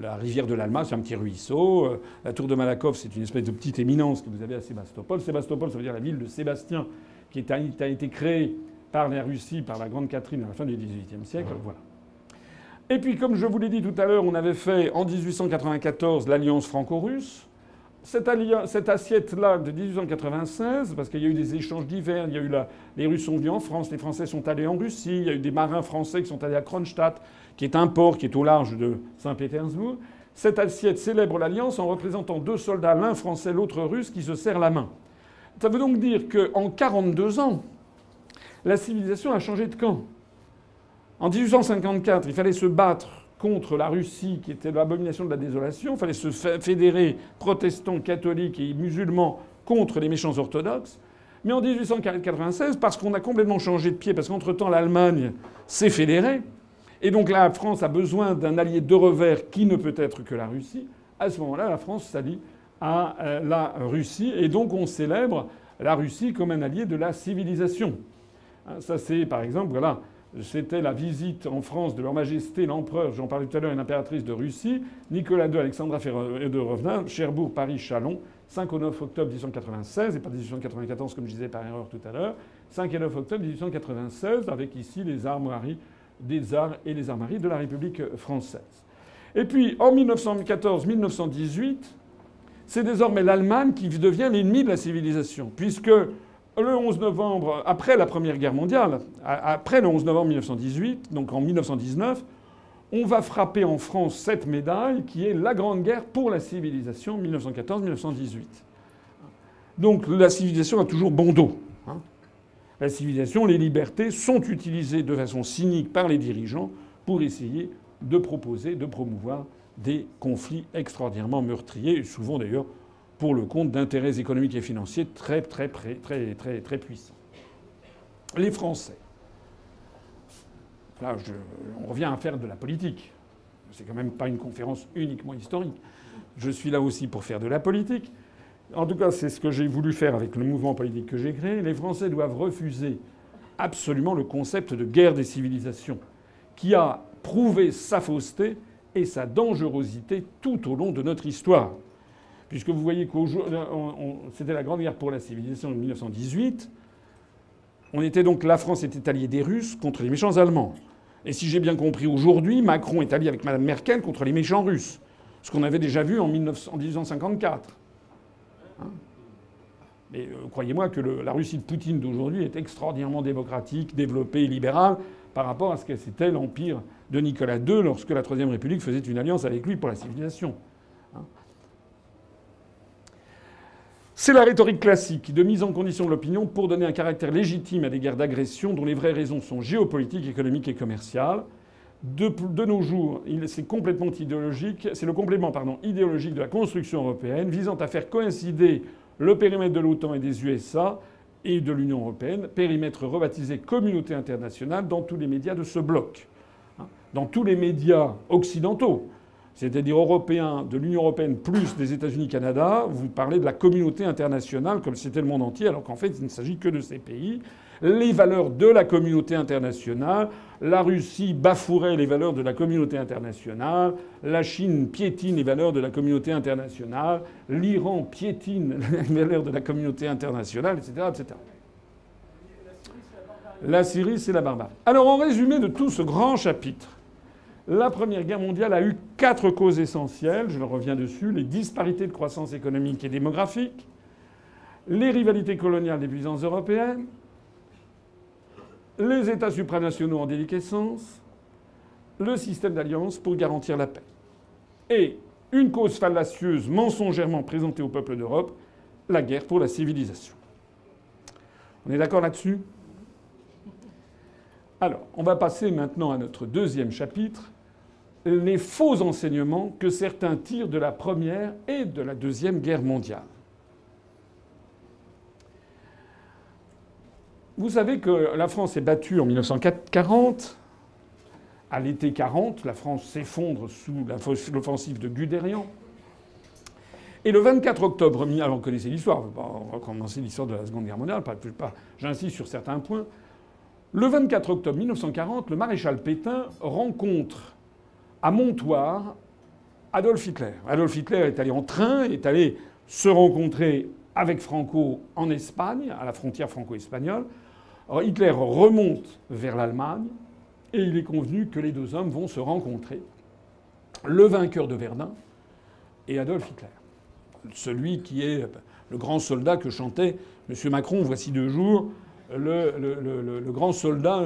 La rivière de l'Alma, c'est un petit ruisseau. Euh, La tour de Malakoff, c'est une espèce de petite éminence que vous avez à Sébastopol. Sébastopol, ça veut dire la ville de Sébastien, qui a été créée par la Russie, par la Grande Catherine à la fin du XVIIIe siècle. Voilà. Et puis, comme je vous l'ai dit tout à l'heure, on avait fait en 1894 l'alliance franco-russe. Cette, assiette-là de 1896, parce qu'il y a eu des échanges divers, il y a eu les Russes sont venus en France, les Français sont allés en Russie, il y a eu des marins français qui sont allés à Kronstadt, qui est un port qui est au large de Saint-Pétersbourg. Cette assiette célèbre l'alliance en représentant deux soldats, l'un français, l'autre russe, qui se serrent la main. Ça veut donc dire qu'en 42 ans, la civilisation a changé de camp. En 1854, il fallait se battre contre la Russie, qui était l'abomination de la désolation. Il fallait se fédérer protestants, catholiques et musulmans contre les méchants orthodoxes. Mais en 1896, parce qu'on a complètement changé de pied, parce qu'entre-temps l'Allemagne s'est fédérée, et donc la France a besoin d'un allié de revers qui ne peut être que la Russie, à ce moment-là, la France s'allie à euh, la Russie, et donc on célèbre la Russie comme un allié de la civilisation. Hein, Ça, c'est par exemple, voilà, c'était la visite en France de Leur Majesté l'Empereur, j'en parlais tout à l'heure, et l'impératrice de Russie, Nicolas II, Alexandra de Revenin, Cherbourg, Paris, Chalon, 5 au 9 octobre 1896, et pas 1894 comme je disais par erreur tout à l'heure, 5 et 9 octobre 1896, avec ici les armoiries des arts et les armoiries de la République française. Et puis en 1914-1918, c'est désormais l'Allemagne qui devient l'ennemi de la civilisation, puisque le 11 novembre, après la Première Guerre mondiale, après le 11 novembre 1918, donc en 1919, on va frapper en France cette médaille qui est la Grande Guerre pour la civilisation 1914-1918. Donc la civilisation a toujours bon dos. hein. La civilisation, les libertés sont utilisées de façon cynique par les dirigeants pour essayer de proposer, de promouvoir des conflits extraordinairement meurtriers, souvent d'ailleurs pour le compte d'intérêts économiques et financiers très, très, très, très, très, très puissants. Les Français. Là, on revient à faire de la politique. C'est quand même pas une conférence uniquement historique. Je suis là aussi pour faire de la politique. En tout cas, c'est ce que j'ai voulu faire avec le mouvement politique que j'ai créé. Les Français doivent refuser absolument le concept de guerre des civilisations, qui a prouvé sa fausseté et sa dangerosité tout au long de notre histoire. Puisque vous voyez que c'était la Grande Guerre pour la civilisation de 1918. On était donc la France était alliée des Russes contre les méchants Allemands. Et si j'ai bien compris aujourd'hui, Macron est allié avec Mme Merkel contre les méchants Russes. Ce qu'on avait déjà vu en, 19 en 1854. Hein Mais euh, croyez-moi que la Russie de Poutine d'aujourd'hui est extraordinairement démocratique, développée et libérale par rapport à ce que c'était l'empire de Nicolas II lorsque la Troisième République faisait une alliance avec lui pour la civilisation. Hein C'est la rhétorique classique de mise en condition de l'opinion pour donner un caractère légitime à des guerres d'agression dont les vraies raisons sont géopolitiques, économiques et commerciales. De, nos jours, c'est complètement idéologique. C'est le complément idéologique de la construction européenne visant à faire coïncider le périmètre de l'OTAN et des USA et de l'Union européenne, périmètre rebaptisé communauté internationale dans tous les médias de ce bloc. Hein, Dans tous les médias occidentaux, c'est-à-dire européens, de l'Union européenne plus des États-Unis, Canada, vous parlez de la communauté internationale comme si c'était le monde entier, alors qu'en fait il ne s'agit que de ces pays. Les valeurs de la communauté internationale, la Russie bafouerait les valeurs de la communauté internationale, la Chine piétine les valeurs de la communauté internationale, l'Iran piétine (laughs) les valeurs de la communauté internationale, etc. etc. La Syrie, c'est la barbarie. Alors en résumé de tout ce grand chapitre, la Première Guerre mondiale a eu quatre causes essentielles, je reviens dessus, les disparités de croissance économique et démographique, les rivalités coloniales des puissances européennes, les États supranationaux en déliquescence, le système d'alliance pour garantir la paix. Et une cause fallacieuse mensongèrement présentée au peuple d'Europe, la guerre pour la civilisation. On est d'accord là-dessus? Alors, on va passer maintenant à notre deuxième chapitre, les faux enseignements que certains tirent de la Première et de la Deuxième Guerre mondiale. Vous savez que la France est battue en 1940. À l'été 40, la France s'effondre sous l'offensive de Guderian. Et le 24 octobre, alors vous connaissez l'histoire, on va recommencer l'histoire de la Seconde Guerre mondiale, j'insiste sur certains points. Le 24 octobre 1940, le maréchal Pétain rencontre à Montoire Adolf Hitler. Adolf Hitler est allé en train, est allé se rencontrer avec Franco en Espagne, à la frontière franco-espagnole. Hitler remonte vers l'Allemagne et il est convenu que les deux hommes vont se rencontrer. Le vainqueur de Verdun et Adolf Hitler celui qui est le grand soldat que chantait M. Macron voici deux jours, le, grand soldat.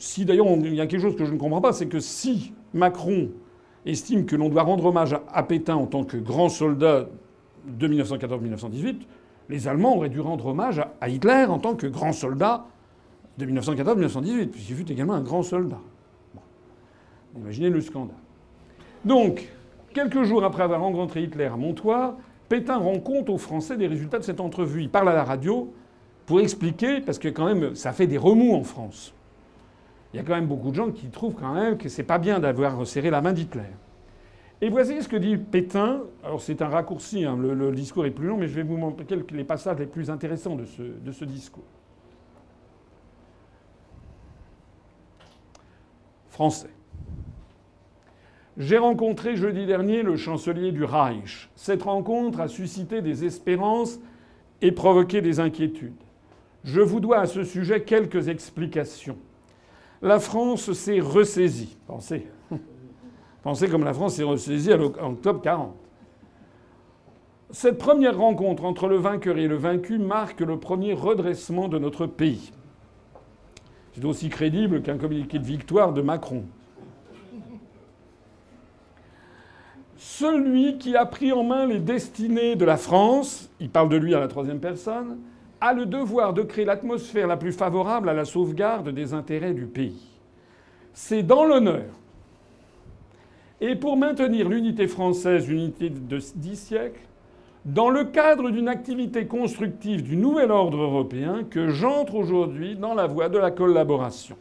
Si d'ailleurs il y a quelque chose que je ne comprends pas, c'est que si Macron estime que l'on doit rendre hommage à Pétain en tant que grand soldat de 1914-1918, les Allemands auraient dû rendre hommage à Hitler en tant que grand soldat de 1914-1918, puisqu'il fut également un grand soldat. Imaginez le scandale. Donc, Quelques jours après avoir rencontré Hitler à Montoire, Pétain rend compte aux Français des résultats de cette entrevue. Il parle à la radio pour expliquer, parce que quand même, ça fait des remous en France. Il y a quand même beaucoup de gens qui trouvent quand même que c'est pas bien d'avoir serré la main d'Hitler. Et voici ce que dit Pétain. Alors c'est un raccourci, hein, le, discours est plus long, mais je vais vous montrer les passages les plus intéressants de ce discours. Français. J'ai rencontré jeudi dernier le chancelier du Reich. Cette rencontre a suscité des espérances et provoqué des inquiétudes. Je vous dois à ce sujet quelques explications. La France s'est ressaisie. Pensez. (laughs) Pensez comme la France s'est ressaisie en octobre 40. Cette première rencontre entre le vainqueur et le vaincu marque le premier redressement de notre pays. C'est aussi crédible qu'un communiqué de victoire de Macron. celui qui a pris en main les destinées de la France, il parle de lui à la troisième personne, a le devoir de créer l'atmosphère la plus favorable à la sauvegarde des intérêts du pays. C'est dans l'honneur. Et pour maintenir l'unité française, unité de dix siècles, dans le cadre d'une activité constructive du nouvel ordre européen, que j'entre aujourd'hui dans la voie de la collaboration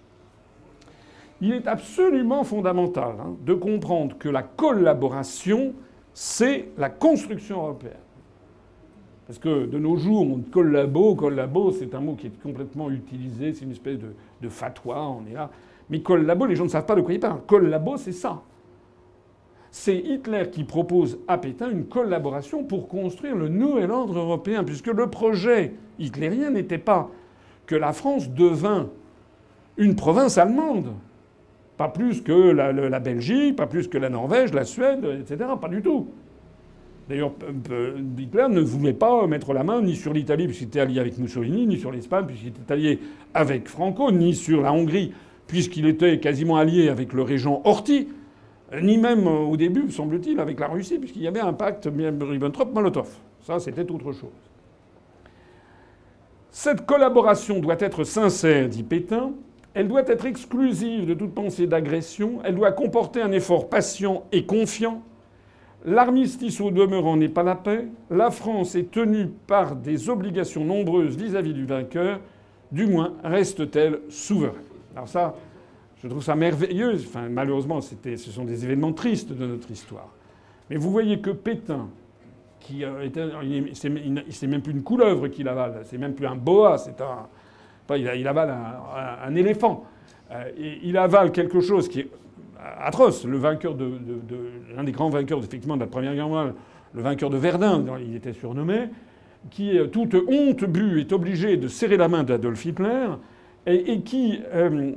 il est absolument fondamental hein, de comprendre que la collaboration, c'est la construction européenne. Parce que de nos jours, on collabo, collabo, c'est un mot qui est complètement utilisé, c'est une espèce de, fatwa, on est là. Mais collabo, les gens ne savent pas de quoi il parle. Collabo, c'est ça. C'est Hitler qui propose à Pétain une collaboration pour construire le nouvel ordre européen, puisque le projet hitlérien n'était pas que la France devint une province allemande. Pas plus que la, Belgique, pas plus que la Norvège, la Suède, etc. Pas du tout. D'ailleurs, Hitler ne voulait pas mettre la main ni sur l'Italie, puisqu'il était allié avec Mussolini, ni sur l'Espagne, puisqu'il était allié avec Franco, ni sur la Hongrie, puisqu'il était quasiment allié avec le régent Horthy, ni même au début, semble-t-il, avec la Russie, puisqu'il y avait un pacte Ribbentrop-Molotov. Ça, c'était autre chose. Cette collaboration doit être sincère, dit Pétain, elle doit être exclusive de toute pensée d'agression. Elle doit comporter un effort patient et confiant. L'armistice au demeurant n'est pas la paix. La France est tenue par des obligations nombreuses vis-à-vis du vainqueur. Du moins, reste-t-elle souveraine. Alors ça, je trouve ça merveilleux. Enfin, malheureusement, ce sont des événements tristes de notre histoire. Mais vous voyez que Pétain, qui était, c'est même plus une couleuvre qu'il avale, c'est même plus un boa, c'est un, il, avale un, éléphant. Euh, il avale quelque chose qui est atroce. Le vainqueur de, l'un des grands vainqueurs effectivement de la Première Guerre mondiale, le vainqueur de Verdun, il était surnommé, qui, toute honte but, est obligé de serrer la main d'Adolf Hitler, et, qui, euh,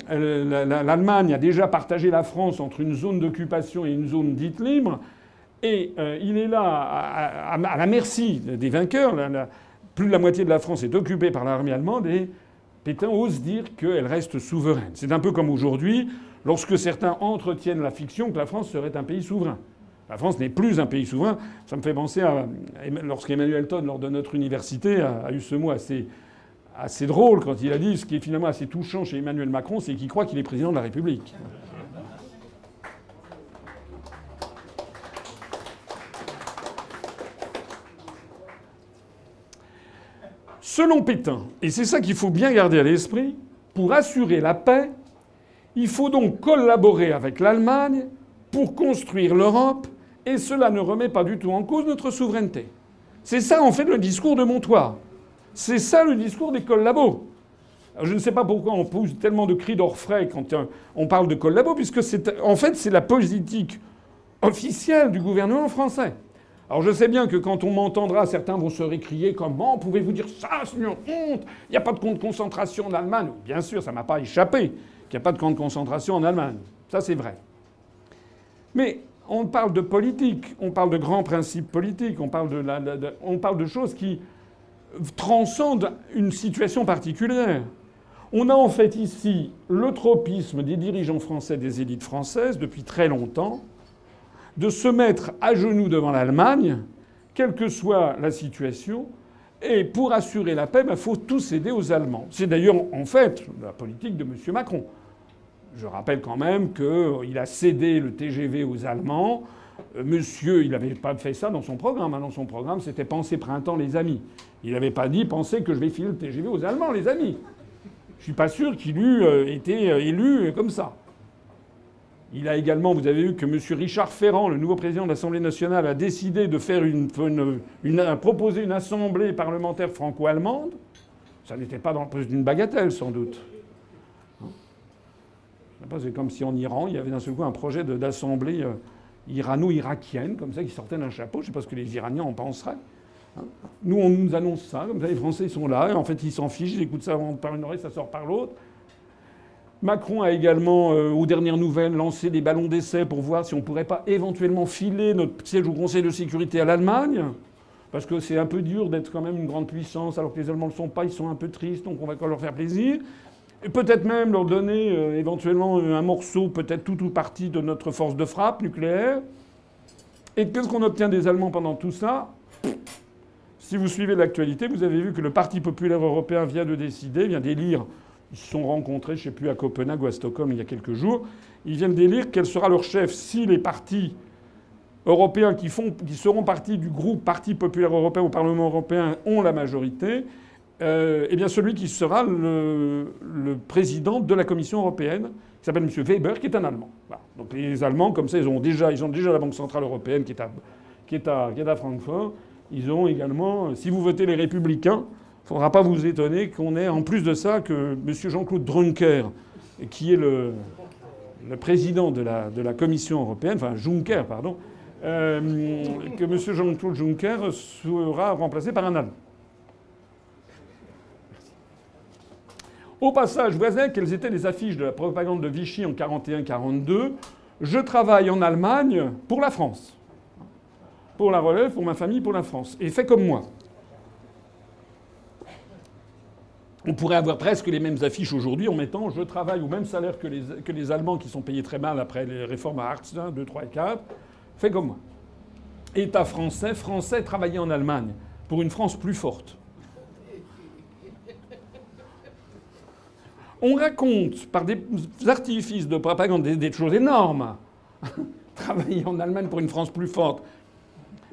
l'Allemagne a déjà partagé la France entre une zone d'occupation et une zone dite libre, et euh, il est là à, la merci des vainqueurs. plus de la moitié de la France est occupée par l'armée allemande, et Pétain ose dire qu'elle reste souveraine. C'est un peu comme aujourd'hui, lorsque certains entretiennent la fiction que la France serait un pays souverain. La France n'est plus un pays souverain. Ça me fait penser à lorsqu'Emmanuel Todd, lors de notre université, a, eu ce mot assez, assez drôle quand il a dit ce qui est finalement assez touchant chez Emmanuel Macron, c'est qu'il croit qu'il est président de la République. Selon Pétain, et c'est ça qu'il faut bien garder à l'esprit, pour assurer la paix, il faut donc collaborer avec l'Allemagne pour construire l'Europe Et cela ne remet pas du tout en cause notre souveraineté. C'est ça, en fait, le discours de Montoir. C'est ça le discours des collabos. Je ne sais pas pourquoi on pousse tellement de cris d'orfraie quand euh, on parle de collabos, puisque c'est, en fait, c'est la politique officielle du gouvernement français. Alors je sais bien que quand on m'entendra, certains vont se récrier comment pouvez-vous dire ça, c'est une honte Il n'y a pas de camp de concentration en Allemagne. Bien sûr, ça m'a pas échappé qu'il n'y a pas de camp de concentration en Allemagne. Ça c'est vrai. Mais on parle de politique, on parle de grands principes politiques, on parle de, choses qui transcendent une situation particulière. On a en fait ici le tropisme des dirigeants français, des élites françaises, depuis très longtemps, de se mettre à genoux devant l'Allemagne, quelle que soit la situation, et pour assurer la paix, il ben, faut tous céder aux Allemands. C'est d'ailleurs en fait la politique de M. Macron. Je rappelle quand même qu'il a cédé le TGV aux Allemands. Euh, monsieur, il n'avait pas fait ça dans son programme. Hein. Dans son programme, c'était penser printemps, les amis. Il n'avait pas dit penser que je vais filer le TGV aux Allemands, les amis. Je suis pas sûr qu'il eût euh, été euh, élu comme ça. Il a également, vous avez vu que M. Richard Ferrand, le nouveau président de l'Assemblée nationale, a décidé de faire une, proposer une assemblée parlementaire franco-allemande. Ça n'était pas dans une bagatelle, sans doute. C'est comme si en Iran, il y avait d'un seul coup un projet d'assemblée euh, irano-irakienne, comme ça, qui sortait d'un chapeau. Je ne sais pas ce que les Iraniens en penseraient. Hein. Nous, on nous annonce ça, comme ça, les Français sont là, et en fait, ils s'en fichent, ils écoutent ça par une oreille, ça sort par l'autre. Macron a également, euh, aux dernières nouvelles, lancé des ballons d'essai pour voir si on ne pourrait pas éventuellement filer notre siège au Conseil de sécurité à l'Allemagne. Parce que c'est un peu dur d'être quand même une grande puissance, alors que les Allemands ne le sont pas, ils sont un peu tristes, donc on va quand leur faire plaisir. Peut-être même leur donner euh, éventuellement un morceau, peut-être tout ou partie de notre force de frappe nucléaire. Et qu'est-ce qu'on obtient des Allemands pendant tout ça? Si vous suivez l'actualité, vous avez vu que le Parti populaire européen vient de décider, vient d'élire ils se sont rencontrés, je ne sais plus, à Copenhague ou à Stockholm il y a quelques jours. Ils viennent d'élire quel sera leur chef si les partis européens qui seront partis du groupe Parti populaire européen au Parlement européen ont la majorité. Euh, eh bien, celui qui sera le, président de la Commission européenne, qui s'appelle M. Weber, qui est un Allemand. Donc les Allemands, comme ça, ils ont déjà, ils ont déjà la Banque centrale européenne qui est à, qui est à, qui est à Francfort. Ils ont également, si vous votez les Républicains, il ne faudra pas vous étonner qu'on ait en plus de ça que M. Jean-Claude Drunker, qui est le, président de la, de la, Commission européenne, enfin Juncker, pardon, euh, que M. Jean-Claude Juncker sera remplacé par un Allemand. Au passage, voyez quelles étaient les affiches de la propagande de Vichy en 41-42 Je travaille en Allemagne pour la France. Pour la relève, pour ma famille, pour la France. Et fait comme moi. On pourrait avoir presque les mêmes affiches aujourd'hui en mettant je travaille au même salaire que les, que les Allemands qui sont payés très mal après les réformes à Hartz 1, 2, 3 et 4. Fais comme moi. État français, français travailler en Allemagne pour une France plus forte. On raconte par des artifices de propagande des choses énormes. (laughs) travailler en Allemagne pour une France plus forte.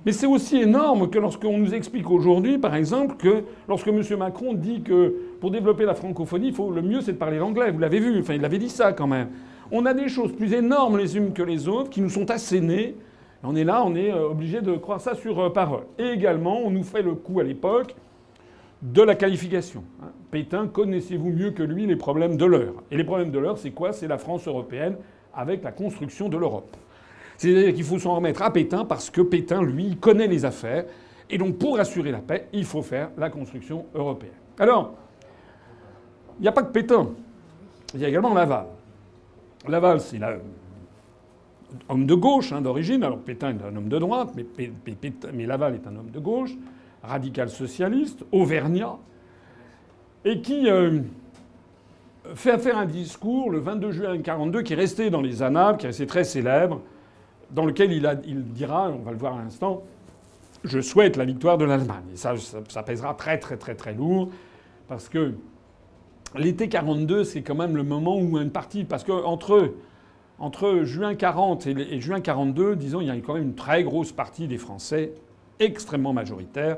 Mais c'est aussi énorme que lorsqu'on nous explique aujourd'hui, par exemple, que lorsque M. Macron dit que pour développer la francophonie, le mieux c'est de parler l'anglais. Vous l'avez vu, enfin il avait dit ça quand même. On a des choses plus énormes les unes que les autres qui nous sont assénées. On est là, on est euh, obligé de croire ça sur euh, parole. Et également, on nous fait le coup à l'époque de la qualification. Hein. Pétain, connaissez-vous mieux que lui les problèmes de l'heure Et les problèmes de l'heure, c'est quoi C'est la France européenne avec la construction de l'Europe. C'est-à-dire qu'il faut s'en remettre à Pétain parce que Pétain, lui, connaît les affaires. Et donc, pour assurer la paix, il faut faire la construction européenne. Alors, il n'y a pas que Pétain. Il y a également Laval. Laval, c'est l'homme de gauche hein, d'origine. Alors Pétain est un homme de droite, mais, Laval est un homme de gauche, radical socialiste, auvergnat, et qui euh, fait faire un discours le 22 juin 1942 qui est resté dans les annales, qui est resté très célèbre, dans lequel il, dira, on va le voir à l'instant, je souhaite la victoire de l'Allemagne. Et ça, ça, pèsera très très très très lourd, parce que l'été 42, c'est quand même le moment où une partie, parce qu'entre entre juin 40 et, juin 42, disons, il y a quand même une très grosse partie des Français, extrêmement majoritaire,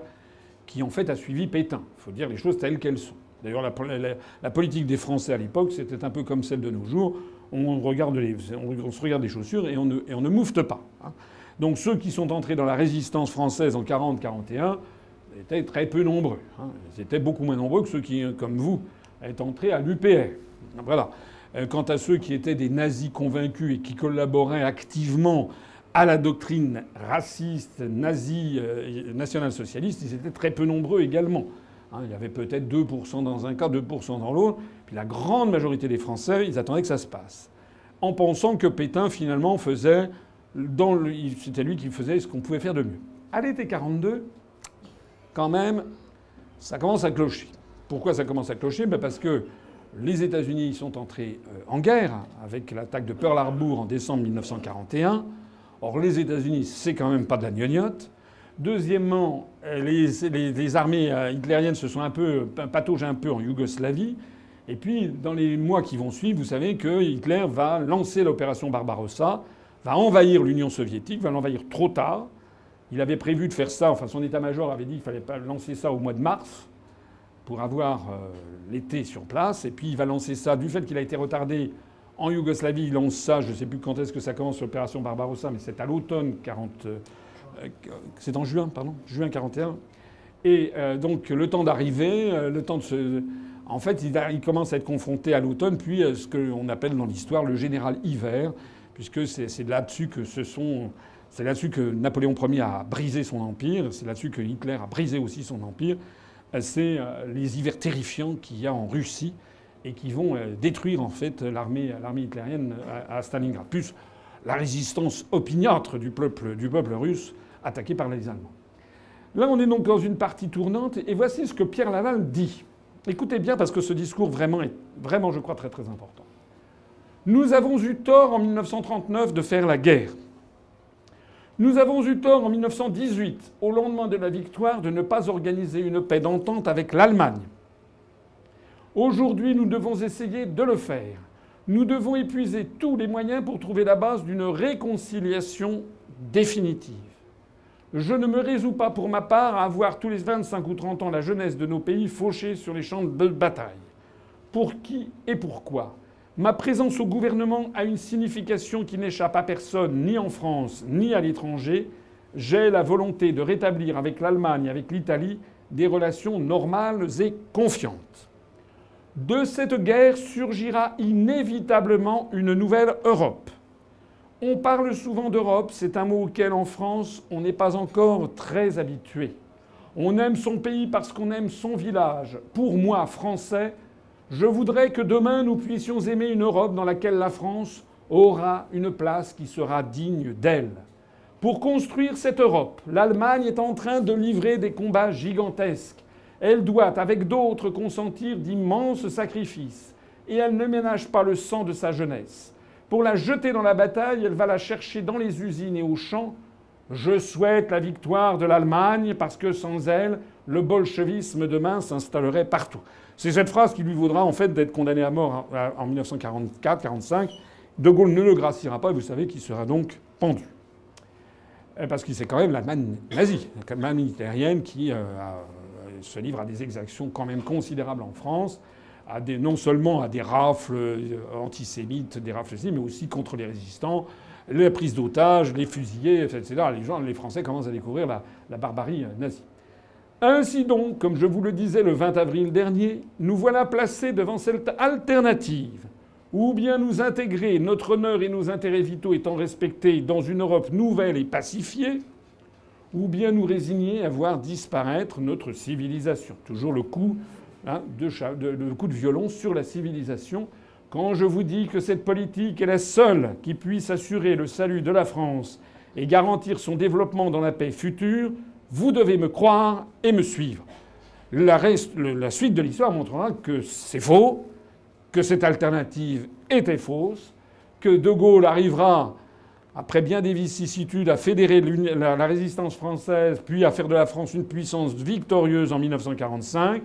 qui en fait a suivi Pétain. Il faut dire les choses telles qu'elles sont. D'ailleurs, la, politique des Français à l'époque, c'était un peu comme celle de nos jours on, regarde se regarde les chaussures et on ne, moufte pas. Hein. Donc ceux qui sont entrés dans la résistance française en 40-41 étaient très peu nombreux. Hein. Ils étaient beaucoup moins nombreux que ceux qui, comme vous, est entré à l'UPR. Euh, quant à ceux qui étaient des nazis convaincus et qui collaboraient activement à la doctrine raciste, nazie, euh, national-socialiste, ils étaient très peu nombreux également. Hein, il y avait peut-être 2% dans un cas, 2% dans l'autre. Puis la grande majorité des Français, ils attendaient que ça se passe. En pensant que Pétain, finalement, faisait. C'était lui qui faisait ce qu'on pouvait faire de mieux. À l'été 42, quand même, ça commence à clocher. Pourquoi ça commence à clocher? Ben Parce que les États-Unis sont entrés euh, en guerre avec l'attaque de Pearl Harbor en décembre 1941. Or, les États-Unis, c'est quand même pas de la gnognotte. Deuxièmement, euh, les, armées euh, hitlériennes se sont un peu pataugées un peu en Yougoslavie. Et puis, dans les mois qui vont suivre, vous savez que Hitler va lancer l'opération Barbarossa, va envahir l'Union soviétique, va l'envahir trop tard. Il avait prévu de faire ça, enfin son état-major avait dit qu'il fallait pas lancer ça au mois de mars pour avoir euh, l'été sur place. Et puis il va lancer ça, du fait qu'il a été retardé en Yougoslavie, il lance ça, je ne sais plus quand est-ce que ça commence l'opération Barbarossa, mais c'est à l'automne 40. Euh, c'est en juin, pardon, juin 41. Et euh, donc le temps d'arriver, le temps de se. En fait, il, commence à être confronté à l'automne, puis ce qu'on appelle dans l'histoire le général hiver, puisque c'est là-dessus que ce sont. C'est là-dessus que Napoléon Ier a brisé son empire, c'est là-dessus que Hitler a brisé aussi son empire c'est euh, les hivers terrifiants qu'il y a en Russie et qui vont euh, détruire en fait l'armée, hitlérienne à Stalingrad. Plus la résistance opiniâtre du peuple, russe attaqué par les Allemands. Là, on est donc dans une partie tournante, et voici ce que Pierre Laval dit. Écoutez bien, parce que ce discours vraiment est vraiment, je crois, très très important. Nous avons eu tort en 1939 de faire la guerre. Nous avons eu tort en 1918, au lendemain de la victoire, de ne pas organiser une paix d'entente avec l'Allemagne. Aujourd'hui, nous devons essayer de le faire. Nous devons épuiser tous les moyens pour trouver la base d'une réconciliation définitive. Je ne me résous pas pour ma part à avoir tous les 25 ou 30 ans la jeunesse de nos pays fauchée sur les champs de bataille. Pour qui et pourquoi Ma présence au gouvernement a une signification qui n'échappe à personne, ni en France, ni à l'étranger. J'ai la volonté de rétablir avec l'Allemagne, avec l'Italie, des relations normales et confiantes. De cette guerre surgira inévitablement une nouvelle Europe. On parle souvent d'Europe, c'est un mot auquel en France on n'est pas encore très habitué. On aime son pays parce qu'on aime son village. Pour moi, français, je voudrais que demain nous puissions aimer une Europe dans laquelle la France aura une place qui sera digne d'elle. Pour construire cette Europe, l'Allemagne est en train de livrer des combats gigantesques. Elle doit, avec d'autres, consentir d'immenses sacrifices. Et elle ne ménage pas le sang de sa jeunesse. Pour la jeter dans la bataille, elle va la chercher dans les usines et aux champs. Je souhaite la victoire de l'Allemagne parce que sans elle, le bolchevisme demain s'installerait partout. C'est cette phrase qui lui vaudra en fait d'être condamné à mort en 1944-45. De Gaulle ne le graciera pas et vous savez qu'il sera donc pendu. Euh, parce que c'est quand même l'Allemagne nazie, l'Allemagne militairienne qui euh, euh, se livre à des exactions quand même considérables en France, non seulement à des rafles antisémites, des rafles mais aussi contre les résistants, les prises d'otages, les fusillés, etc. Les les Français commencent à découvrir la barbarie nazie. Ainsi donc, comme je vous le disais le 20 avril dernier, nous voilà placés devant cette alternative. Ou bien nous intégrer, notre honneur et nos intérêts vitaux étant respectés, dans une Europe nouvelle et pacifiée, ou bien nous résigner à voir disparaître notre civilisation. Toujours le coup, hein, de, le coup de violon sur la civilisation. Quand je vous dis que cette politique est la seule qui puisse assurer le salut de la France et garantir son développement dans la paix future, vous devez me croire et me suivre. La, suite de l'histoire montrera que c'est faux, que cette alternative était fausse, que De Gaulle arrivera, après bien des vicissitudes, à fédérer la, résistance française, puis à faire de la France une puissance victorieuse en 1945,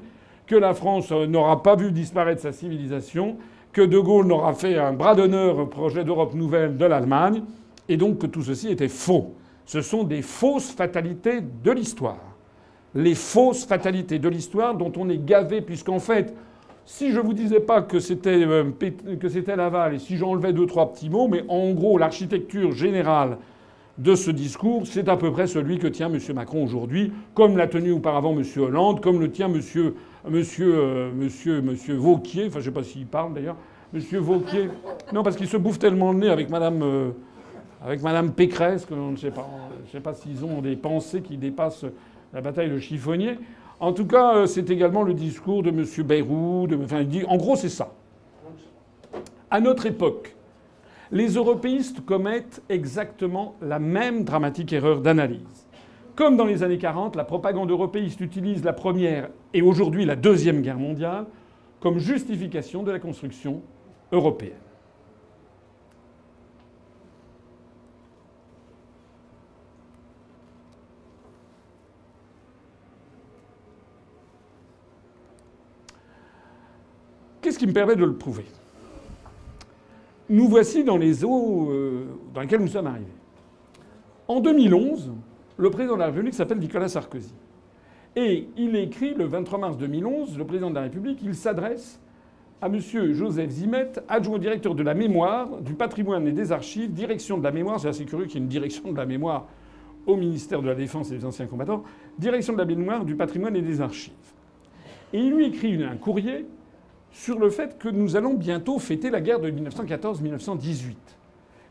que la France n'aura pas vu disparaître sa civilisation, que De Gaulle n'aura fait un bras d'honneur au projet d'Europe nouvelle de l'Allemagne, et donc que tout ceci était faux ce sont des fausses fatalités de l'histoire. Les fausses fatalités de l'histoire dont on est gavé, puisqu'en fait, si je ne vous disais pas que c'était, euh, que c'était Laval, et si j'enlevais deux, trois petits mots, mais en gros, l'architecture générale de ce discours, c'est à peu près celui que tient M. Macron aujourd'hui, comme l'a tenu auparavant M. Hollande, comme le tient M. Monsieur, monsieur, euh, monsieur, monsieur Vauquier, enfin je sais pas s'il parle d'ailleurs, M. Vauquier. Non, parce qu'il se bouffe tellement le nez avec Mme, euh, avec Pécresse que je ne sais pas, sais pas s'ils ont des pensées qui dépassent la bataille de chiffonnier. En tout cas, euh, c'est également le discours de M. Bayrou. En gros, c'est ça. À notre époque, les européistes commettent exactement la même dramatique erreur d'analyse. Comme dans les années 40, la propagande européiste utilise la première et aujourd'hui la deuxième guerre mondiale comme justification de la construction européenne. Qu'est-ce qui me permet de le prouver Nous voici dans les eaux euh, dans lesquelles nous sommes arrivés. En 2011, le président de la République s'appelle Nicolas Sarkozy. Et il écrit le 23 mars 2011, le président de la République, il s'adresse à M. Joseph Zimet, adjoint directeur de la mémoire, du patrimoine et des archives, direction de la mémoire, c'est assez curieux qu'il y ait une direction de la mémoire au ministère de la Défense et des Anciens Combattants, direction de la mémoire, du patrimoine et des archives. Et il lui écrit un courrier sur le fait que nous allons bientôt fêter la guerre de 1914-1918.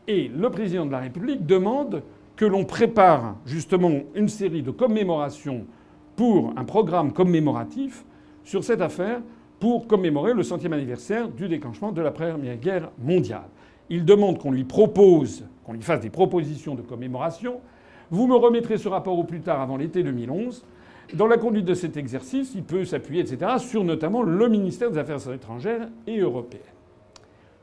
Et le président de la République demande que l'on prépare justement une série de commémorations pour un programme commémoratif sur cette affaire pour commémorer le centième anniversaire du déclenchement de la Première Guerre mondiale. Il demande qu'on lui propose, qu'on lui fasse des propositions de commémoration. Vous me remettrez ce rapport au plus tard avant l'été 2011. Dans la conduite de cet exercice, il peut s'appuyer, etc., sur notamment le ministère des Affaires étrangères et européennes.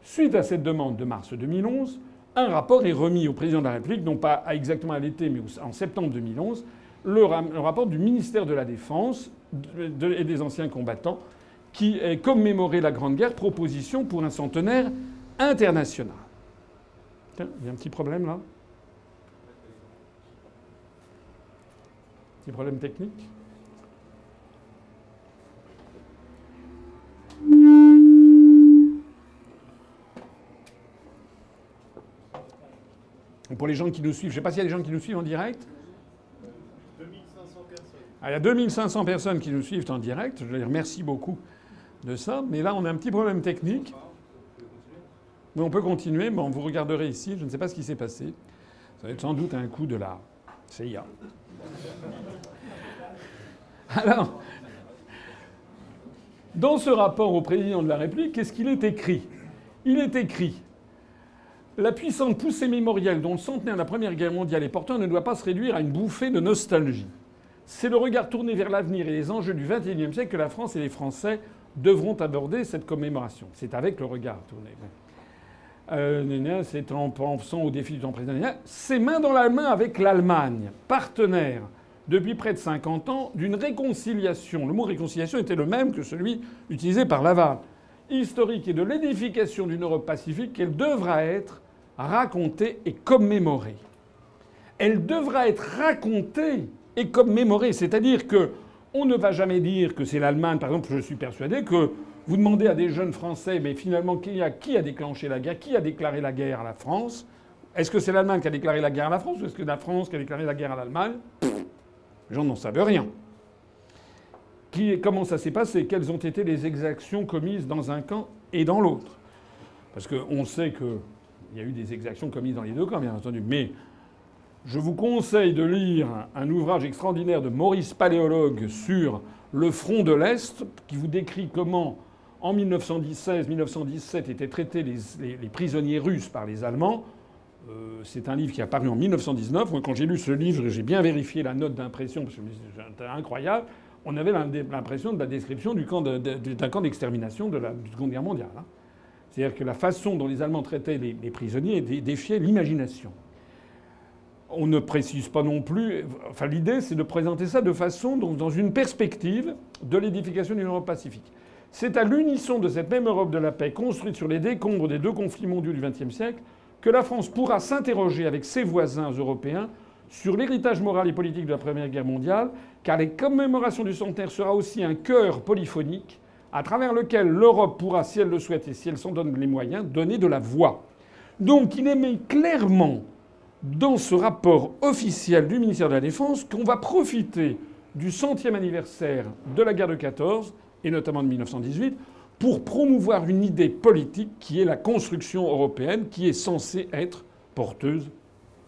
Suite à cette demande de mars 2011, un rapport est remis au président de la République, non pas exactement à l'été, mais en septembre 2011, le, rapport du ministère de la Défense et des anciens combattants, qui est commémoré la Grande Guerre, proposition pour un centenaire international. Tiens, il y a un petit problème là? Petit problème technique. pour les gens qui nous suivent, je ne sais pas s'il y a des gens qui nous suivent en direct. 2500 personnes. Ah, il y a 2500 personnes qui nous suivent en direct. Je leur remercie beaucoup de ça. Mais là, on a un petit problème technique. Mais on peut continuer. Bon, vous regarderez ici. Je ne sais pas ce qui s'est passé. Ça va être sans doute un coup de la CIA. Alors, dans ce rapport au président de la République, qu'est-ce qu'il est écrit? Il est écrit la puissante poussée mémorielle dont le centenaire de la Première Guerre mondiale est porteur ne doit pas se réduire à une bouffée de nostalgie. C'est le regard tourné vers l'avenir et les enjeux du XXIe siècle que la France et les Français devront aborder cette commémoration. C'est avec le regard tourné. Euh, c'est en pensant au défi du temps présent. C'est main dans la main avec l'Allemagne, partenaire depuis près de 50 ans d'une réconciliation. Le mot réconciliation était le même que celui utilisé par Laval. Historique et de l'édification d'une Europe pacifique qu'elle devra être racontée et commémorée. Elle devra être racontée et commémorée. C'est-à-dire que on ne va jamais dire que c'est l'Allemagne. Par exemple, je suis persuadé que vous demandez à des jeunes Français, mais finalement, qui a, qui a déclenché la guerre Qui a déclaré la guerre à la France? Est-ce que c'est l'Allemagne qui a déclaré la guerre à la France ou est-ce que la France qui a déclaré la guerre à l'Allemagne? Les gens n'en savent rien. Comment ça s'est passé? Quelles ont été les exactions commises dans un camp et dans l'autre? Parce qu'on sait qu'il y a eu des exactions commises dans les deux camps, bien entendu. Mais je vous conseille de lire un ouvrage extraordinaire de Maurice Paléologue sur le front de l'Est, qui vous décrit comment, en 1916-1917, étaient traités les, prisonniers russes par les Allemands. Euh, c'est un livre qui est apparu en 1919. Moi, quand j'ai lu ce livre, j'ai bien vérifié la note d'impression, parce que c'était incroyable. On avait l'impression de la description d'un camp d'extermination de la Seconde Guerre mondiale. Hein. C'est-à-dire que la façon dont les Allemands traitaient les, prisonniers défiait l'imagination on ne précise pas non plus. Enfin, l'idée, c'est de présenter ça de façon dans une perspective de l'édification d'une Europe pacifique. C'est à l'unisson de cette même Europe de la paix, construite sur les décombres des deux conflits mondiaux du XXe siècle, que la France pourra s'interroger avec ses voisins européens sur l'héritage moral et politique de la Première Guerre mondiale, car les commémorations du centenaire sera aussi un cœur polyphonique à travers lequel l'Europe pourra, si elle le souhaite et si elle s'en donne les moyens, donner de la voix. Donc il émet clairement dans ce rapport officiel du ministère de la Défense qu'on va profiter du centième anniversaire de la guerre de 14 et notamment de 1918 pour promouvoir une idée politique qui est la construction européenne, qui est censée être porteuse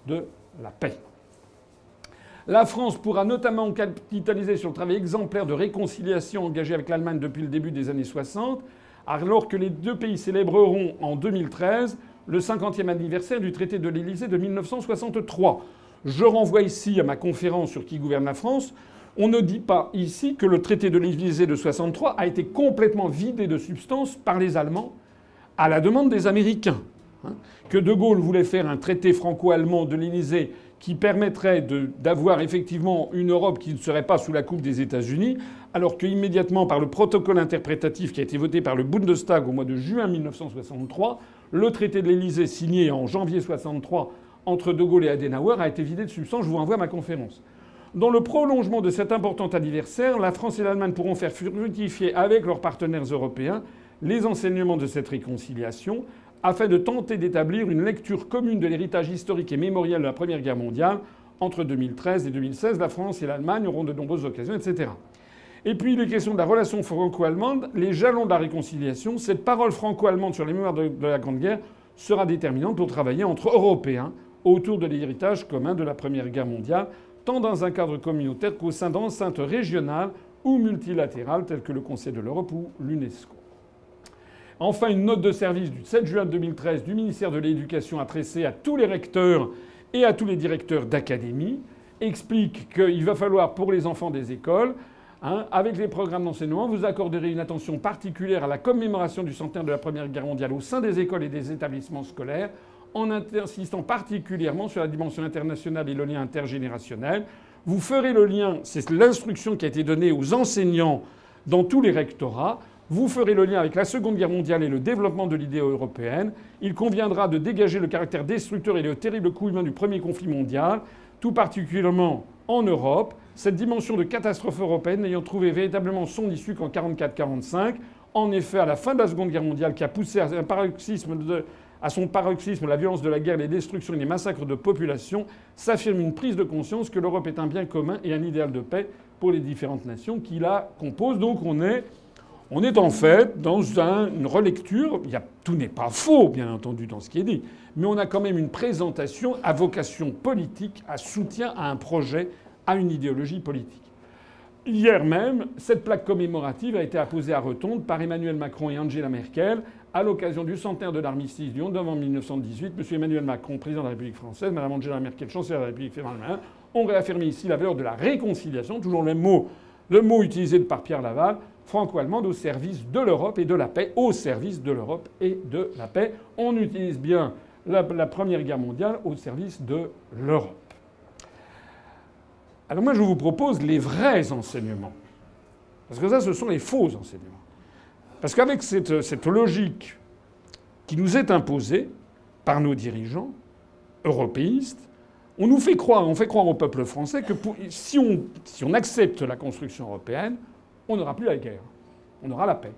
de la paix. La France pourra notamment capitaliser sur le travail exemplaire de réconciliation engagé avec l'Allemagne depuis le début des années 60, alors que les deux pays célébreront en 2013 le 50e anniversaire du traité de l'Élysée de 1963. Je renvoie ici à ma conférence sur qui gouverne la France. On ne dit pas ici que le traité de l'Élysée de 63 a été complètement vidé de substance par les Allemands à la demande des Américains. Hein. que De Gaulle voulait faire un traité franco-allemand de l'Élysée qui permettrait d'avoir effectivement une Europe qui ne serait pas sous la coupe des États-Unis, alors qu'immédiatement, par le protocole interprétatif qui a été voté par le Bundestag au mois de juin 1963, le traité de l'Élysée signé en janvier 1963 entre De Gaulle et Adenauer a été vidé de substance. Je vous renvoie à ma conférence. Dans le prolongement de cet important anniversaire, la France et l'Allemagne pourront faire fructifier avec leurs partenaires européens les enseignements de cette réconciliation afin de tenter d'établir une lecture commune de l'héritage historique et mémoriel de la Première Guerre mondiale. Entre 2013 et 2016, la France et l'Allemagne auront de nombreuses occasions, etc. Et puis les questions de la relation franco-allemande, les jalons de la réconciliation. Cette parole franco-allemande sur les mémoires de, la Grande Guerre sera déterminante pour travailler entre Européens autour de l'héritage commun de la Première Guerre mondiale, tant dans un cadre communautaire qu'au sein d'enceintes régionales ou multilatérales telles que le Conseil de l'Europe ou l'UNESCO. Enfin, une note de service du 7 juin 2013 du ministère de l'Éducation adressée à tous les recteurs et à tous les directeurs d'académie explique qu'il va falloir pour les enfants des écoles hein, avec les programmes d'enseignement, vous accorderez une attention particulière à la commémoration du centenaire de la Première Guerre mondiale au sein des écoles et des établissements scolaires, en insistant particulièrement sur la dimension internationale et le lien intergénérationnel. Vous ferez le lien, c'est l'instruction qui a été donnée aux enseignants dans tous les rectorats, vous ferez le lien avec la Seconde Guerre mondiale et le développement de l'idée européenne. Il conviendra de dégager le caractère destructeur et le terrible coup humain du premier conflit mondial, tout particulièrement en Europe, cette dimension de catastrophe européenne n'ayant trouvé véritablement son issue qu'en 1944-1945. En effet, à la fin de la Seconde Guerre mondiale, qui a poussé à, un paroxysme à son paroxysme la violence de la guerre, les destructions et les massacres de population, s'affirme une prise de conscience que l'Europe est un bien commun et un idéal de paix pour les différentes nations qui la composent. Donc on est en fait dans une relecture. tout n'est pas faux, bien entendu, dans ce qui est dit, mais on a quand même une présentation à vocation politique, à soutien à un projet, à une idéologie politique. Hier même, cette plaque commémorative a été apposée à Retonde par Emmanuel Macron et Angela Merkel à l'occasion du centenaire de l'armistice du 11 novembre 1918. M. Emmanuel Macron, président de la République française, Mme Angela Merkel, chancelière de la République fédérale, ont réaffirmé ici la valeur de la réconciliation, toujours le mot, le mot utilisé par Pierre Laval, franco-allemande au service de l'Europe et de la paix, au service de l'Europe et de la paix. On utilise bien la, Première Guerre mondiale au service de l'Europe. Alors moi, je vous propose les vrais enseignements. Parce que ça, ce sont les faux enseignements. Parce qu'avec cette, cette logique qui nous est imposée par nos dirigeants européistes, on nous fait croire, on fait croire au peuple français que si, on, si on accepte la construction européenne, on n'aura plus la guerre. On aura la paix.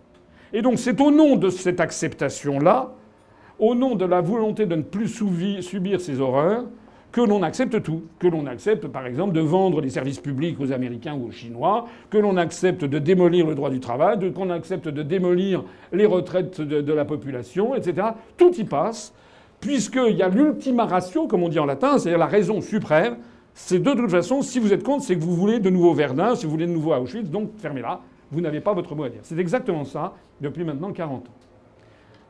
Et donc c'est au nom de cette acceptation-là, au nom de la volonté de ne plus subir ces horreurs, que l'on accepte tout. Que l'on accepte, par exemple, de vendre les services publics aux Américains ou aux Chinois, que l'on accepte de démolir le droit du travail, qu'on accepte de démolir les retraites de, la population, etc. Tout y passe, puisqu'il y a l'ultima ratio, comme on dit en latin, c'est-à-dire la raison suprême, c'est de toute façon, si vous êtes contre, c'est que vous voulez de nouveau Verdun, si vous voulez de nouveau Auschwitz, donc fermez-la. Vous n'avez pas votre mot à dire. C'est exactement ça depuis maintenant 40 ans.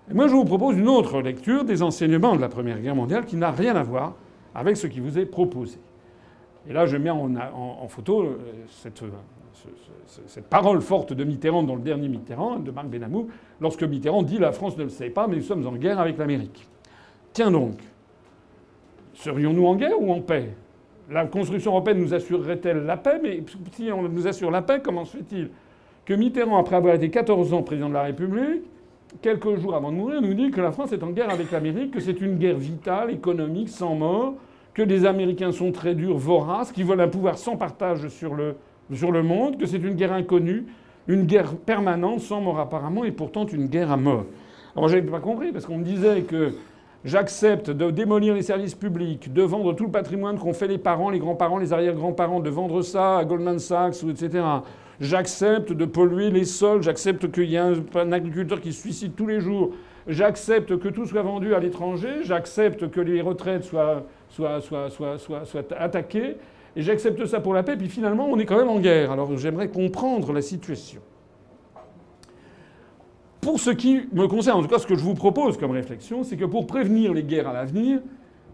Et moi, je vous propose une autre lecture des enseignements de la Première Guerre mondiale qui n'a rien à voir avec ce qui vous est proposé. Et là, je mets en, photo euh, cette, cette, parole forte de Mitterrand dans le dernier Mitterrand, de Marc Benamou, lorsque Mitterrand dit La France ne le sait pas, mais nous sommes en guerre avec l'Amérique. Tiens donc, serions-nous en guerre ou en paix? La construction européenne nous assurerait-elle la paix? Mais si on nous assure la paix, comment se fait-il que Mitterrand, après avoir été 14 ans président de la République, quelques jours avant de mourir, nous dit que la France est en guerre avec l'Amérique, que c'est une guerre vitale, économique, sans mort, que les Américains sont très durs, voraces, qu'ils veulent un pouvoir sans partage sur le, sur le monde, que c'est une guerre inconnue, une guerre permanente, sans mort apparemment, et pourtant une guerre à mort. Alors j'ai pas compris, parce qu'on me disait que J'accepte de démolir les services publics, de vendre tout le patrimoine qu'ont fait les parents, les grands-parents, les arrière-grands-parents, de vendre ça à Goldman Sachs, etc. J'accepte de polluer les sols, j'accepte qu'il y ait un, agriculteur qui se suicide tous les jours, j'accepte que tout soit vendu à l'étranger, j'accepte que les retraites soient, soient, soient, soient attaquées, et j'accepte ça pour la paix, puis finalement on est quand même en guerre. Alors j'aimerais comprendre la situation. Pour ce qui me concerne, en tout cas, ce que je vous propose comme réflexion, c'est que pour prévenir les guerres à l'avenir,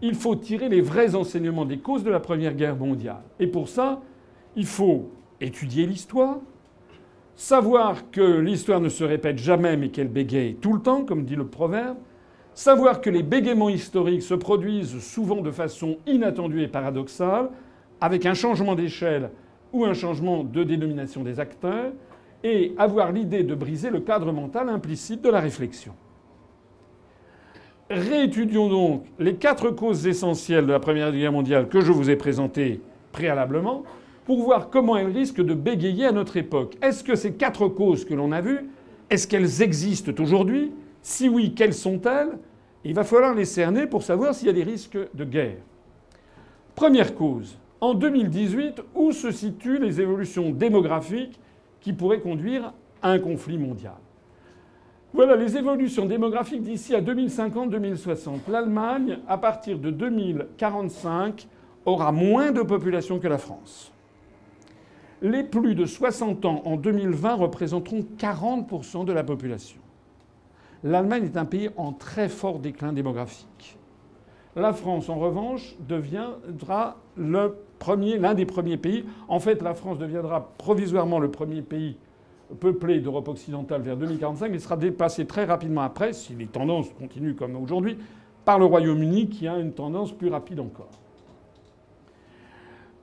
il faut tirer les vrais enseignements des causes de la Première Guerre mondiale. Et pour ça, il faut étudier l'histoire, savoir que l'histoire ne se répète jamais mais qu'elle bégaye tout le temps, comme dit le proverbe, savoir que les bégaiements historiques se produisent souvent de façon inattendue et paradoxale, avec un changement d'échelle ou un changement de dénomination des acteurs, et avoir l'idée de briser le cadre mental implicite de la réflexion. Réétudions donc les quatre causes essentielles de la Première Guerre mondiale que je vous ai présentées préalablement pour voir comment elles risquent de bégayer à notre époque. Est-ce que ces quatre causes que l'on a vues, est-ce qu'elles existent aujourd'hui Si oui, quelles sont-elles? Il va falloir les cerner pour savoir s'il y a des risques de guerre. Première cause. En 2018, où se situent les évolutions démographiques qui pourrait conduire à un conflit mondial? Voilà les évolutions démographiques d'ici à 2050-2060. L'Allemagne, à partir de 2045, aura moins de population que la France. Les plus de 60 ans en 2020 représenteront 40% de la population. L'Allemagne est un pays en très fort déclin démographique. La France, en revanche, deviendra l'un des premiers pays. En fait, la France deviendra provisoirement le premier pays peuplé d'Europe occidentale vers 2045. Il sera dépassé très rapidement après, si les tendances continuent comme aujourd'hui, par le Royaume-Uni qui a une tendance plus rapide encore.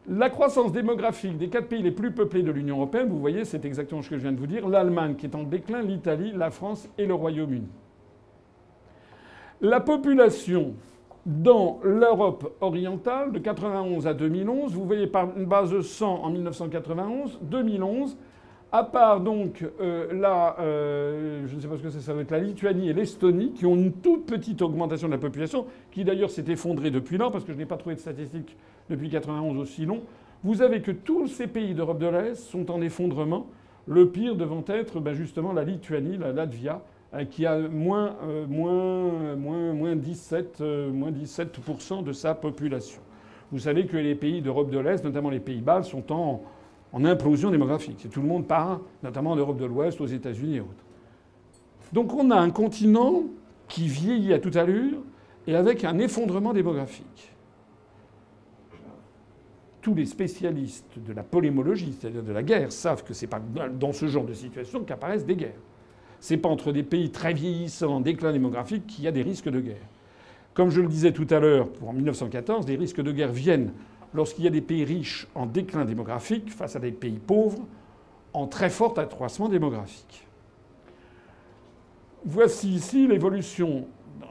La croissance démographique des quatre pays les plus peuplés de l'Union européenne, vous voyez, c'est exactement ce que je viens de vous dire. L'Allemagne qui est en déclin, l'Italie, la France et le Royaume-Uni. La population dans l'Europe orientale de 91 à 2011. Vous voyez par une base de 100 en 1991, 2011. À part donc euh, la, euh, je ne sais pas ce que c'est, ça la Lituanie et l'Estonie, qui ont une toute petite augmentation de la population, qui d'ailleurs s'est effondrée depuis lors, parce que je n'ai pas trouvé de statistiques depuis 91 aussi long. Vous avez que tous ces pays d'Europe de l'Est sont en effondrement. Le pire devant être ben, justement la Lituanie, la Latvia, euh, qui a moins, euh, moins, moins, moins 17, euh, moins 17 de sa population. Vous savez que les pays d'Europe de l'Est, notamment les Pays-Bas, sont en, en, implosion démographique. Tout le monde part, notamment en Europe de l'Ouest, aux États-Unis et autres. Donc on a un continent qui vieillit à toute allure et avec un effondrement démographique. Tous les spécialistes de la polémologie, c'est-à-dire de la guerre, savent que c'est pas dans ce genre de situation qu'apparaissent des guerres c'est pas entre des pays très vieillissants en déclin démographique qu'il y a des risques de guerre. Comme je le disais tout à l'heure, pour 1914, des risques de guerre viennent lorsqu'il y a des pays riches en déclin démographique face à des pays pauvres en très fort accroissement démographique. Voici ici l'évolution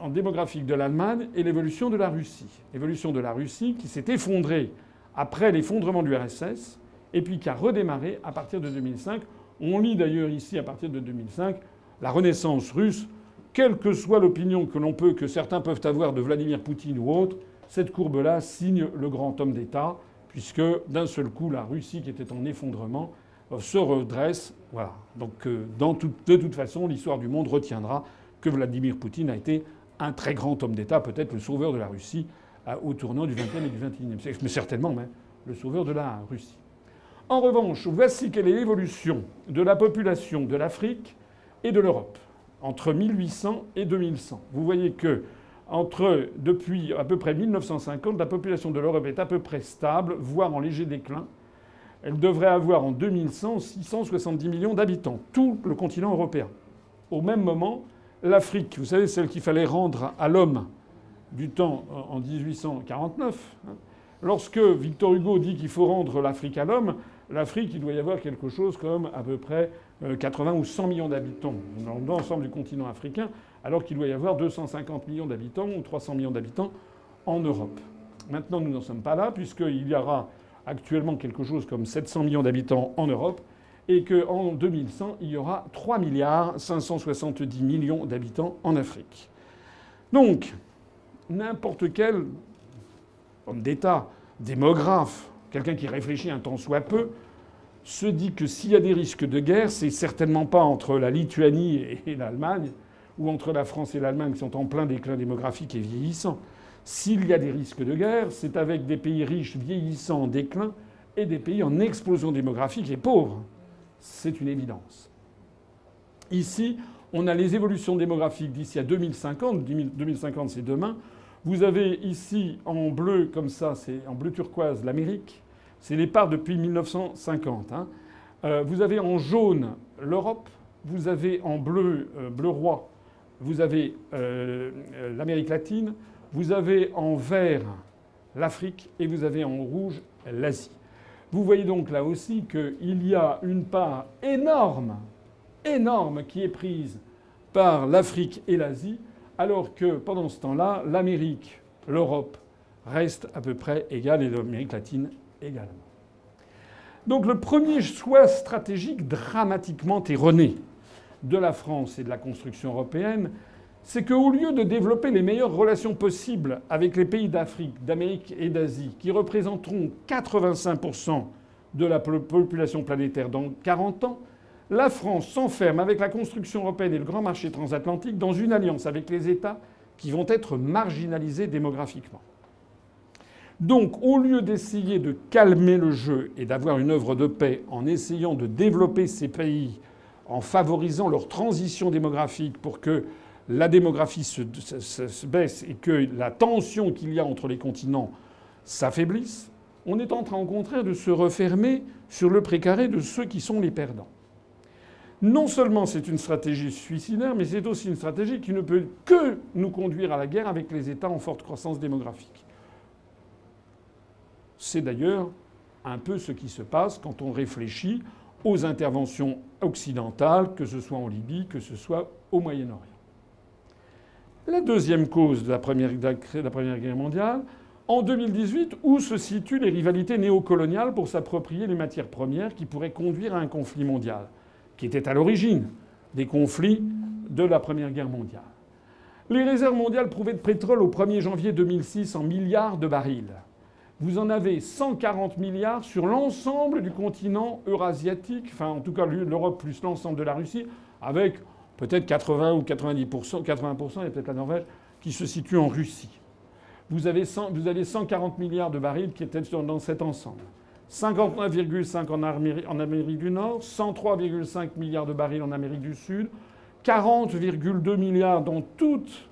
démographique de l'Allemagne et l'évolution de la Russie. L'évolution de la Russie qui s'est effondrée après l'effondrement du RSS et puis qui a redémarré à partir de 2005. On lit d'ailleurs ici à partir de 2005 la renaissance russe, quelle que soit l'opinion que l'on peut, que certains peuvent avoir de Vladimir Poutine ou autre, cette courbe-là signe le grand homme d'État, puisque d'un seul coup, la Russie, qui était en effondrement, se redresse. Voilà. Donc, euh, de toute façon, l'histoire du monde retiendra que Vladimir Poutine a été un très grand homme d'État, peut-être le sauveur de la Russie au tournant du XXe et du XXIe siècle, mais certainement même le sauveur de la Russie. En revanche, voici quelle est l'évolution de la population de l'Afrique et de l'Europe entre 1800 et 2100. Vous voyez que entre, depuis à peu près 1950, la population de l'Europe est à peu près stable, voire en léger déclin. Elle devrait avoir en 2100 670 millions d'habitants, tout le continent européen. Au même moment, l'Afrique, vous savez, celle qu'il fallait rendre à l'homme du temps en 1849, hein, lorsque Victor Hugo dit qu'il faut rendre l'Afrique à l'homme, l'Afrique, il doit y avoir quelque chose comme à peu près 80 euh, ou 100 millions d'habitants dans l'ensemble du continent africain, alors qu'il doit y avoir 250 millions d'habitants ou 300 millions d'habitants en Europe. Maintenant, nous n'en sommes pas là, puisqu'il y aura actuellement quelque chose comme 700 millions d'habitants en Europe, et qu'en 2100, il y aura 3 milliards 570 millions d'habitants en Afrique. Donc, n'importe quel homme d'État, démographe, quelqu'un qui réfléchit un tant soit peu, se dit que s'il y a des risques de guerre, c'est certainement pas entre la Lituanie et l'Allemagne, ou entre la France et l'Allemagne qui sont en plein déclin démographique et vieillissant. S'il y a des risques de guerre, c'est avec des pays riches vieillissants en déclin et des pays en explosion démographique et pauvres. C'est une évidence. Ici, on a les évolutions démographiques d'ici à 2050. 2050, c'est demain. Vous avez ici en bleu, comme ça, c'est en bleu turquoise, l'Amérique. C'est les parts depuis 1950. Hein. Euh, vous avez en jaune l'Europe. Vous avez en bleu, euh, bleu roi, vous avez euh, l'Amérique latine. Vous avez en vert l'Afrique et vous avez en rouge l'Asie. Vous voyez donc là aussi qu'il y a une part énorme, énorme qui est prise par l'Afrique et l'Asie, alors que pendant ce temps-là, l'Amérique, l'Europe restent à peu près égales et l'Amérique latine également. Donc le premier choix stratégique dramatiquement erroné de la France et de la construction européenne, c'est qu'au lieu de développer les meilleures relations possibles avec les pays d'Afrique, d'Amérique et d'Asie, qui représenteront 85% de la population planétaire dans 40 ans, la France s'enferme avec la construction européenne et le grand marché transatlantique dans une alliance avec les États qui vont être marginalisés démographiquement. Donc, au lieu d'essayer de calmer le jeu et d'avoir une œuvre de paix en essayant de développer ces pays, en favorisant leur transition démographique pour que la démographie se, baisse et que la tension qu'il y a entre les continents s'affaiblisse, on est en train au contraire de se refermer sur le précaré de ceux qui sont les perdants. Non seulement c'est une stratégie suicidaire, mais c'est aussi une stratégie qui ne peut que nous conduire à la guerre avec les États en forte croissance démographique. C'est d'ailleurs un peu ce qui se passe quand on réfléchit aux interventions occidentales, que ce soit en Libye, que ce soit au Moyen-Orient. La deuxième cause de la Première, Guerre mondiale, en 2018, où se situent les rivalités néocoloniales pour s'approprier les matières premières qui pourraient conduire à un conflit mondial, qui était à l'origine des conflits de la Première Guerre mondiale. Les réserves mondiales prouvées de pétrole au 1er janvier 2006 en milliards de barils. Vous en avez 140 milliards sur l'ensemble du continent eurasiatique, enfin en tout cas l'Europe plus l'ensemble de la Russie, avec peut-être 80 ou 90%, 80%, et peut-être la Norvège, qui se situe en Russie. Vous avez, 140 milliards de barils qui étaient dans cet ensemble. 59,5 en, en Amérique du Nord, 103,5 milliards de barils en Amérique du Sud, 40,2 milliards dans toute,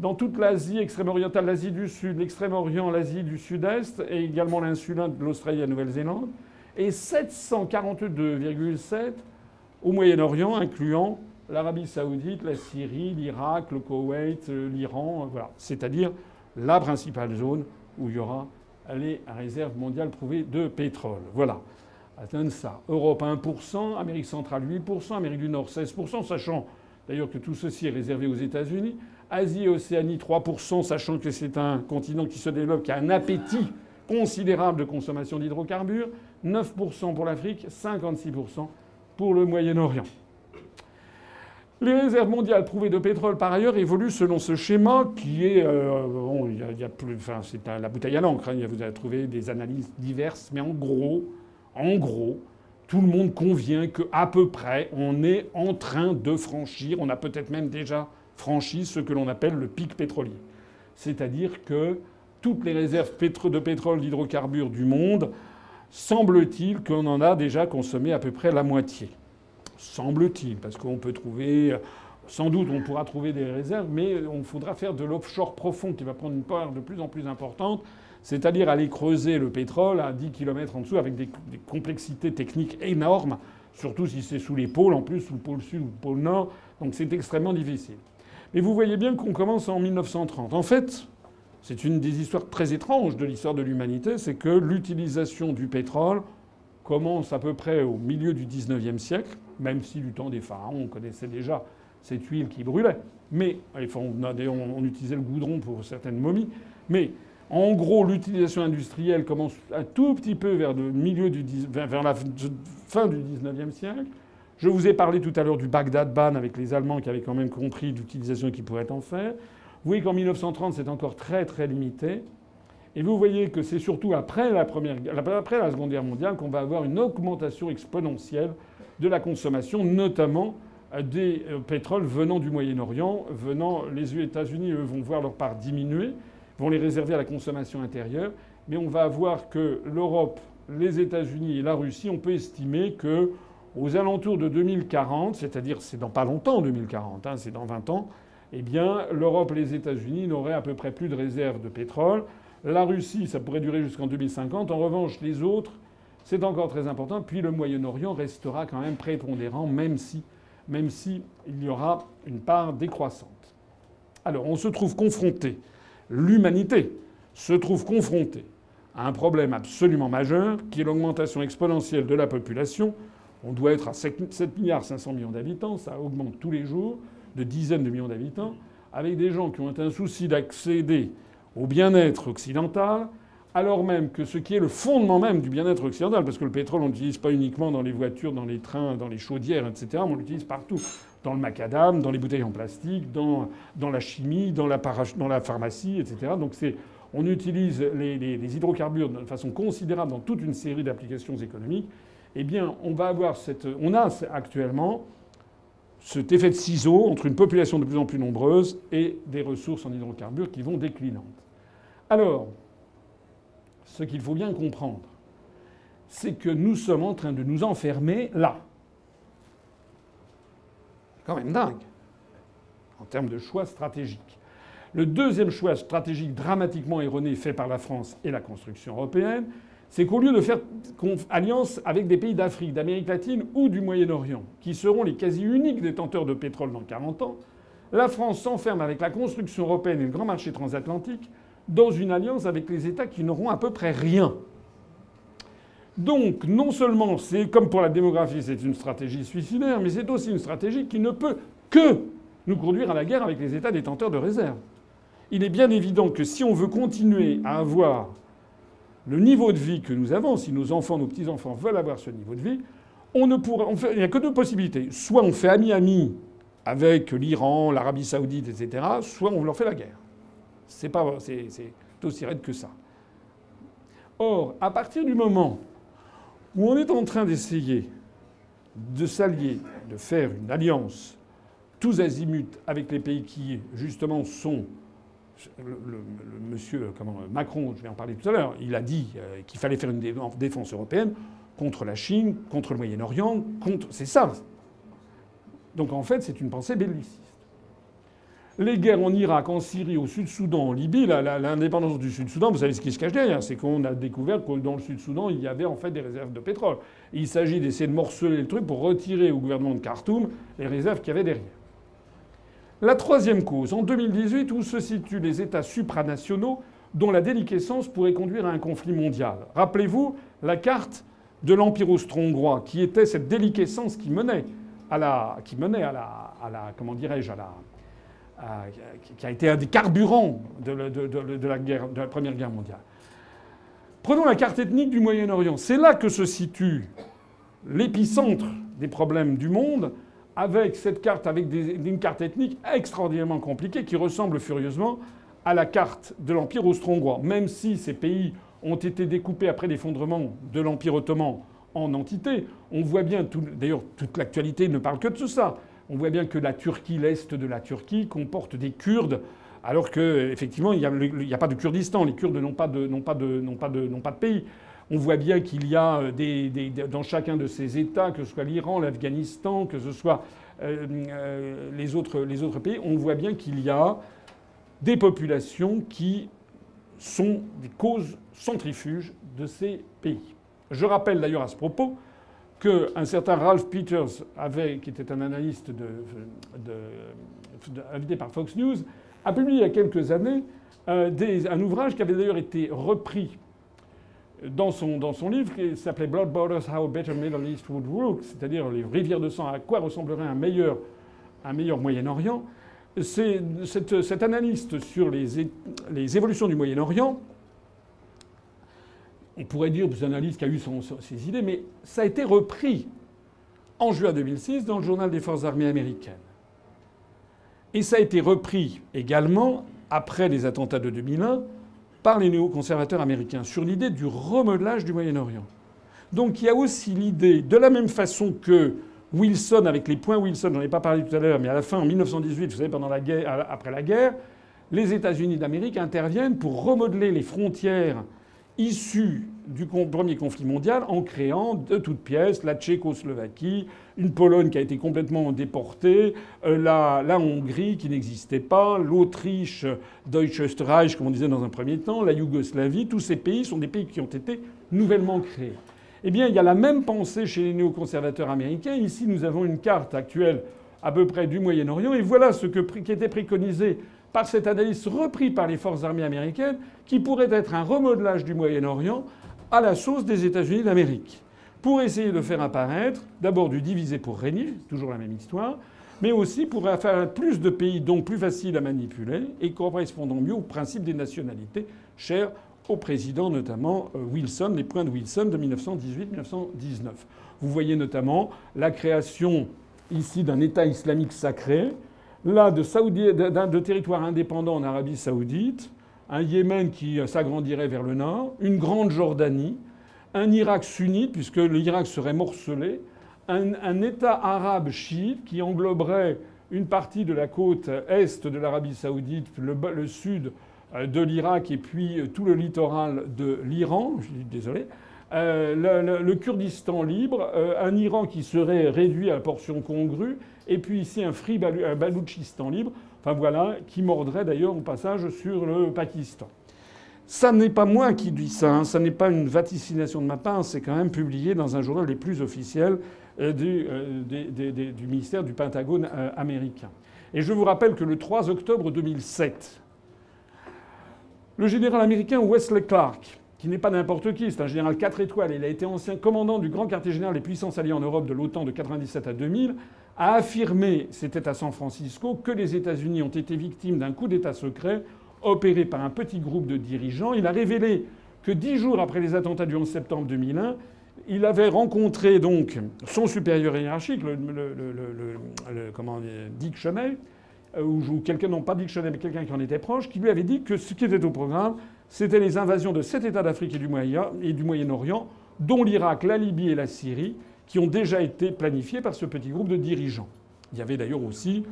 dans toute l'Asie extrême-orientale, l'Asie du Sud, l'Extrême-Orient, l'Asie du Sud-Est et également l'insulin de l'Australie et la Nouvelle-Zélande, et 742,7 au Moyen-Orient, incluant l'Arabie saoudite, la Syrie, l'Irak, le Koweït, euh, l'Iran, euh. C'est-à-dire la principale zone où il y aura les réserves mondiales prouvées de pétrole. Voilà. Atteindre ça. Europe 1%, Amérique centrale 8%, Amérique du Nord 16%, sachant d'ailleurs que tout ceci est réservé aux États-Unis. Asie et Océanie 3%, sachant que c'est un continent qui se développe, qui a un appétit considérable de consommation d'hydrocarbures. 9% pour l'Afrique, 56% pour le Moyen-Orient. Les réserves mondiales prouvées de pétrole, par ailleurs, évoluent selon ce schéma qui est. Euh, bon, il y a, plus, enfin, c'est la bouteille à l'encre. Hein, vous allez trouver des analyses diverses, mais en gros, en gros, tout le monde convient qu'à peu près, on est en train de franchir, on a peut-être même déjà franchi ce que l'on appelle le pic pétrolier. C'est-à-dire que toutes les réserves de pétrole, d'hydrocarbures du monde, semble-t-il qu'on en a déjà consommé à peu près la moitié semble-t-il, parce qu'on peut trouver, sans doute on pourra trouver des réserves, mais on faudra faire de l'offshore profond qui va prendre une part de plus en plus importante, c'est-à-dire aller creuser le pétrole à 10 km en dessous avec des, complexités techniques énormes, surtout si c'est sous les pôles, en plus sous le pôle sud ou le pôle nord, donc c'est extrêmement difficile. Mais vous voyez bien qu'on commence en 1930. En fait, c'est une des histoires très étranges de l'histoire de l'humanité, c'est que l'utilisation du pétrole commence à peu près au milieu du XIXe siècle, même si du temps des pharaons, on connaissait déjà cette huile qui brûlait. Mais on, utilisait le goudron pour certaines momies. Mais en gros, l'utilisation industrielle commence un tout petit peu vers, le milieu du, vers la fin du XIXe siècle. Je vous ai parlé tout à l'heure du Bagdad Ban avec les Allemands qui avaient quand même compris l'utilisation qu'ils pourraient en faire. Vous voyez qu'en 1930, c'est encore très très limité. Et vous voyez que c'est surtout après la, après la Seconde Guerre mondiale qu'on va avoir une augmentation exponentielle de la consommation, notamment des euh, pétroles venant du Moyen-Orient. Venant, les États-Unis, eux, vont voir leur part diminuer, vont les réserver à la consommation intérieure. Mais on va voir que l'Europe, les États-Unis et la Russie, on peut estimer que aux alentours de 2040, c'est-à-dire c'est dans pas longtemps 2040, hein, c'est dans 20 ans, eh bien l'Europe et les États-Unis n'auraient à peu près plus de réserves de pétrole. La Russie, ça pourrait durer jusqu'en 2050. En revanche, les autres, c'est encore très important. Puis le Moyen-Orient restera quand même prépondérant, même si, même si il y aura une part décroissante. Alors, on se trouve confronté, l'humanité se trouve confrontée à un problème absolument majeur, qui est l'augmentation exponentielle de la population. On doit être à 7 milliards 500 millions d'habitants, ça augmente tous les jours de dizaines de millions d'habitants, avec des gens qui ont un souci d'accéder au bien-être occidental, alors même que ce qui est le fondement même du bien-être occidental, parce que le pétrole, on l'utilise pas uniquement dans les voitures, dans les trains, dans les chaudières, etc., on l'utilise partout. Dans le macadam, dans les bouteilles en plastique, dans, la chimie, dans la, pharmacie, etc. Donc c'est, on utilise les, hydrocarbures de façon considérable dans toute une série d'applications économiques. Eh bien, on va avoir cette, on a actuellement cet effet de ciseau entre une population de plus en plus nombreuse et des ressources en hydrocarbures qui vont déclinantes. Alors, ce qu'il faut bien comprendre, c'est que nous sommes en train de nous enfermer là. C'est quand même dingue en termes de choix stratégiques. Le deuxième choix stratégique dramatiquement erroné fait par la France et la construction européenne, c'est qu'au lieu de faire alliance avec des pays d'Afrique, d'Amérique latine ou du Moyen-Orient, qui seront les quasi uniques détenteurs de pétrole dans 40 ans, la France s'enferme avec la construction européenne et le grand marché transatlantique dans une alliance avec les États qui n'auront à peu près rien. Donc, non seulement c'est comme pour la démographie, c'est une stratégie suicidaire, mais c'est aussi une stratégie qui ne peut que nous conduire à la guerre avec les États détenteurs de réserves. Il est bien évident que si on veut continuer à avoir le niveau de vie que nous avons, si nos enfants, nos petits-enfants veulent avoir ce niveau de vie, on ne pourra, il n'y a que deux possibilités. Soit on fait ami-ami avec l'Iran, l'Arabie saoudite, etc., soit on leur fait la guerre. C'est c'est, aussi raide que ça. Or, à partir du moment où on est en train d'essayer de s'allier, de faire une alliance tous azimuts avec les pays qui, justement, sont le, monsieur comment, Macron, je vais en parler tout à l'heure, il a dit euh, qu'il fallait faire une défense européenne contre la Chine, contre le Moyen-Orient, contre. C'est ça. Donc en fait, c'est une pensée belliciste. Les guerres en Irak, en Syrie, au Sud-Soudan, en Libye, l'indépendance du Sud-Soudan, vous savez ce qui se cache derrière C'est qu'on a découvert que dans le Sud-Soudan, il y avait en fait des réserves de pétrole. il s'agit d'essayer de morceler le truc pour retirer au gouvernement de Khartoum les réserves qu'il y avait derrière. La troisième cause, en 2018, où se situent les États supranationaux dont la déliquescence pourrait conduire à un conflit mondial. Rappelez-vous la carte de l'Empire austro-hongrois, qui était cette déliquescence qui menait à la, qui menait à la, comment dirais-je, à la, qui a été un des carburants de la Première Guerre mondiale. Prenons la carte ethnique du Moyen-Orient. C'est là que se situe l'épicentre des problèmes du monde avec cette carte, avec une carte ethnique extraordinairement compliquée qui ressemble furieusement à la carte de l'Empire austro-hongrois. Même si ces pays ont été découpés après l'effondrement de l'Empire ottoman en entités, on voit bien, d'ailleurs toute l'actualité ne parle que de ça, on voit bien que la Turquie, l'est de la Turquie, comporte des Kurdes, alors qu'effectivement, il n'y a, pas de Kurdistan. Les Kurdes n'ont pas de pays. On voit bien qu'il y a euh, des, dans chacun de ces États, que ce soit l'Iran, l'Afghanistan, que ce soit euh, euh, les, autres, pays, on voit bien qu'il y a des populations qui sont des causes centrifuges de ces pays. Je rappelle d'ailleurs à ce propos qu'un certain Ralph Peters, qui était un analyste invité par Fox News, a publié il y a quelques années un ouvrage qui avait d'ailleurs été repris dans son, dans son livre qui s'appelait Blood Borders, How a Better Middle East Would Look, c'est-à-dire les rivières de sang, à quoi ressemblerait un meilleur, un meilleur Moyen-Orient, c'est cet, analyste sur les, les évolutions du Moyen-Orient, on pourrait dire un analyste qui a eu ses idées, mais ça a été repris en juin 2006 dans le journal des Forces armées américaines. Et ça a été repris également après les attentats de 2001, par les néoconservateurs américains sur l'idée du remodelage du Moyen-Orient. Donc il y a aussi l'idée, de la même façon que Wilson, avec les points Wilson, j'en ai pas parlé tout à l'heure, mais à la fin, en 1918, vous savez, pendant la guerre, après la guerre, les États-Unis d'Amérique interviennent pour remodeler les frontières issues du premier conflit mondial en créant de toutes pièces la Tchécoslovaquie, une Pologne qui a été complètement déportée, euh, la, Hongrie qui n'existait pas, l'Autriche, Deutsches Reich, comme on disait dans un premier temps, la Yougoslavie. Tous ces pays sont des pays qui ont été nouvellement créés. Eh bien, il y a la même pensée chez les néoconservateurs américains. Ici, nous avons une carte actuelle à peu près du Moyen-Orient, et voilà ce qui était préconisé par cette analyse repris par les forces armées américaines, qui pourrait être un remodelage du Moyen-Orient à la sauce des États-Unis d'Amérique, pour essayer de faire apparaître d'abord du divisé pour régner, toujours la même histoire, mais aussi pour faire plus de pays donc plus faciles à manipuler et correspondant mieux au principe des nationalités, cher au président notamment euh, Wilson, les points de Wilson de 1918-1919. Vous voyez notamment la création ici d'un État islamique sacré, là de, de, territoires indépendants en Arabie saoudite, un Yémen qui s'agrandirait vers le nord, une grande Jordanie, un Irak sunnite, puisque l'Irak serait morcelé, un, État arabe chiite qui engloberait une partie de la côte est de l'Arabie saoudite, le, sud euh, de l'Irak et puis euh, tout le littoral de l'Iran, je suis désolé, euh, le, le, Kurdistan libre, un Iran qui serait réduit à la portion congrue, et puis ici un Free Baloutchistan libre. Enfin voilà, qui mordrait d'ailleurs au passage sur le Pakistan. Ça n'est pas moi qui dis ça, hein. ça n'est pas une vaticination de ma part, c'est quand même publié dans un journal les plus officiels euh, du, euh, du, ministère du Pentagone euh, américain. Et je vous rappelle que le 3 octobre 2007, le général américain Wesley Clark, qui n'est pas n'importe qui, c'est un général 4 étoiles, il a été ancien commandant du grand quartier général des puissances alliées en Europe de l'OTAN de 1997 à 2000, a affirmé, c'était à San Francisco, que les États-Unis ont été victimes d'un coup d'État secret opéré par un petit groupe de dirigeants. Il a révélé que dix jours après les attentats du 11 septembre 2001, il avait rencontré donc son supérieur hiérarchique, comment Dick Cheney, euh, ou quelqu'un, non pas Dick mais quelqu'un qui en était proche, qui lui avait dit que ce qui était au programme, c'était les invasions de sept États d'Afrique et du Moyen-Orient, dont l'Irak, la Libye et la Syrie, qui ont déjà été planifiés par ce petit groupe de dirigeants. Il y avait d'ailleurs aussi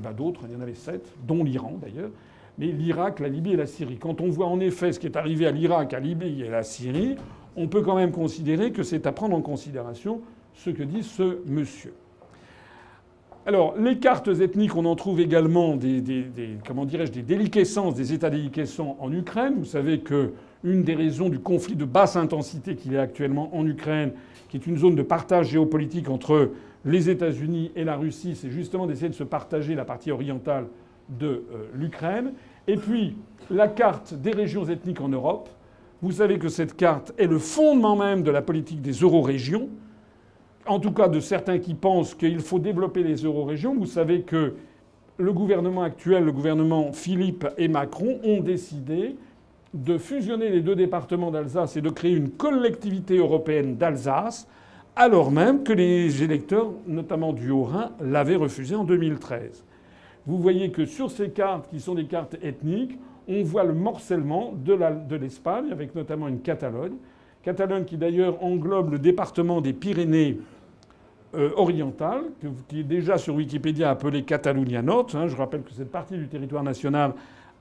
bah, d'autres, il y en avait sept, dont l'Iran d'ailleurs. Mais l'Irak, la Libye et la Syrie. Quand on voit en effet ce qui est arrivé à l'Irak, à Libye et à la Syrie, on peut quand même considérer que c'est à prendre en considération ce que dit ce monsieur. Alors, les cartes ethniques, on en trouve également des, comment dirais-je, des déliquescences, des états déliquescents en Ukraine. Vous savez que une des raisons du conflit de basse intensité qu'il y a actuellement en Ukraine, qui est une zone de partage géopolitique entre les États-Unis et la Russie, c'est justement d'essayer de se partager la partie orientale de euh, l'Ukraine. Et puis, la carte des régions ethniques en Europe. Vous savez que cette carte est le fondement même de la politique des eurorégions. En tout cas, de certains qui pensent qu'il faut développer les eurorégions. Vous savez que le gouvernement actuel, le gouvernement Philippe et Macron, ont décidé de fusionner les deux départements d'Alsace et de créer une collectivité européenne d'Alsace, alors même que les électeurs, notamment du Haut-Rhin, l'avaient refusé en 2013. Vous voyez que sur ces cartes, qui sont des cartes ethniques, on voit le morcellement de l'Espagne, avec notamment une Catalogne. Catalogne qui d'ailleurs englobe le département des Pyrénées euh, orientales, qui est déjà sur Wikipédia appelé Catalunya Nord. Hein. je rappelle que cette partie du territoire national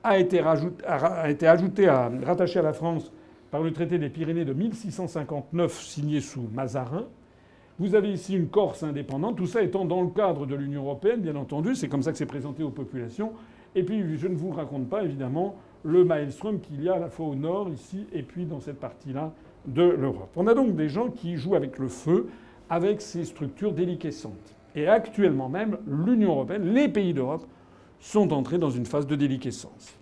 a été, ajouté rattaché à la France par le traité des Pyrénées de 1659 signé sous Mazarin. Vous avez ici une Corse indépendante, tout ça étant dans le cadre de l'Union européenne, bien entendu, c'est comme ça que c'est présenté aux populations. Et puis je ne vous raconte pas évidemment le maelstrom qu'il y a à la fois au nord ici et puis dans cette partie-là de l'Europe. On a donc des gens qui jouent avec le feu, avec ces structures déliquescentes. Et actuellement même, l'Union européenne, les pays d'Europe sont entrés dans une phase de déliquescence.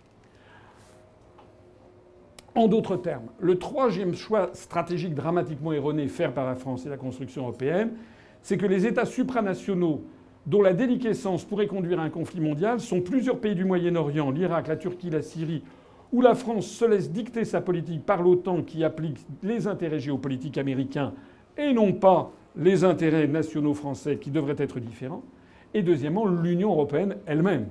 En d'autres termes, le troisième choix stratégique dramatiquement erroné fait par la France et la construction européenne, c'est que les États supranationaux dont la déliquescence pourrait conduire à un conflit mondial sont plusieurs pays du Moyen-Orient, l'Irak, la Turquie, la Syrie, où la France se laisse dicter sa politique par l'OTAN qui applique les intérêts géopolitiques américains et non pas les intérêts nationaux français qui devraient être différents. Et deuxièmement, l'Union européenne elle-même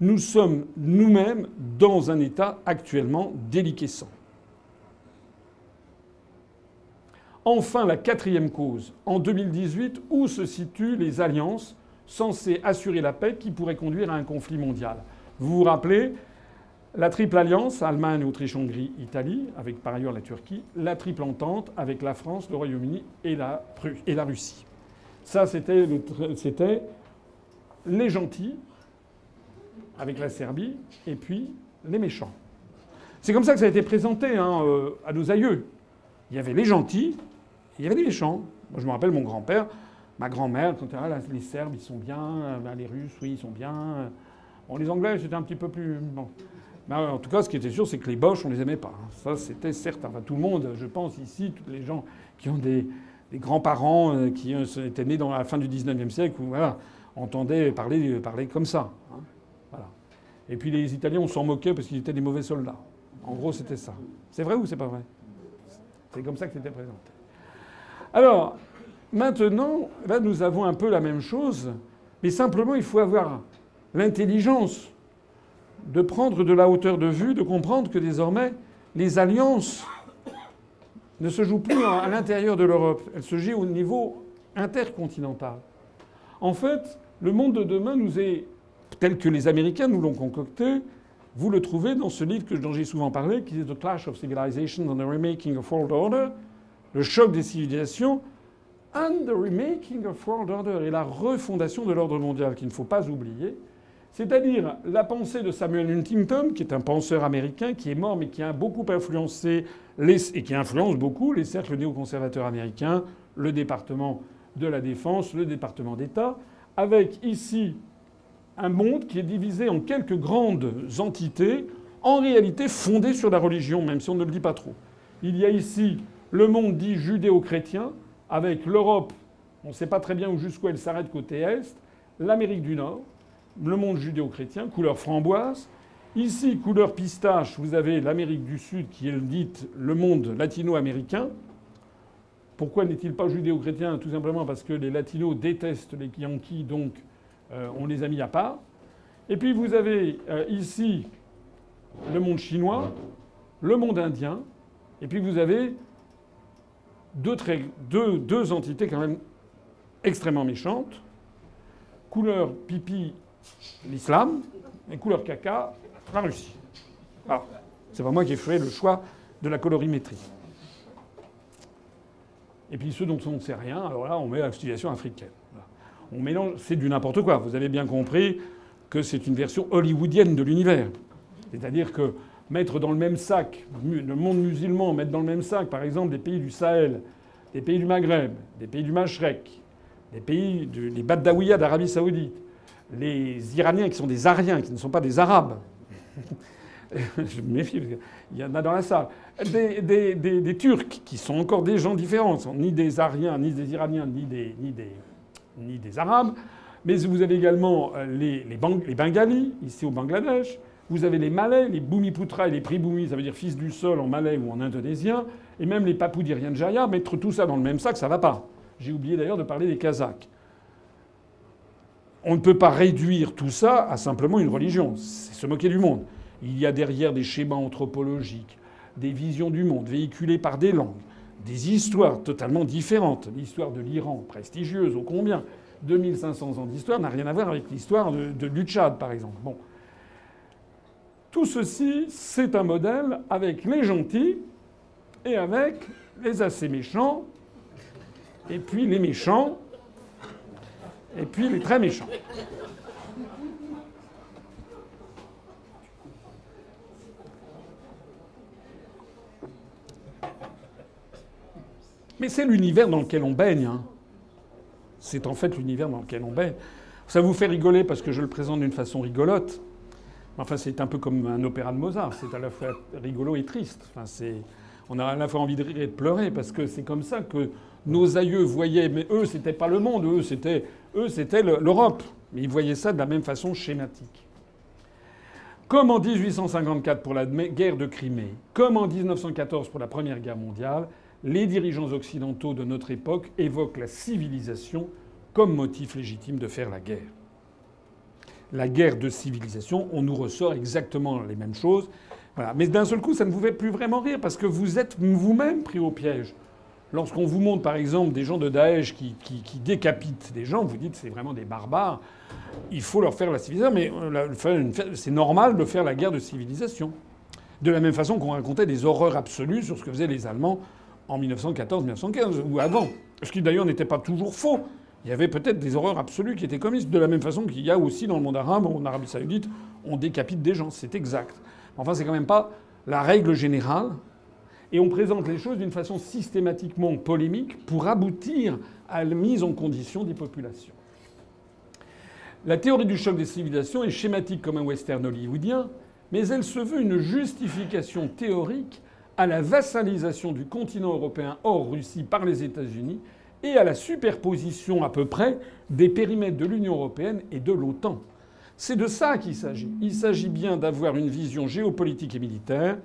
nous sommes nous-mêmes dans un état actuellement déliquescent. Enfin, la quatrième cause. En 2018, où se situent les alliances censées assurer la paix qui pourraient conduire à un conflit mondial? Vous vous rappelez la triple alliance, Allemagne, Autriche, Hongrie, Italie, avec par ailleurs la Turquie, la triple entente avec la France, le Royaume-Uni et la, Russie. Ça, c'était les gentils, avec la Serbie, et puis les méchants. C'est comme ça que ça a été présenté hein, euh, à nos aïeux. Il y avait les gentils, et il y avait les méchants. Moi, je me rappelle mon grand-père, ma grand-mère, quand ah, les Serbes, ils sont bien, euh, ben, les Russes, oui, ils sont bien. Les Anglais, c'était un petit peu plus. Mais en tout cas, ce qui était sûr, c'est que les Boches, on les aimait pas. Hein. Ça, c'était certain. Tout le monde, je pense ici, tous les gens qui ont des, grands-parents euh, qui étaient nés dans la fin du 19e siècle, ou voilà, entendaient parler, parler comme ça. Et puis les Italiens, on s'en moquait parce qu'ils étaient des mauvais soldats. En gros, c'était ça. C'est vrai ou c'est pas vrai? C'est comme ça que c'était présenté. Alors, maintenant, là, nous avons un peu la même chose, mais simplement, il faut avoir l'intelligence de prendre de la hauteur de vue, de comprendre que désormais, les alliances ne se jouent plus à l'intérieur de l'Europe, elles se jouent au niveau intercontinental. En fait, le monde de demain nous est tel que les Américains nous l'ont concocté. Vous le trouvez dans ce livre dont j'ai souvent parlé, qui est The Clash of Civilizations and the Remaking of World Order, le choc des civilisations and the remaking of world order et la refondation de l'ordre mondial qu'il ne faut pas oublier. C'est-à-dire la pensée de Samuel Huntington, qui est un penseur américain qui est mort mais qui a beaucoup influencé et qui influence beaucoup les cercles néoconservateurs américains, le département de la défense, le département d'État, avec ici un monde qui est divisé en quelques grandes entités, en réalité fondées sur la religion, même si on ne le dit pas trop. Il y a ici le monde dit judéo-chrétien, avec l'Europe, on ne sait pas très bien où jusqu'où elle s'arrête côté Est, l'Amérique du Nord, le monde judéo-chrétien, couleur framboise. Ici, couleur pistache, vous avez l'Amérique du Sud qui est dite le monde latino-américain. Pourquoi n'est-il pas judéo-chrétien? Tout simplement parce que les latinos détestent les Yankees, donc on les a mis à part. Et puis vous avez euh, ici le monde chinois, le monde indien, et puis vous avez deux entités quand même extrêmement méchantes. Couleur pipi, l'islam, et couleur caca, la Russie. Alors, c'est pas moi qui ai fait le choix de la colorimétrie. Et puis ceux dont on ne sait rien, alors là, on met la situation africaine. On mélange, c'est du n'importe quoi. Vous avez bien compris que c'est une version hollywoodienne de l'univers. C'est-à-dire que mettre dans le même sac le monde musulman, mettre dans le même sac, par exemple, des pays du Sahel, des pays du Maghreb, des pays du Mashrek, des pays des Badawiya d'Arabie Saoudite, les Iraniens qui sont des Ariens, qui ne sont pas des Arabes. (laughs) Je me méfie, parce qu'il y en a dans la salle. Des, Turcs, qui sont encore des gens différents, sont ni des Ariens, ni des Iraniens, ni des, ni des, ni des Arabes. Mais vous avez également euh, les, les, Bengalis, ici au Bangladesh. Vous avez les Malais, les Bumiputra et les Pribumi, ça veut dire fils du sol en malais ou en indonésien, et même les Papous d'Irian mettre tout ça dans le même sac, ça va pas. J'ai oublié d'ailleurs de parler des Kazakhs. On ne peut pas réduire tout ça à simplement une religion. C'est se moquer du monde. Il y a derrière des schémas anthropologiques, des visions du monde véhiculées par des langues, des histoires totalement différentes. L'histoire de l'Iran, prestigieuse, ô combien 2500 ans d'histoire n'a rien à voir avec l'histoire de, de, du par exemple. Tout ceci, c'est un modèle avec les gentils et avec les assez méchants, et puis les méchants, et puis les très méchants. Mais c'est l'univers dans lequel on baigne. Hein. C'est en fait l'univers dans lequel on baigne. Ça vous fait rigoler parce que je le présente d'une façon rigolote. Enfin, c'est un peu comme un opéra de Mozart. C'est à la fois rigolo et triste. Enfin, on a à la fois envie de rire et de pleurer parce que c'est comme ça que nos aïeux voyaient. Mais eux, c'était pas le monde. Eux, c'était, eux, c'était l'Europe. Mais ils voyaient ça de la même façon schématique. Comme en 1854 pour la guerre de Crimée, comme en 1914 pour la Première Guerre mondiale, les dirigeants occidentaux de notre époque évoquent la civilisation comme motif légitime de faire la guerre. la guerre de civilisation, on nous ressort exactement les mêmes choses. Voilà. Mais d'un seul coup, ça ne vous fait plus vraiment rire parce que vous êtes vous-même pris au piège. Lorsqu'on vous montre par exemple des gens de Daesh qui, décapitent des gens, vous dites c'est vraiment des barbares. Il faut leur faire la civilisation, mais euh, c'est normal de faire la guerre de civilisation. De la même façon qu'on racontait des horreurs absolues sur ce que faisaient les Allemands en 1914-1915 ou avant. Ce qui d'ailleurs n'était pas toujours faux. Il y avait peut-être des horreurs absolues qui étaient commises, de la même façon qu'il y a aussi dans le monde arabe, en Arabie saoudite, on décapite des gens. C'est exact. Enfin, c'est quand même pas la règle générale. Et on présente les choses d'une façon systématiquement polémique pour aboutir à la mise en condition des populations. La théorie du choc des civilisations est schématique comme un western hollywoodien, mais elle se veut une justification théorique à la vassalisation du continent européen hors Russie par les États-Unis et à la superposition à peu près des périmètres de l'Union européenne et de l'OTAN. C'est de ça qu'il s'agit. Il s'agit bien d'avoir une vision géopolitique et militaire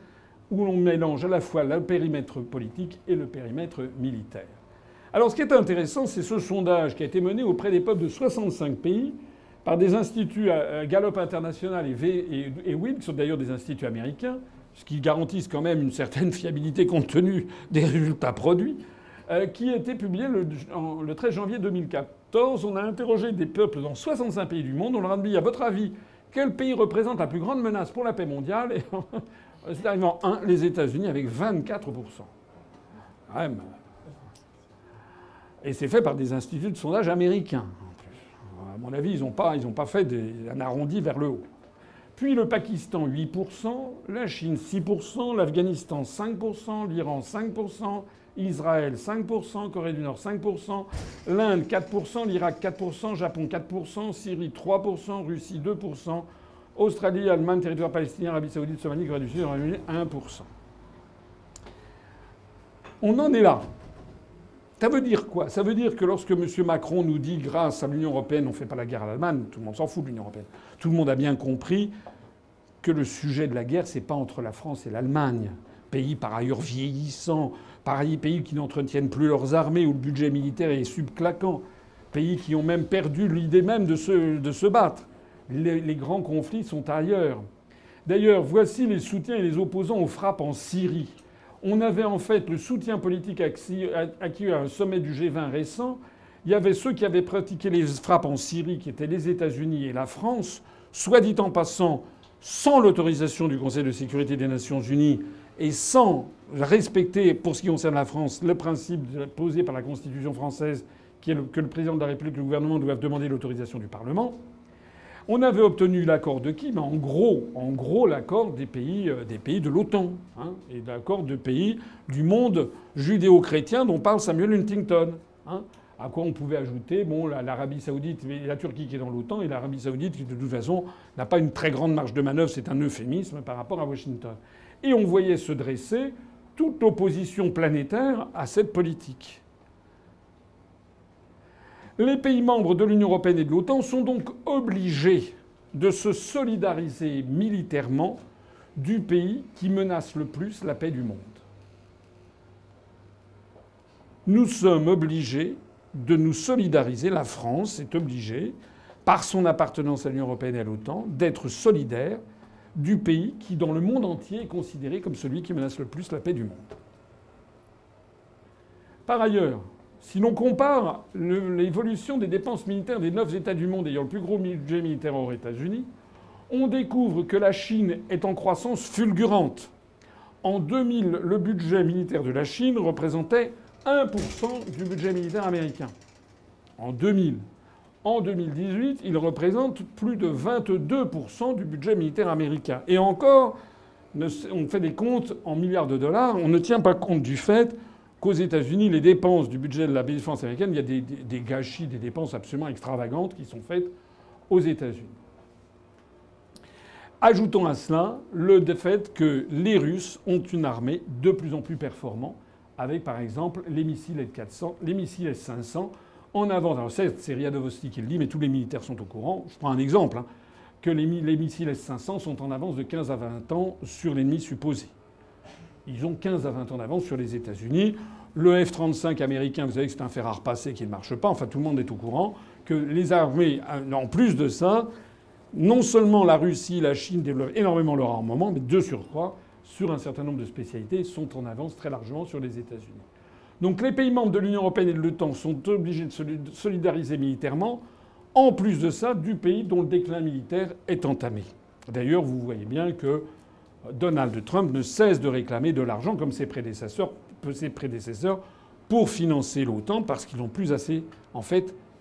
où l'on mélange à la fois le périmètre politique et le périmètre militaire. Alors ce qui est intéressant, c'est ce sondage qui a été mené auprès des peuples de 65 pays par des instituts Gallup International et, qui sont d'ailleurs des instituts américains, ce qui garantissent quand même une certaine fiabilité compte tenu des résultats produits. Euh, qui a été publié le, 13 janvier 2014. On a interrogé des peuples dans 65 pays du monde. On leur a dit, à votre avis, quel pays représente la plus grande menace pour la paix mondiale? Et c'est arrivé en 1, les États-Unis, avec 24%. Et c'est fait par des instituts de sondage américains. À mon avis, ils n'ont pas fait un arrondi vers le haut. Puis le Pakistan, 8%, la Chine, 6%, l'Afghanistan, 5%, l'Iran, 5%, Israël 5%, Corée du Nord 5%, l'Inde 4%, l'Irak 4%, Japon 4%, Syrie 3%, Russie 2%, Australie, Allemagne, territoire palestinien, Arabie Saoudite, Somalie, Corée du Sud, 1%. On en est là. Ça veut dire quoi? Ça veut dire que lorsque M. Macron nous dit grâce à l'Union européenne on ne fait pas la guerre à l'Allemagne, tout le monde s'en fout de l'Union européenne. Tout le monde a bien compris que le sujet de la guerre, c'est pas entre la France et l'Allemagne, pays par ailleurs vieillissant, Pareil, pays qui n'entretiennent plus leurs armées, où le budget militaire est subclaquant. Pays qui ont même perdu l'idée même de se, battre. Les, grands conflits sont ailleurs. D'ailleurs, voici les soutiens et les opposants aux frappes en Syrie. On avait en fait le soutien politique acquis à un sommet du G20 récent. Il y avait ceux qui avaient pratiqué les frappes en Syrie, qui étaient les États-Unis et la France, soit dit en passant, sans l'autorisation du Conseil de sécurité des Nations Unies et sans respecter, pour ce qui concerne la France, le principe posé par la Constitution française, qui est que le président de la République et le gouvernement doivent demander l'autorisation du Parlement. On avait obtenu l'accord de qui? Ben En gros, en gros l'accord des pays, euh, des pays de l'OTAN hein, et l'accord de pays du monde judéo-chrétien dont parle Samuel Huntington. Hein. à quoi on pouvait ajouter l'Arabie saoudite et la Turquie qui est dans l'OTAN et l'Arabie saoudite qui de toute façon n'a pas une très grande marge de manœuvre, c'est un euphémisme par rapport à Washington. Et on voyait se dresser toute opposition planétaire à cette politique. Les pays membres de l'Union européenne et de l'OTAN sont donc obligés de se solidariser militairement du pays qui menace le plus la paix du monde. Nous sommes obligés de nous solidariser, la France est obligée, par son appartenance à l'Union européenne et à l'OTAN, d'être solidaire du pays qui, dans le monde entier, est considéré comme celui qui menace le plus la paix du monde. Par ailleurs, si l'on compare l'évolution des dépenses militaires des neuf États du monde ayant le plus gros budget militaire aux États-Unis, on découvre que la Chine est en croissance fulgurante. En 2000, le budget militaire de la Chine représentait 1% du budget militaire américain. En 2000. En 2018, il représente plus de 22% du budget militaire américain. Et encore, on fait des comptes en milliards de dollars, on ne tient pas compte du fait qu'aux États-Unis, les dépenses du budget de la défense américaine, il y a des, gâchis, des dépenses absolument extravagantes qui sont faites aux États-Unis. Ajoutons à cela le fait que les Russes ont une armée de plus en plus performante, avec par exemple les missiles S-400, les missiles S-500 en avance. Alors c'est Riadovski qui le dit, mais tous les militaires sont au courant. Je prends un exemple, hein, que les, missiles S-500 sont en avance de 15 à 20 ans sur l'ennemi supposé. Ils ont 15 à 20 ans d'avance sur les États-Unis. Le F-35 américain, vous savez que c'est un fer à repasser qui ne marche pas. Enfin, tout le monde est au courant que les armées, en plus de ça, non seulement la Russie, la Chine développent énormément leur armement, mais de surcroît, sur un certain nombre de spécialités, sont en avance très largement sur les États-Unis. Donc les pays membres de l'Union européenne et de l'OTAN sont obligés de se solidariser militairement, en plus de ça, du pays dont le déclin militaire est entamé. D'ailleurs, vous voyez bien que Donald Trump ne cesse de réclamer de l'argent, comme ses prédécesseurs, pour financer l'OTAN, parce qu'ils n'ont plus assez,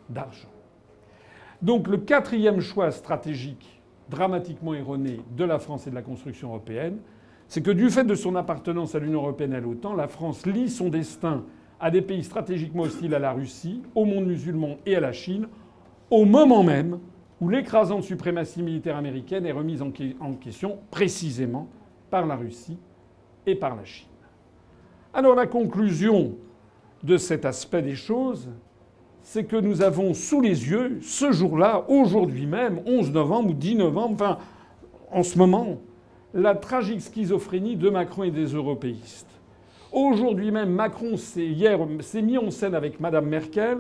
d'argent. Donc le quatrième choix stratégique dramatiquement erroné de la France et de la construction européenne, c'est que du fait de son appartenance à l'Union européenne et à l'OTAN, la France lie son destin à des pays stratégiquement hostiles à la Russie, au monde musulman et à la Chine, au moment même où l'écrasante suprématie militaire américaine est remise en, question précisément par la Russie et par la Chine. Alors la conclusion de cet aspect des choses, c'est que nous avons sous les yeux, ce jour-là, aujourd'hui même, 11 novembre ou 10 novembre, enfin en ce moment, la tragique schizophrénie de Macron et des européistes. Aujourd'hui même, Macron s'est mis en scène avec Madame Merkel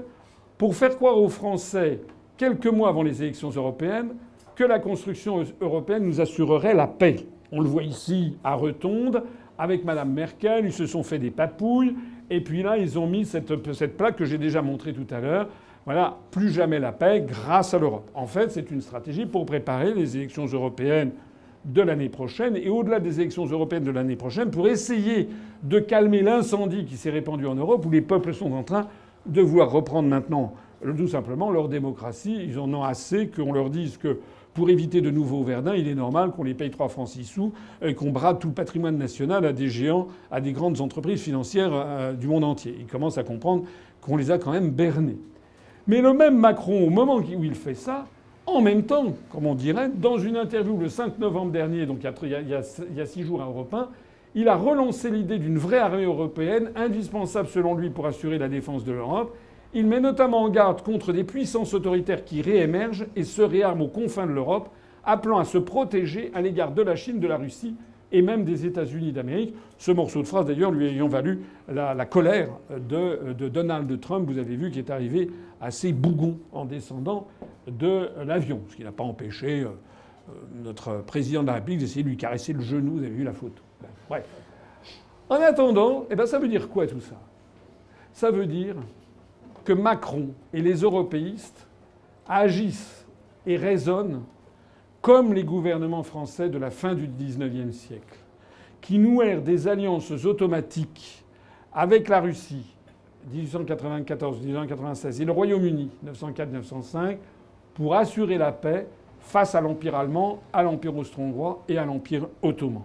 pour faire croire aux Français, quelques mois avant les élections européennes, que la construction européenne nous assurerait la paix. On le voit ici à Retonde avec Madame Merkel, ils se sont fait des papouilles, et puis là ils ont mis cette, cette plaque que j'ai déjà montrée tout à l'heure. Voilà, plus jamais la paix grâce à l'Europe. En fait, c'est une stratégie pour préparer les élections européennes de l'année prochaine et au-delà des élections européennes de l'année prochaine pour essayer de calmer l'incendie qui s'est répandu en Europe où les peuples sont en train de vouloir reprendre maintenant tout simplement leur démocratie. Ils en ont assez qu'on leur dise que pour éviter de nouveaux Verdun, il est normal qu'on les paye 3 francs 6 sous et qu'on brade tout le patrimoine national à des géants, à des grandes entreprises financières euh, du monde entier. Ils commencent à comprendre qu'on les a quand même bernés. Mais le même Macron, au moment où il fait ça, en même temps, comme on dirait, dans une interview le 5 novembre dernier, donc il y a, six jours à Europe 1, il a relancé l'idée d'une vraie armée européenne, indispensable selon lui pour assurer la défense de l'Europe. Il met notamment en garde contre des puissances autoritaires qui réémergent et se réarment aux confins de l'Europe, appelant à se protéger à l'égard de la Chine, de la Russie et même des États-Unis d'Amérique. Ce morceau de phrase, d'ailleurs, lui ayant valu la, colère de, Donald Trump, vous avez vu, qui est arrivé assez bougon en descendant de l'avion, ce qui n'a pas empêché euh, euh, notre président de la République d'essayer de lui caresser le genou. Vous avez vu la photo. Bref. En attendant, eh ben, ça veut dire quoi tout ça? Ça veut dire que Macron et les européistes agissent et raisonnent comme les gouvernements français de la fin du XIXe siècle, qui nouèrent des alliances automatiques avec la Russie 1894-1896 et le Royaume-Uni 904-905 pour assurer la paix face à l'Empire allemand, à l'Empire austro-hongrois et à l'Empire ottoman.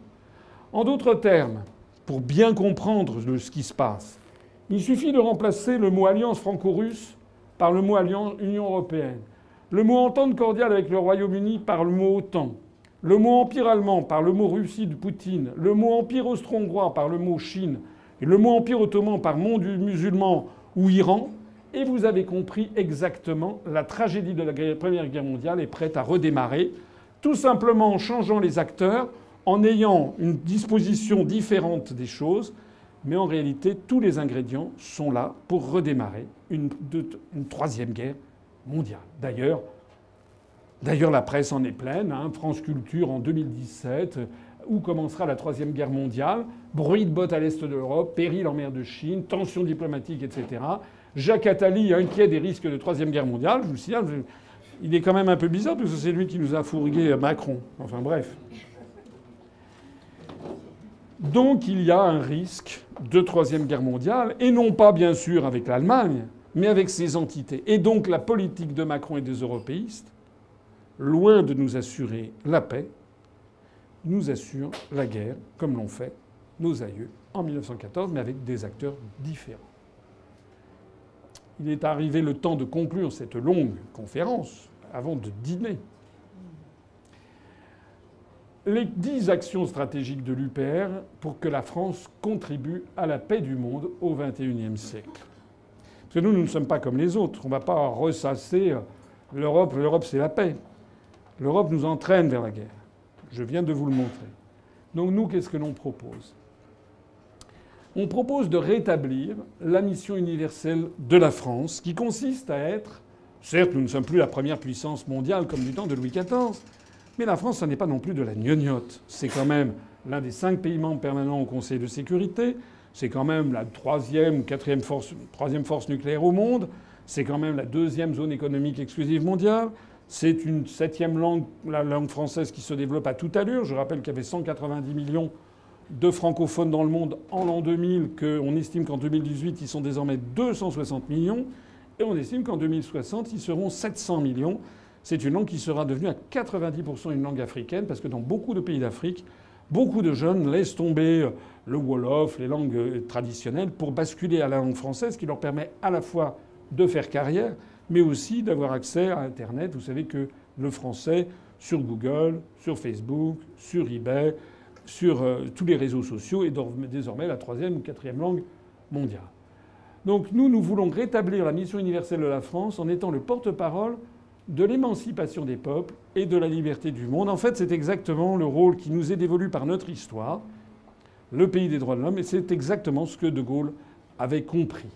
En d'autres termes, pour bien comprendre ce qui se passe, il suffit de remplacer le mot alliance franco-russe par le mot alliance Union européenne. Le mot entente cordiale avec le Royaume-Uni par le mot OTAN, le mot empire allemand par le mot Russie de Poutine, le mot empire austro-hongrois par le mot Chine, et le mot empire ottoman par monde musulman ou Iran, et vous avez compris exactement la tragédie de la Première Guerre mondiale est prête à redémarrer, tout simplement en changeant les acteurs, en ayant une disposition différente des choses, mais en réalité tous les ingrédients sont là pour redémarrer une, troisième guerre mondiale. D'ailleurs, d'ailleurs, la presse en est pleine. Hein. France Culture en 2017, où commencera la troisième guerre mondiale, bruit de bottes à l'est de l'Europe, péril en mer de Chine, tensions diplomatiques, etc. Jacques Attali inquiet des risques de troisième guerre mondiale. Je vous signale, il est quand même un peu bizarre parce que c'est lui qui nous a fourgué Macron. Enfin bref. Donc il y a un risque de troisième guerre mondiale, et non pas bien sûr avec l'Allemagne, mais avec ses entités. Et donc la politique de Macron et des européistes, loin de nous assurer la paix, nous assure la guerre, comme l'ont fait nos aïeux en 1914, mais avec des acteurs différents. Il est arrivé le temps de conclure cette longue conférence avant de dîner. Les dix actions stratégiques de l'UPR pour que la France contribue à la paix du monde au XXIe siècle. Parce que nous, nous ne sommes pas comme les autres. On ne va pas ressasser euh, l'Europe. L'Europe, c'est la paix. L'Europe nous entraîne vers la guerre. Je viens de vous le montrer. Donc nous, qu'est-ce que l'on propose? On propose de rétablir la mission universelle de la France, qui consiste à être, certes, nous ne sommes plus la première puissance mondiale comme du temps de Louis XIV, Mais la France, ça n'est pas non plus de la gnognotte. C'est quand même l'un des cinq pays membres permanents au Conseil de sécurité. C'est quand même la troisième ou quatrième force, troisième force nucléaire au monde. C'est quand même la deuxième zone économique exclusive mondiale. C'est une septième langue, la langue française, qui se développe à toute allure. Je rappelle qu'il y avait 190 millions de francophones dans le monde en l'an 2000, qu'on estime qu'en 2018, ils sont désormais 260 millions. Et on estime qu'en 2060, ils seront 700 millions. C'est une langue qui sera devenue à 90% une langue africaine, parce que dans beaucoup de pays d'Afrique, beaucoup de jeunes laissent tomber le Wolof, les langues euh, traditionnelles, pour basculer à la langue française, qui leur permet à la fois de faire carrière, mais aussi d'avoir accès à Internet. Vous savez que le français, sur Google, sur Facebook, sur eBay, sur euh, tous les réseaux sociaux, est désormais la troisième ou quatrième langue mondiale. Donc nous, nous voulons rétablir la mission universelle de la France en étant le porte-parole de l'émancipation des peuples et de la liberté du monde. En fait, c'est exactement le rôle qui nous est dévolu par notre histoire, le pays des droits de l'homme, et c'est exactement ce que De Gaulle avait compris.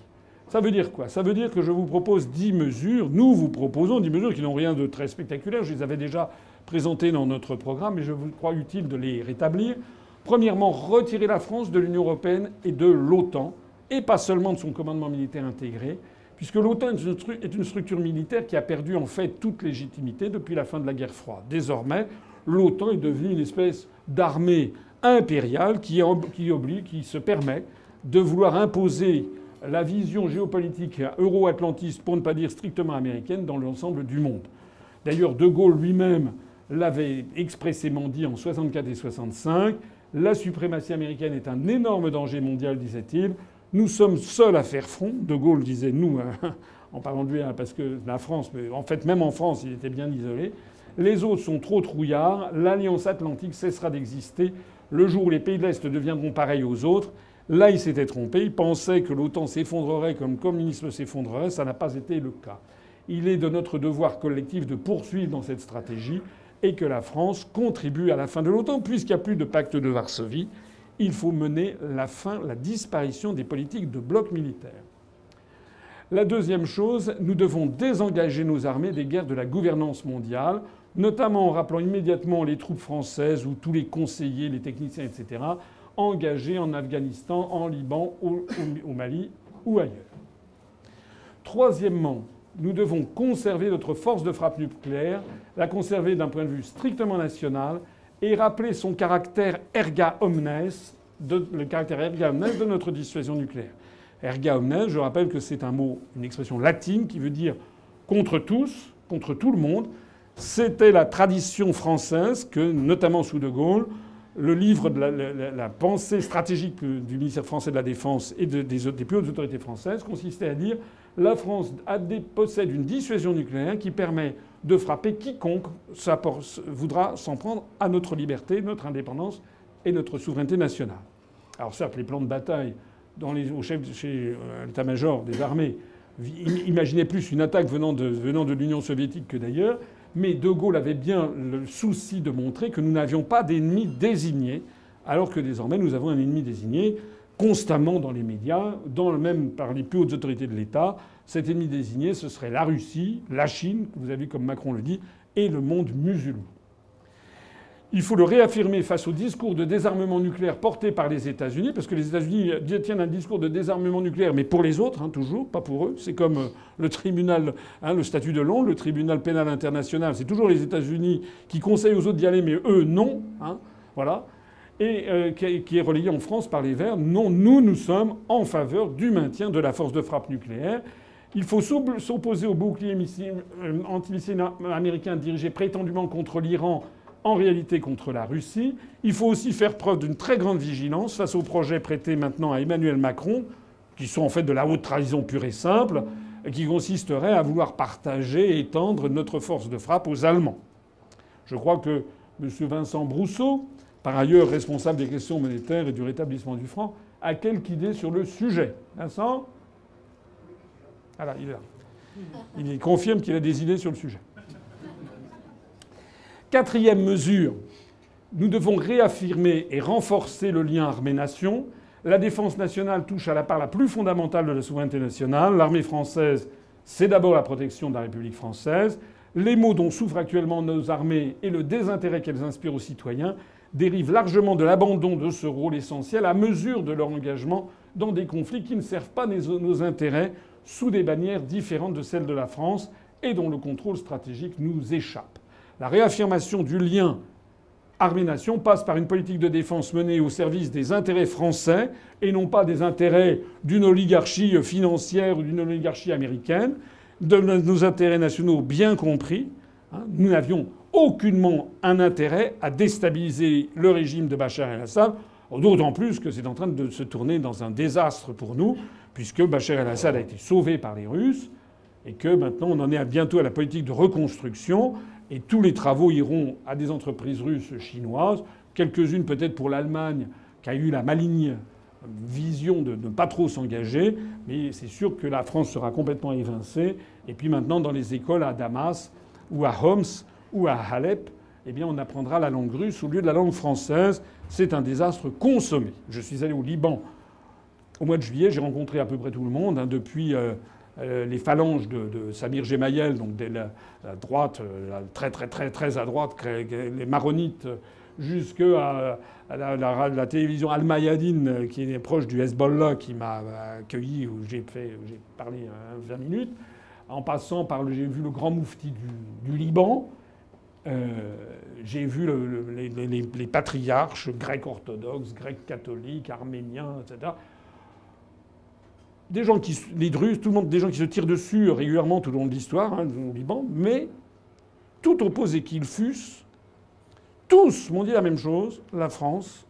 Ça veut dire quoi? Ça veut dire que je vous propose dix mesures, nous vous proposons dix mesures qui n'ont rien de très spectaculaire, je les avais déjà présentées dans notre programme, mais je vous crois utile de les rétablir. Premièrement, retirer la France de l'Union européenne et de l'OTAN, et pas seulement de son commandement militaire intégré, puisque l'OTAN est une structure militaire qui a perdu en fait toute légitimité depuis la fin de la guerre froide. Désormais, l'OTAN est devenue une espèce d'armée impériale qui, oblige, qui se permet de vouloir imposer la vision géopolitique euro-atlantiste, pour ne pas dire strictement américaine, dans l'ensemble du monde. D'ailleurs, De Gaulle lui-même l'avait expressément dit en 64 et 65. La suprématie américaine est un énorme danger mondial, disait-il. Nous sommes seuls à faire front. De Gaulle disait nous, hein, en parlant de lui, hein, parce que la France, mais en fait même en France, il était bien isolé. Les autres sont trop trouillards. L'Alliance atlantique cessera d'exister le jour où les pays de l'Est deviendront pareils aux autres. Là, il s'était trompé. Il pensait que l'OTAN s'effondrerait comme le communisme s'effondrerait. Ça n'a pas été le cas. Il est de notre devoir collectif de poursuivre dans cette stratégie et que la France contribue à la fin de l'OTAN, puisqu'il n'y a plus de pacte de Varsovie il faut mener la fin, la disparition des politiques de bloc militaire. La deuxième chose, nous devons désengager nos armées des guerres de la gouvernance mondiale, notamment en rappelant immédiatement les troupes françaises ou tous les conseillers, les techniciens, etc., engagés en Afghanistan, en Liban, au, au Mali ou ailleurs. Troisièmement, nous devons conserver notre force de frappe nucléaire, la conserver d'un point de vue strictement national et rappeler son caractère erga omnes, de, le caractère erga omnes de notre dissuasion nucléaire. Erga omnes, je rappelle que c'est un mot, une expression latine qui veut dire contre tous, contre tout le monde. C'était la tradition française que, notamment sous De Gaulle, le livre de la, pensée stratégique du ministère français de la Défense et des, plus hautes autorités françaises consistait à dire la France possède une dissuasion nucléaire qui permet de frapper quiconque voudra s'en prendre à notre liberté, notre indépendance et notre souveraineté nationale. Alors certes, les plans de bataille au chef chez euh, l'état-major des armées imaginaient plus une attaque venant de, venant de l'Union soviétique que d'ailleurs, mais De Gaulle avait bien le souci de montrer que nous n'avions pas d'ennemi désigné, alors que désormais nous avons un ennemi désigné constamment dans les médias, dans le même par les plus hautes autorités de l'État. Cet ennemi désigné, ce serait la Russie, la Chine, vous avez comme Macron le dit, et le monde musulman. Il faut le réaffirmer face au discours de désarmement nucléaire porté par les États-Unis, parce que les États-Unis détiennent un discours de désarmement nucléaire, mais pour les autres, hein, toujours, pas pour eux. C'est comme euh, le tribunal, hein, le statut de Londres, le tribunal pénal international. C'est toujours les États-Unis qui conseillent aux autres d'y aller, mais eux, non. Hein, voilà et euh, qui est relayé en France par les Verts. Non, nous, nous sommes en faveur du maintien de la force de frappe nucléaire. Il faut s'opposer au bouclier euh, antimissile américain dirigé prétendument contre l'Iran, en réalité contre la Russie. Il faut aussi faire preuve d'une très grande vigilance face aux projets prêtés maintenant à Emmanuel Macron, qui sont en fait de la haute trahison pure et simple, qui consisterait à vouloir partager et étendre notre force de frappe aux Allemands. Je crois que M. Vincent Brousseau, par ailleurs responsable des questions monétaires et du rétablissement du franc, a quelques idées sur le sujet. Vincent? Voilà, il. Il confirme qu'il a des idées sur le sujet. Quatrième mesure, nous devons réaffirmer et renforcer le lien armée-nation. La défense nationale touche à la part la plus fondamentale de la souveraineté nationale. L'armée française, c'est d'abord la protection de la République française. Les maux dont souffrent actuellement nos armées et le désintérêt qu'elles inspirent aux citoyens dérivent largement de l'abandon de ce rôle essentiel à mesure de leur engagement dans des conflits qui ne servent pas nos intérêts sous des bannières différentes de celles de la France et dont le contrôle stratégique nous échappe. La réaffirmation du lien armée-nation passe par une politique de défense menée au service des intérêts français et non pas des intérêts d'une oligarchie financière ou d'une oligarchie américaine, de nos intérêts nationaux bien compris. Hein. Nous n'avions aucunement un intérêt à déstabiliser le régime de Bachar el-Assad, d'autant plus que c'est en train de se tourner dans un désastre pour nous, puisque Bachar el-Assad a été sauvé par les Russes et que maintenant on en est bientôt à la politique de reconstruction et tous les travaux iront à des entreprises russes chinoises, quelques-unes peut-être pour l'Allemagne qui a eu la maligne vision de ne pas trop s'engager, mais c'est sûr que la France sera complètement évincée. Et puis maintenant, dans les écoles à Damas ou à Homs ou à Alep, eh bien, on apprendra la langue russe au lieu de la langue française. C'est un désastre consommé. Je suis allé au Liban au mois de juillet, j'ai rencontré à peu près tout le monde, hein, depuis euh, euh, les phalanges de, Samir Gemayel, donc de la, droite, euh, très très très très à droite, les maronites, jusqu'à la, la, télévision Al-Mayadine, qui est proche du Hezbollah, qui m'a accueilli, où j'ai parlé 20 minutes, en passant par j'ai vu le grand moufti du, Liban. J'ai vu les, les, patriarches grecs orthodoxes, grecs catholiques, arméniens, etc des gens qui, les Druzes, tout le monde, des gens qui se tirent dessus régulièrement tout au long de l'histoire hein, au Liban, mais tout opposé qu'ils fussent, tous m'ont dit la même chose la France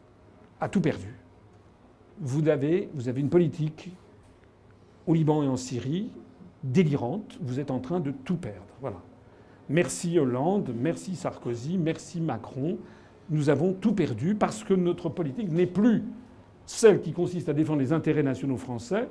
a tout perdu. Vous avez, vous avez une politique au Liban et en Syrie délirante. Vous êtes en train de tout perdre. Voilà. Merci Hollande, merci Sarkozy, merci Macron. Nous avons tout perdu parce que notre politique n'est plus celle qui consiste à défendre les intérêts nationaux français,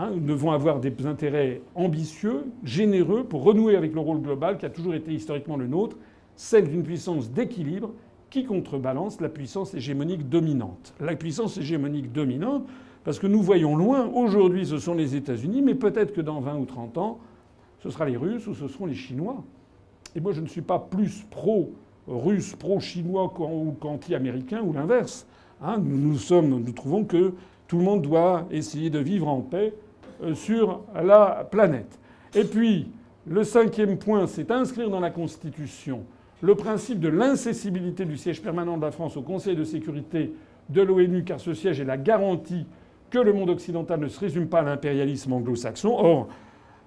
Hein, nous devons avoir des intérêts ambitieux, généreux, pour renouer avec le rôle global qui a toujours été historiquement le nôtre, celle d'une puissance d'équilibre qui contrebalance la puissance hégémonique dominante. La puissance hégémonique dominante, parce que nous voyons loin, aujourd'hui ce sont les États-Unis, mais peut-être que dans 20 ou 30 ans, ce sera les Russes ou ce seront les Chinois. Et moi je ne suis pas plus pro-russe, pro-chinois ou qu'anti-américain ou l'inverse. Hein, nous, nous trouvons que tout le monde doit essayer de vivre en paix sur la planète. Et puis, le cinquième point, c'est inscrire dans la Constitution le principe de l'incessibilité du siège permanent de la France au Conseil de sécurité de l'ONU, car ce siège est la garantie que le monde occidental ne se résume pas à l'impérialisme anglo-saxon. Or,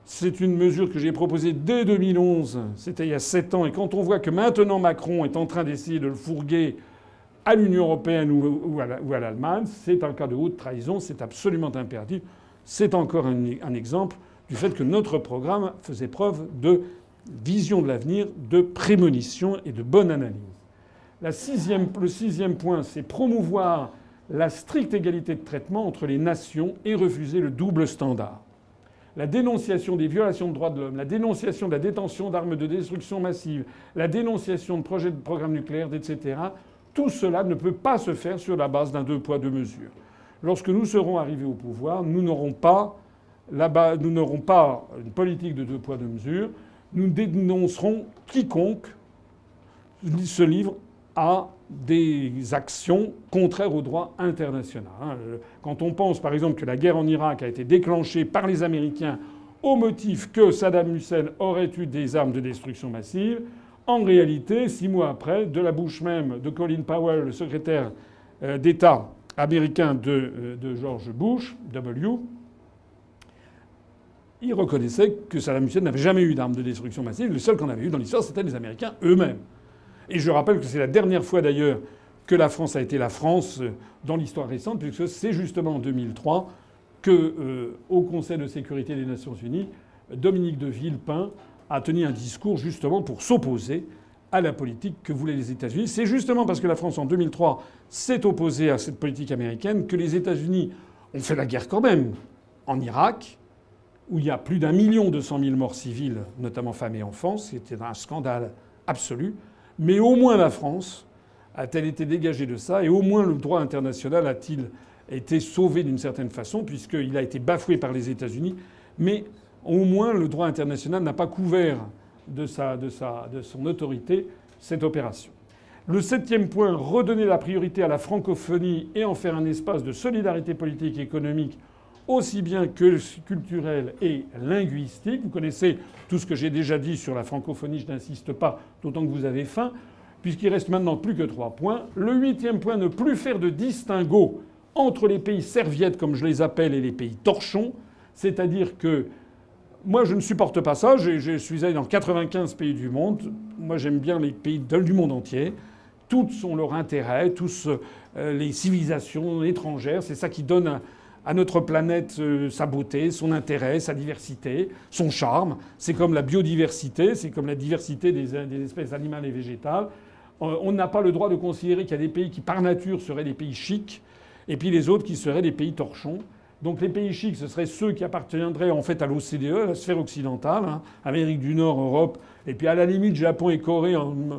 c'est une mesure que j'ai proposée dès 2011, c'était il y a sept ans, et quand on voit que maintenant Macron est en train d'essayer de le fourguer à l'Union européenne ou à l'Allemagne, c'est un cas de haute trahison, c'est absolument impératif. C'est encore un, exemple du fait que notre programme faisait preuve de vision de l'avenir, de prémonition et de bonne analyse. le sixième point, c'est promouvoir la stricte égalité de traitement entre les nations et refuser le double standard. La dénonciation des violations de droits de l'homme, la dénonciation de la détention d'armes de destruction massive, la dénonciation de projets de programmes nucléaires, etc., tout cela ne peut pas se faire sur la base d'un deux poids, deux mesures lorsque nous serons arrivés au pouvoir, nous n'aurons pas, pas une politique de deux poids, deux mesures. Nous dénoncerons quiconque se livre à des actions contraires au droit international. Hein. Quand on pense par exemple que la guerre en Irak a été déclenchée par les Américains au motif que Saddam Hussein aurait eu des armes de destruction massive, en réalité, six mois après, de la bouche même de Colin Powell, le secrétaire euh, d'État américain de, euh, George Bush, W, il reconnaissait que Saddam Hussein n'avait jamais eu d'armes de destruction massive. Le seul qu'on avait eu dans l'histoire, c'était les Américains eux-mêmes. Et je rappelle que c'est la dernière fois d'ailleurs que la France a été la France euh, dans l'histoire récente, puisque c'est justement en 2003 que, euh, au Conseil de sécurité des Nations Unies, Dominique de Villepin a tenu un discours justement pour s'opposer à la politique que voulaient les États-Unis. C'est justement parce que la France, en 2003, s'est opposée à cette politique américaine que les États-Unis ont fait la guerre quand même en Irak, où il y a plus d'un million deux cent mille morts civiles, notamment femmes et enfants. C'était un scandale absolu. Mais au moins la France a-t-elle été dégagée de ça, et au moins le droit international a-t-il été sauvé d'une certaine façon, puisqu'il a été bafoué par les États-Unis. Mais au moins le droit international n'a pas couvert de, sa, de, sa, de son autorité cette opération. Le septième point, redonner la priorité à la francophonie et en faire un espace de solidarité politique et économique aussi bien que culturel et linguistique. Vous connaissez tout ce que j'ai déjà dit sur la francophonie, je n'insiste pas, d'autant que vous avez faim, puisqu'il reste maintenant plus que trois points. Le huitième point, ne plus faire de distinguo entre les pays serviettes, comme je les appelle, et les pays torchons. C'est-à-dire que moi, je ne supporte pas ça. Je, suis allé dans 95 pays du monde. Moi, j'aime bien les pays du monde entier. Toutes ont leur intérêt, tous euh, les civilisations étrangères. C'est ça qui donne à notre planète euh, sa beauté, son intérêt, sa diversité, son charme. C'est comme la biodiversité, c'est comme la diversité des, espèces animales et végétales. Euh, on n'a pas le droit de considérer qu'il y a des pays qui, par nature, seraient des pays chics, et puis les autres qui seraient des pays torchons. Donc les pays chics, ce seraient ceux qui appartiendraient en fait à l'OCDE, la sphère occidentale, hein, Amérique du Nord, Europe, et puis à la limite Japon et Corée,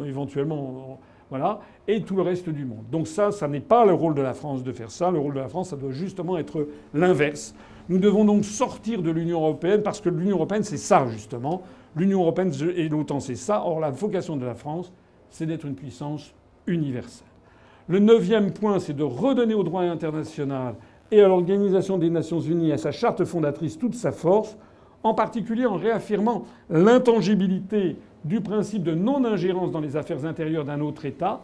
éventuellement. Voilà et tout le reste du monde. Donc ça, ça n'est pas le rôle de la France de faire ça. Le rôle de la France, ça doit justement être l'inverse. Nous devons donc sortir de l'Union européenne parce que l'Union européenne, c'est ça justement. L'Union européenne et l'OTAN, c'est ça. Or, la vocation de la France, c'est d'être une puissance universelle. Le neuvième point, c'est de redonner au droit international et à l'Organisation des Nations Unies, à sa charte fondatrice, toute sa force, en particulier en réaffirmant l'intangibilité du principe de non-ingérence dans les affaires intérieures d'un autre État,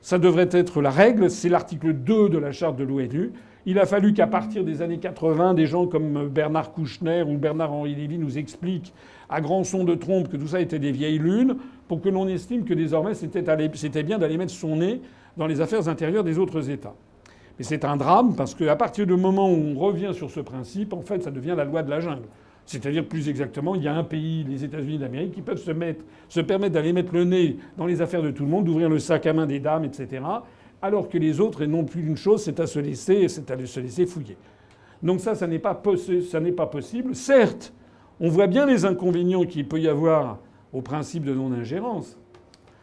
ça devrait être la règle. C'est l'article 2 de la charte de l'ONU. Il a fallu qu'à partir des années 80, des gens comme Bernard Kouchner ou Bernard-Henri Lévy nous expliquent à grand son de trompe que tout ça était des vieilles lunes pour que l'on estime que désormais c'était bien d'aller mettre son nez dans les affaires intérieures des autres États. Mais c'est un drame parce qu'à partir du moment où on revient sur ce principe, en fait, ça devient la loi de la jungle. C'est-à-dire plus exactement, il y a un pays, les États-Unis d'Amérique, qui peuvent se, mettre, se permettre d'aller mettre le nez dans les affaires de tout le monde, d'ouvrir le sac à main des dames, etc. Alors que les autres n'ont plus une chose, c'est à se laisser, c'est à se laisser fouiller. Donc ça, ça n'est pas, possible. Certes, on voit bien les inconvénients qu'il peut y avoir au principe de non-ingérence.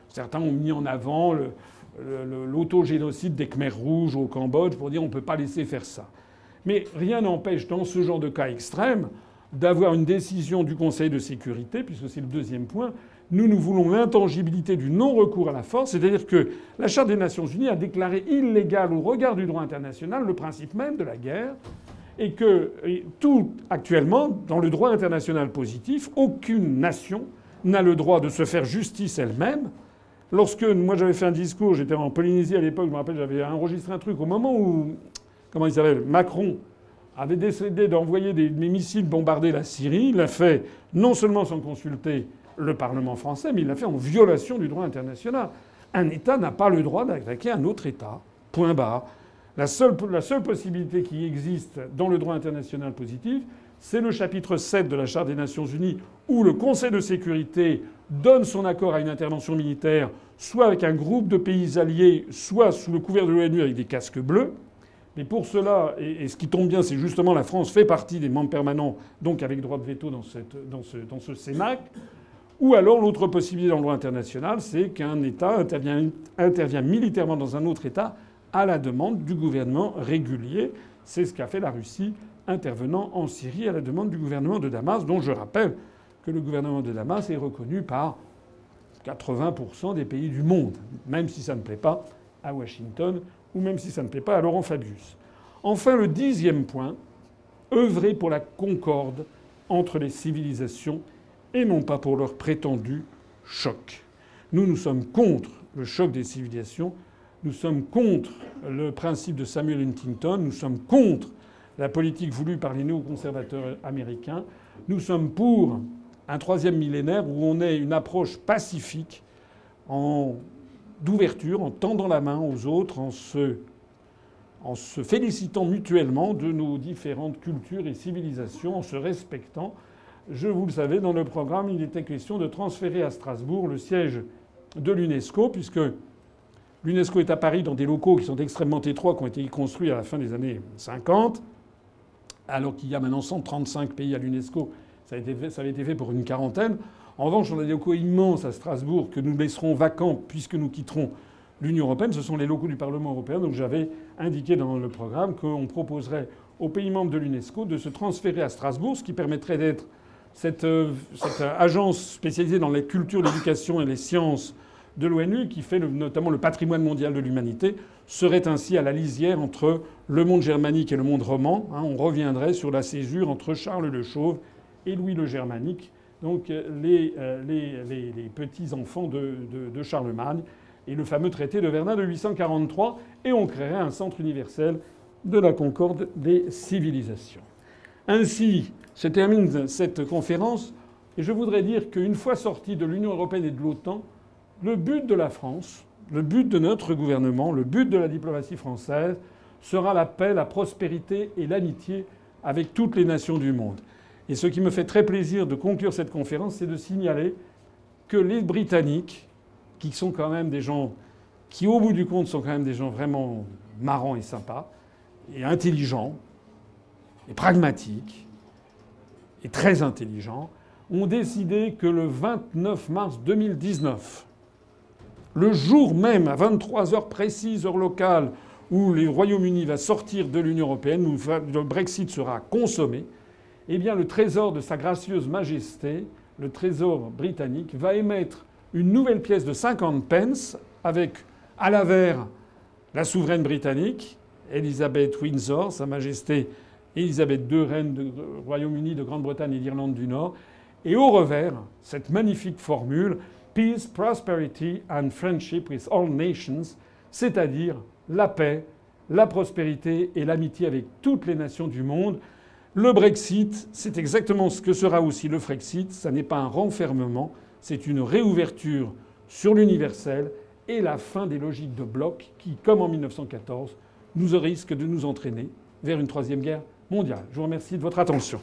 Certains ont mis en avant l'autogénocide des Khmers rouges au Cambodge pour dire on ne peut pas laisser faire ça. Mais rien n'empêche, dans ce genre de cas extrême, d'avoir une décision du Conseil de sécurité, puisque c'est le deuxième point. Nous, nous voulons l'intangibilité du non-recours à la force, c'est-à-dire que la Charte des Nations Unies a déclaré illégal au regard du droit international le principe même de la guerre, et que tout actuellement, dans le droit international positif, aucune nation n'a le droit de se faire justice elle-même. Lorsque moi j'avais fait un discours, j'étais en Polynésie à l'époque, je me rappelle, j'avais enregistré un truc au moment où, comment il s'appelle, Macron avait décidé d'envoyer des, missiles bombarder la Syrie. Il l'a fait non seulement sans consulter le Parlement français, mais il l'a fait en violation du droit international. Un État n'a pas le droit d'attaquer un autre État. Point barre. La seule, la seule possibilité qui existe dans le droit international positif, c'est le chapitre 7 de la Charte des Nations Unies, où le Conseil de sécurité donne son accord à une intervention militaire, soit avec un groupe de pays alliés, soit sous le couvert de l'ONU avec des casques bleus. Mais pour cela, et, ce qui tombe bien, c'est justement la France fait partie des membres permanents, donc avec droit de veto dans, ce, dans. Ou alors l'autre possibilité dans le droit international, c'est qu'un État intervient, intervient militairement dans un autre État à la demande du gouvernement régulier. C'est ce qu'a fait la Russie intervenant en Syrie à la demande du gouvernement de Damas, dont je rappelle que le gouvernement de Damas est reconnu par 80% des pays du monde, même si ça ne plaît pas à Washington ou même si ça ne plaît pas à Laurent Fabius. Enfin, le dixième point, œuvrer pour la concorde entre les civilisations et non pas pour leur prétendu choc. Nous, nous sommes contre le choc des civilisations, nous sommes contre le principe de Samuel Huntington, nous sommes contre la politique voulue par les néoconservateurs américains, nous sommes pour un troisième millénaire où on ait une approche pacifique d'ouverture, en tendant la main aux autres, en se, en se félicitant mutuellement de nos différentes cultures et civilisations, en se respectant. Je vous le savez, dans le programme, il était question de transférer à Strasbourg le siège de l'UNESCO, puisque l'UNESCO est à Paris dans des locaux qui sont extrêmement étroits, qui ont été construits à la fin des années 50, alors qu'il y a maintenant 135 pays à l'UNESCO. Ça, avait été fait pour une quarantaine. En revanche, on a des locaux immenses à Strasbourg que nous laisserons vacants puisque nous quitterons l'Union européenne. Ce sont les locaux du Parlement européen. Donc j'avais indiqué dans le programme qu'on proposerait aux pays membres de l'UNESCO de se transférer à Strasbourg, ce qui permettrait d'être cette, euh, cette agence spécialisée dans les cultures, l'éducation et les sciences de l'ONU, qui fait notamment le patrimoine mondial de l'humanité, serait ainsi à la lisière entre le monde germanique et le monde roman. hein. on reviendrait sur la césure entre Charles le Chauve et Louis le Germanique, donc euh, les, euh, les- petits-enfants de, de- de Charlemagne, et le fameux traité de Verdun de 843, et on créerait un centre universel de la concorde des civilisations. Ainsi se termine cette conférence, et je voudrais dire qu'une fois sorti de l'Union européenne et de l'OTAN, le but de la France, le but de notre gouvernement, le but de la diplomatie française sera la paix, la prospérité et l'amitié avec toutes les nations du monde. Et ce qui me fait très plaisir de conclure cette conférence, c'est de signaler que les Britanniques, qui sont quand même des gens qui, au bout du compte, sont quand même des gens vraiment marrants et sympas, et intelligents, et pragmatiques, et très intelligents, ont décidé que le 29 mars 2019, le jour même, à 23 heures précises, heure locale, où le Royaume-Uni va sortir de l'Union européenne, où le Brexit sera consommé, eh bien le Trésor de Sa Gracieuse Majesté, le Trésor britannique, va émettre une nouvelle pièce de 50 pence avec à l'avers la souveraine britannique, Elizabeth Windsor, Sa Majesté Elizabeth II, reine du Royaume-Uni, de Grande-Bretagne et d'Irlande du Nord, et au revers, cette magnifique formule Peace, Prosperity and Friendship with all nations, c'est-à-dire la paix, la prospérité et l'amitié avec toutes les nations du monde. Le Brexit, c'est exactement ce que sera aussi le Frexit. Ça n'est pas un renfermement, c'est une réouverture sur l'universel et la fin des logiques de bloc qui, comme en 1914, nous risquent de nous entraîner vers une troisième guerre mondiale. Je vous remercie de votre attention.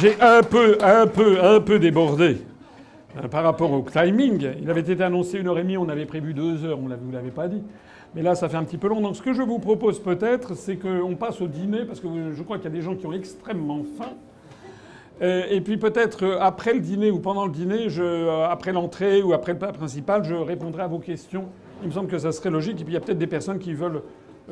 J'ai un peu, un peu, un peu débordé euh, par rapport au timing. Il avait été annoncé une heure et demie, on avait prévu deux heures, on ne vous l'avez pas dit. Mais là, ça fait un petit peu long. Donc ce que je vous propose peut-être, c'est qu'on passe au dîner, parce que je crois qu'il y a des gens qui ont extrêmement faim. Euh, Et puis peut-être euh, après le dîner ou pendant le dîner, euh, après l'entrée ou après le plat principal, je répondrai à vos questions. Il me semble que ça serait logique. Et puis il y a peut-être des personnes qui veulent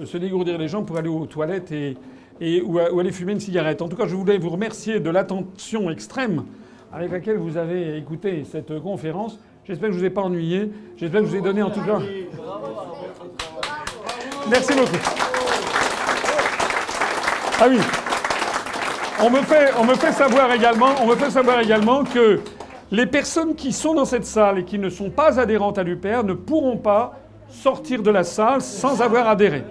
se dégourdir les jambes pour aller aux toilettes et, et, ou, ou aller fumer une cigarette. En tout cas, je voulais vous remercier de l'attention extrême avec laquelle vous avez écouté cette conférence. J'espère que je ne vous ai pas ennuyé. J'espère que je vous ai donné en tout cas. Merci beaucoup. Ah oui. On me, fait, on me fait savoir également, on me fait savoir également que les personnes qui sont dans cette salle et qui ne sont pas adhérentes à l'UPR ne pourront pas sortir de la salle sans avoir adhéré.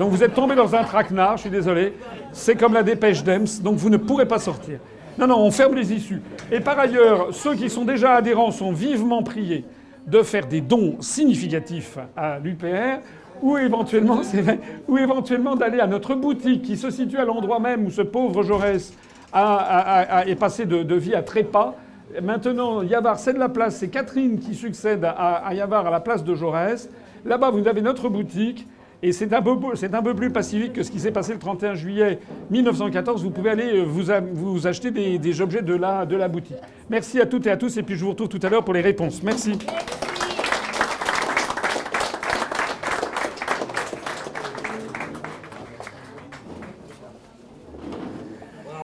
Donc vous êtes tombé dans un traquenard, je suis désolé. C'est comme la dépêche d'Ems, donc vous ne pourrez pas sortir. Non, non, on ferme les issues. Et par ailleurs, ceux qui sont déjà adhérents sont vivement priés de faire des dons significatifs à l'UPR ou éventuellement, (laughs) c'est d'aller à notre boutique qui se situe à l'endroit même où ce pauvre Jaurès est passé de, de vie à trépas. Maintenant, Yavar cède la place, c'est Catherine qui succède à, à Yavar à la place de Jaurès. Là-bas, vous avez notre boutique. Et c'est un, peu, un peu plus pacifique que ce qui s'est passé le 31 juillet 1914. Vous pouvez aller euh, vous, vous acheter des, des objets de la, de la boutique. Merci à toutes et à tous. Et puis je vous retrouve tout à l'heure pour les réponses. Merci.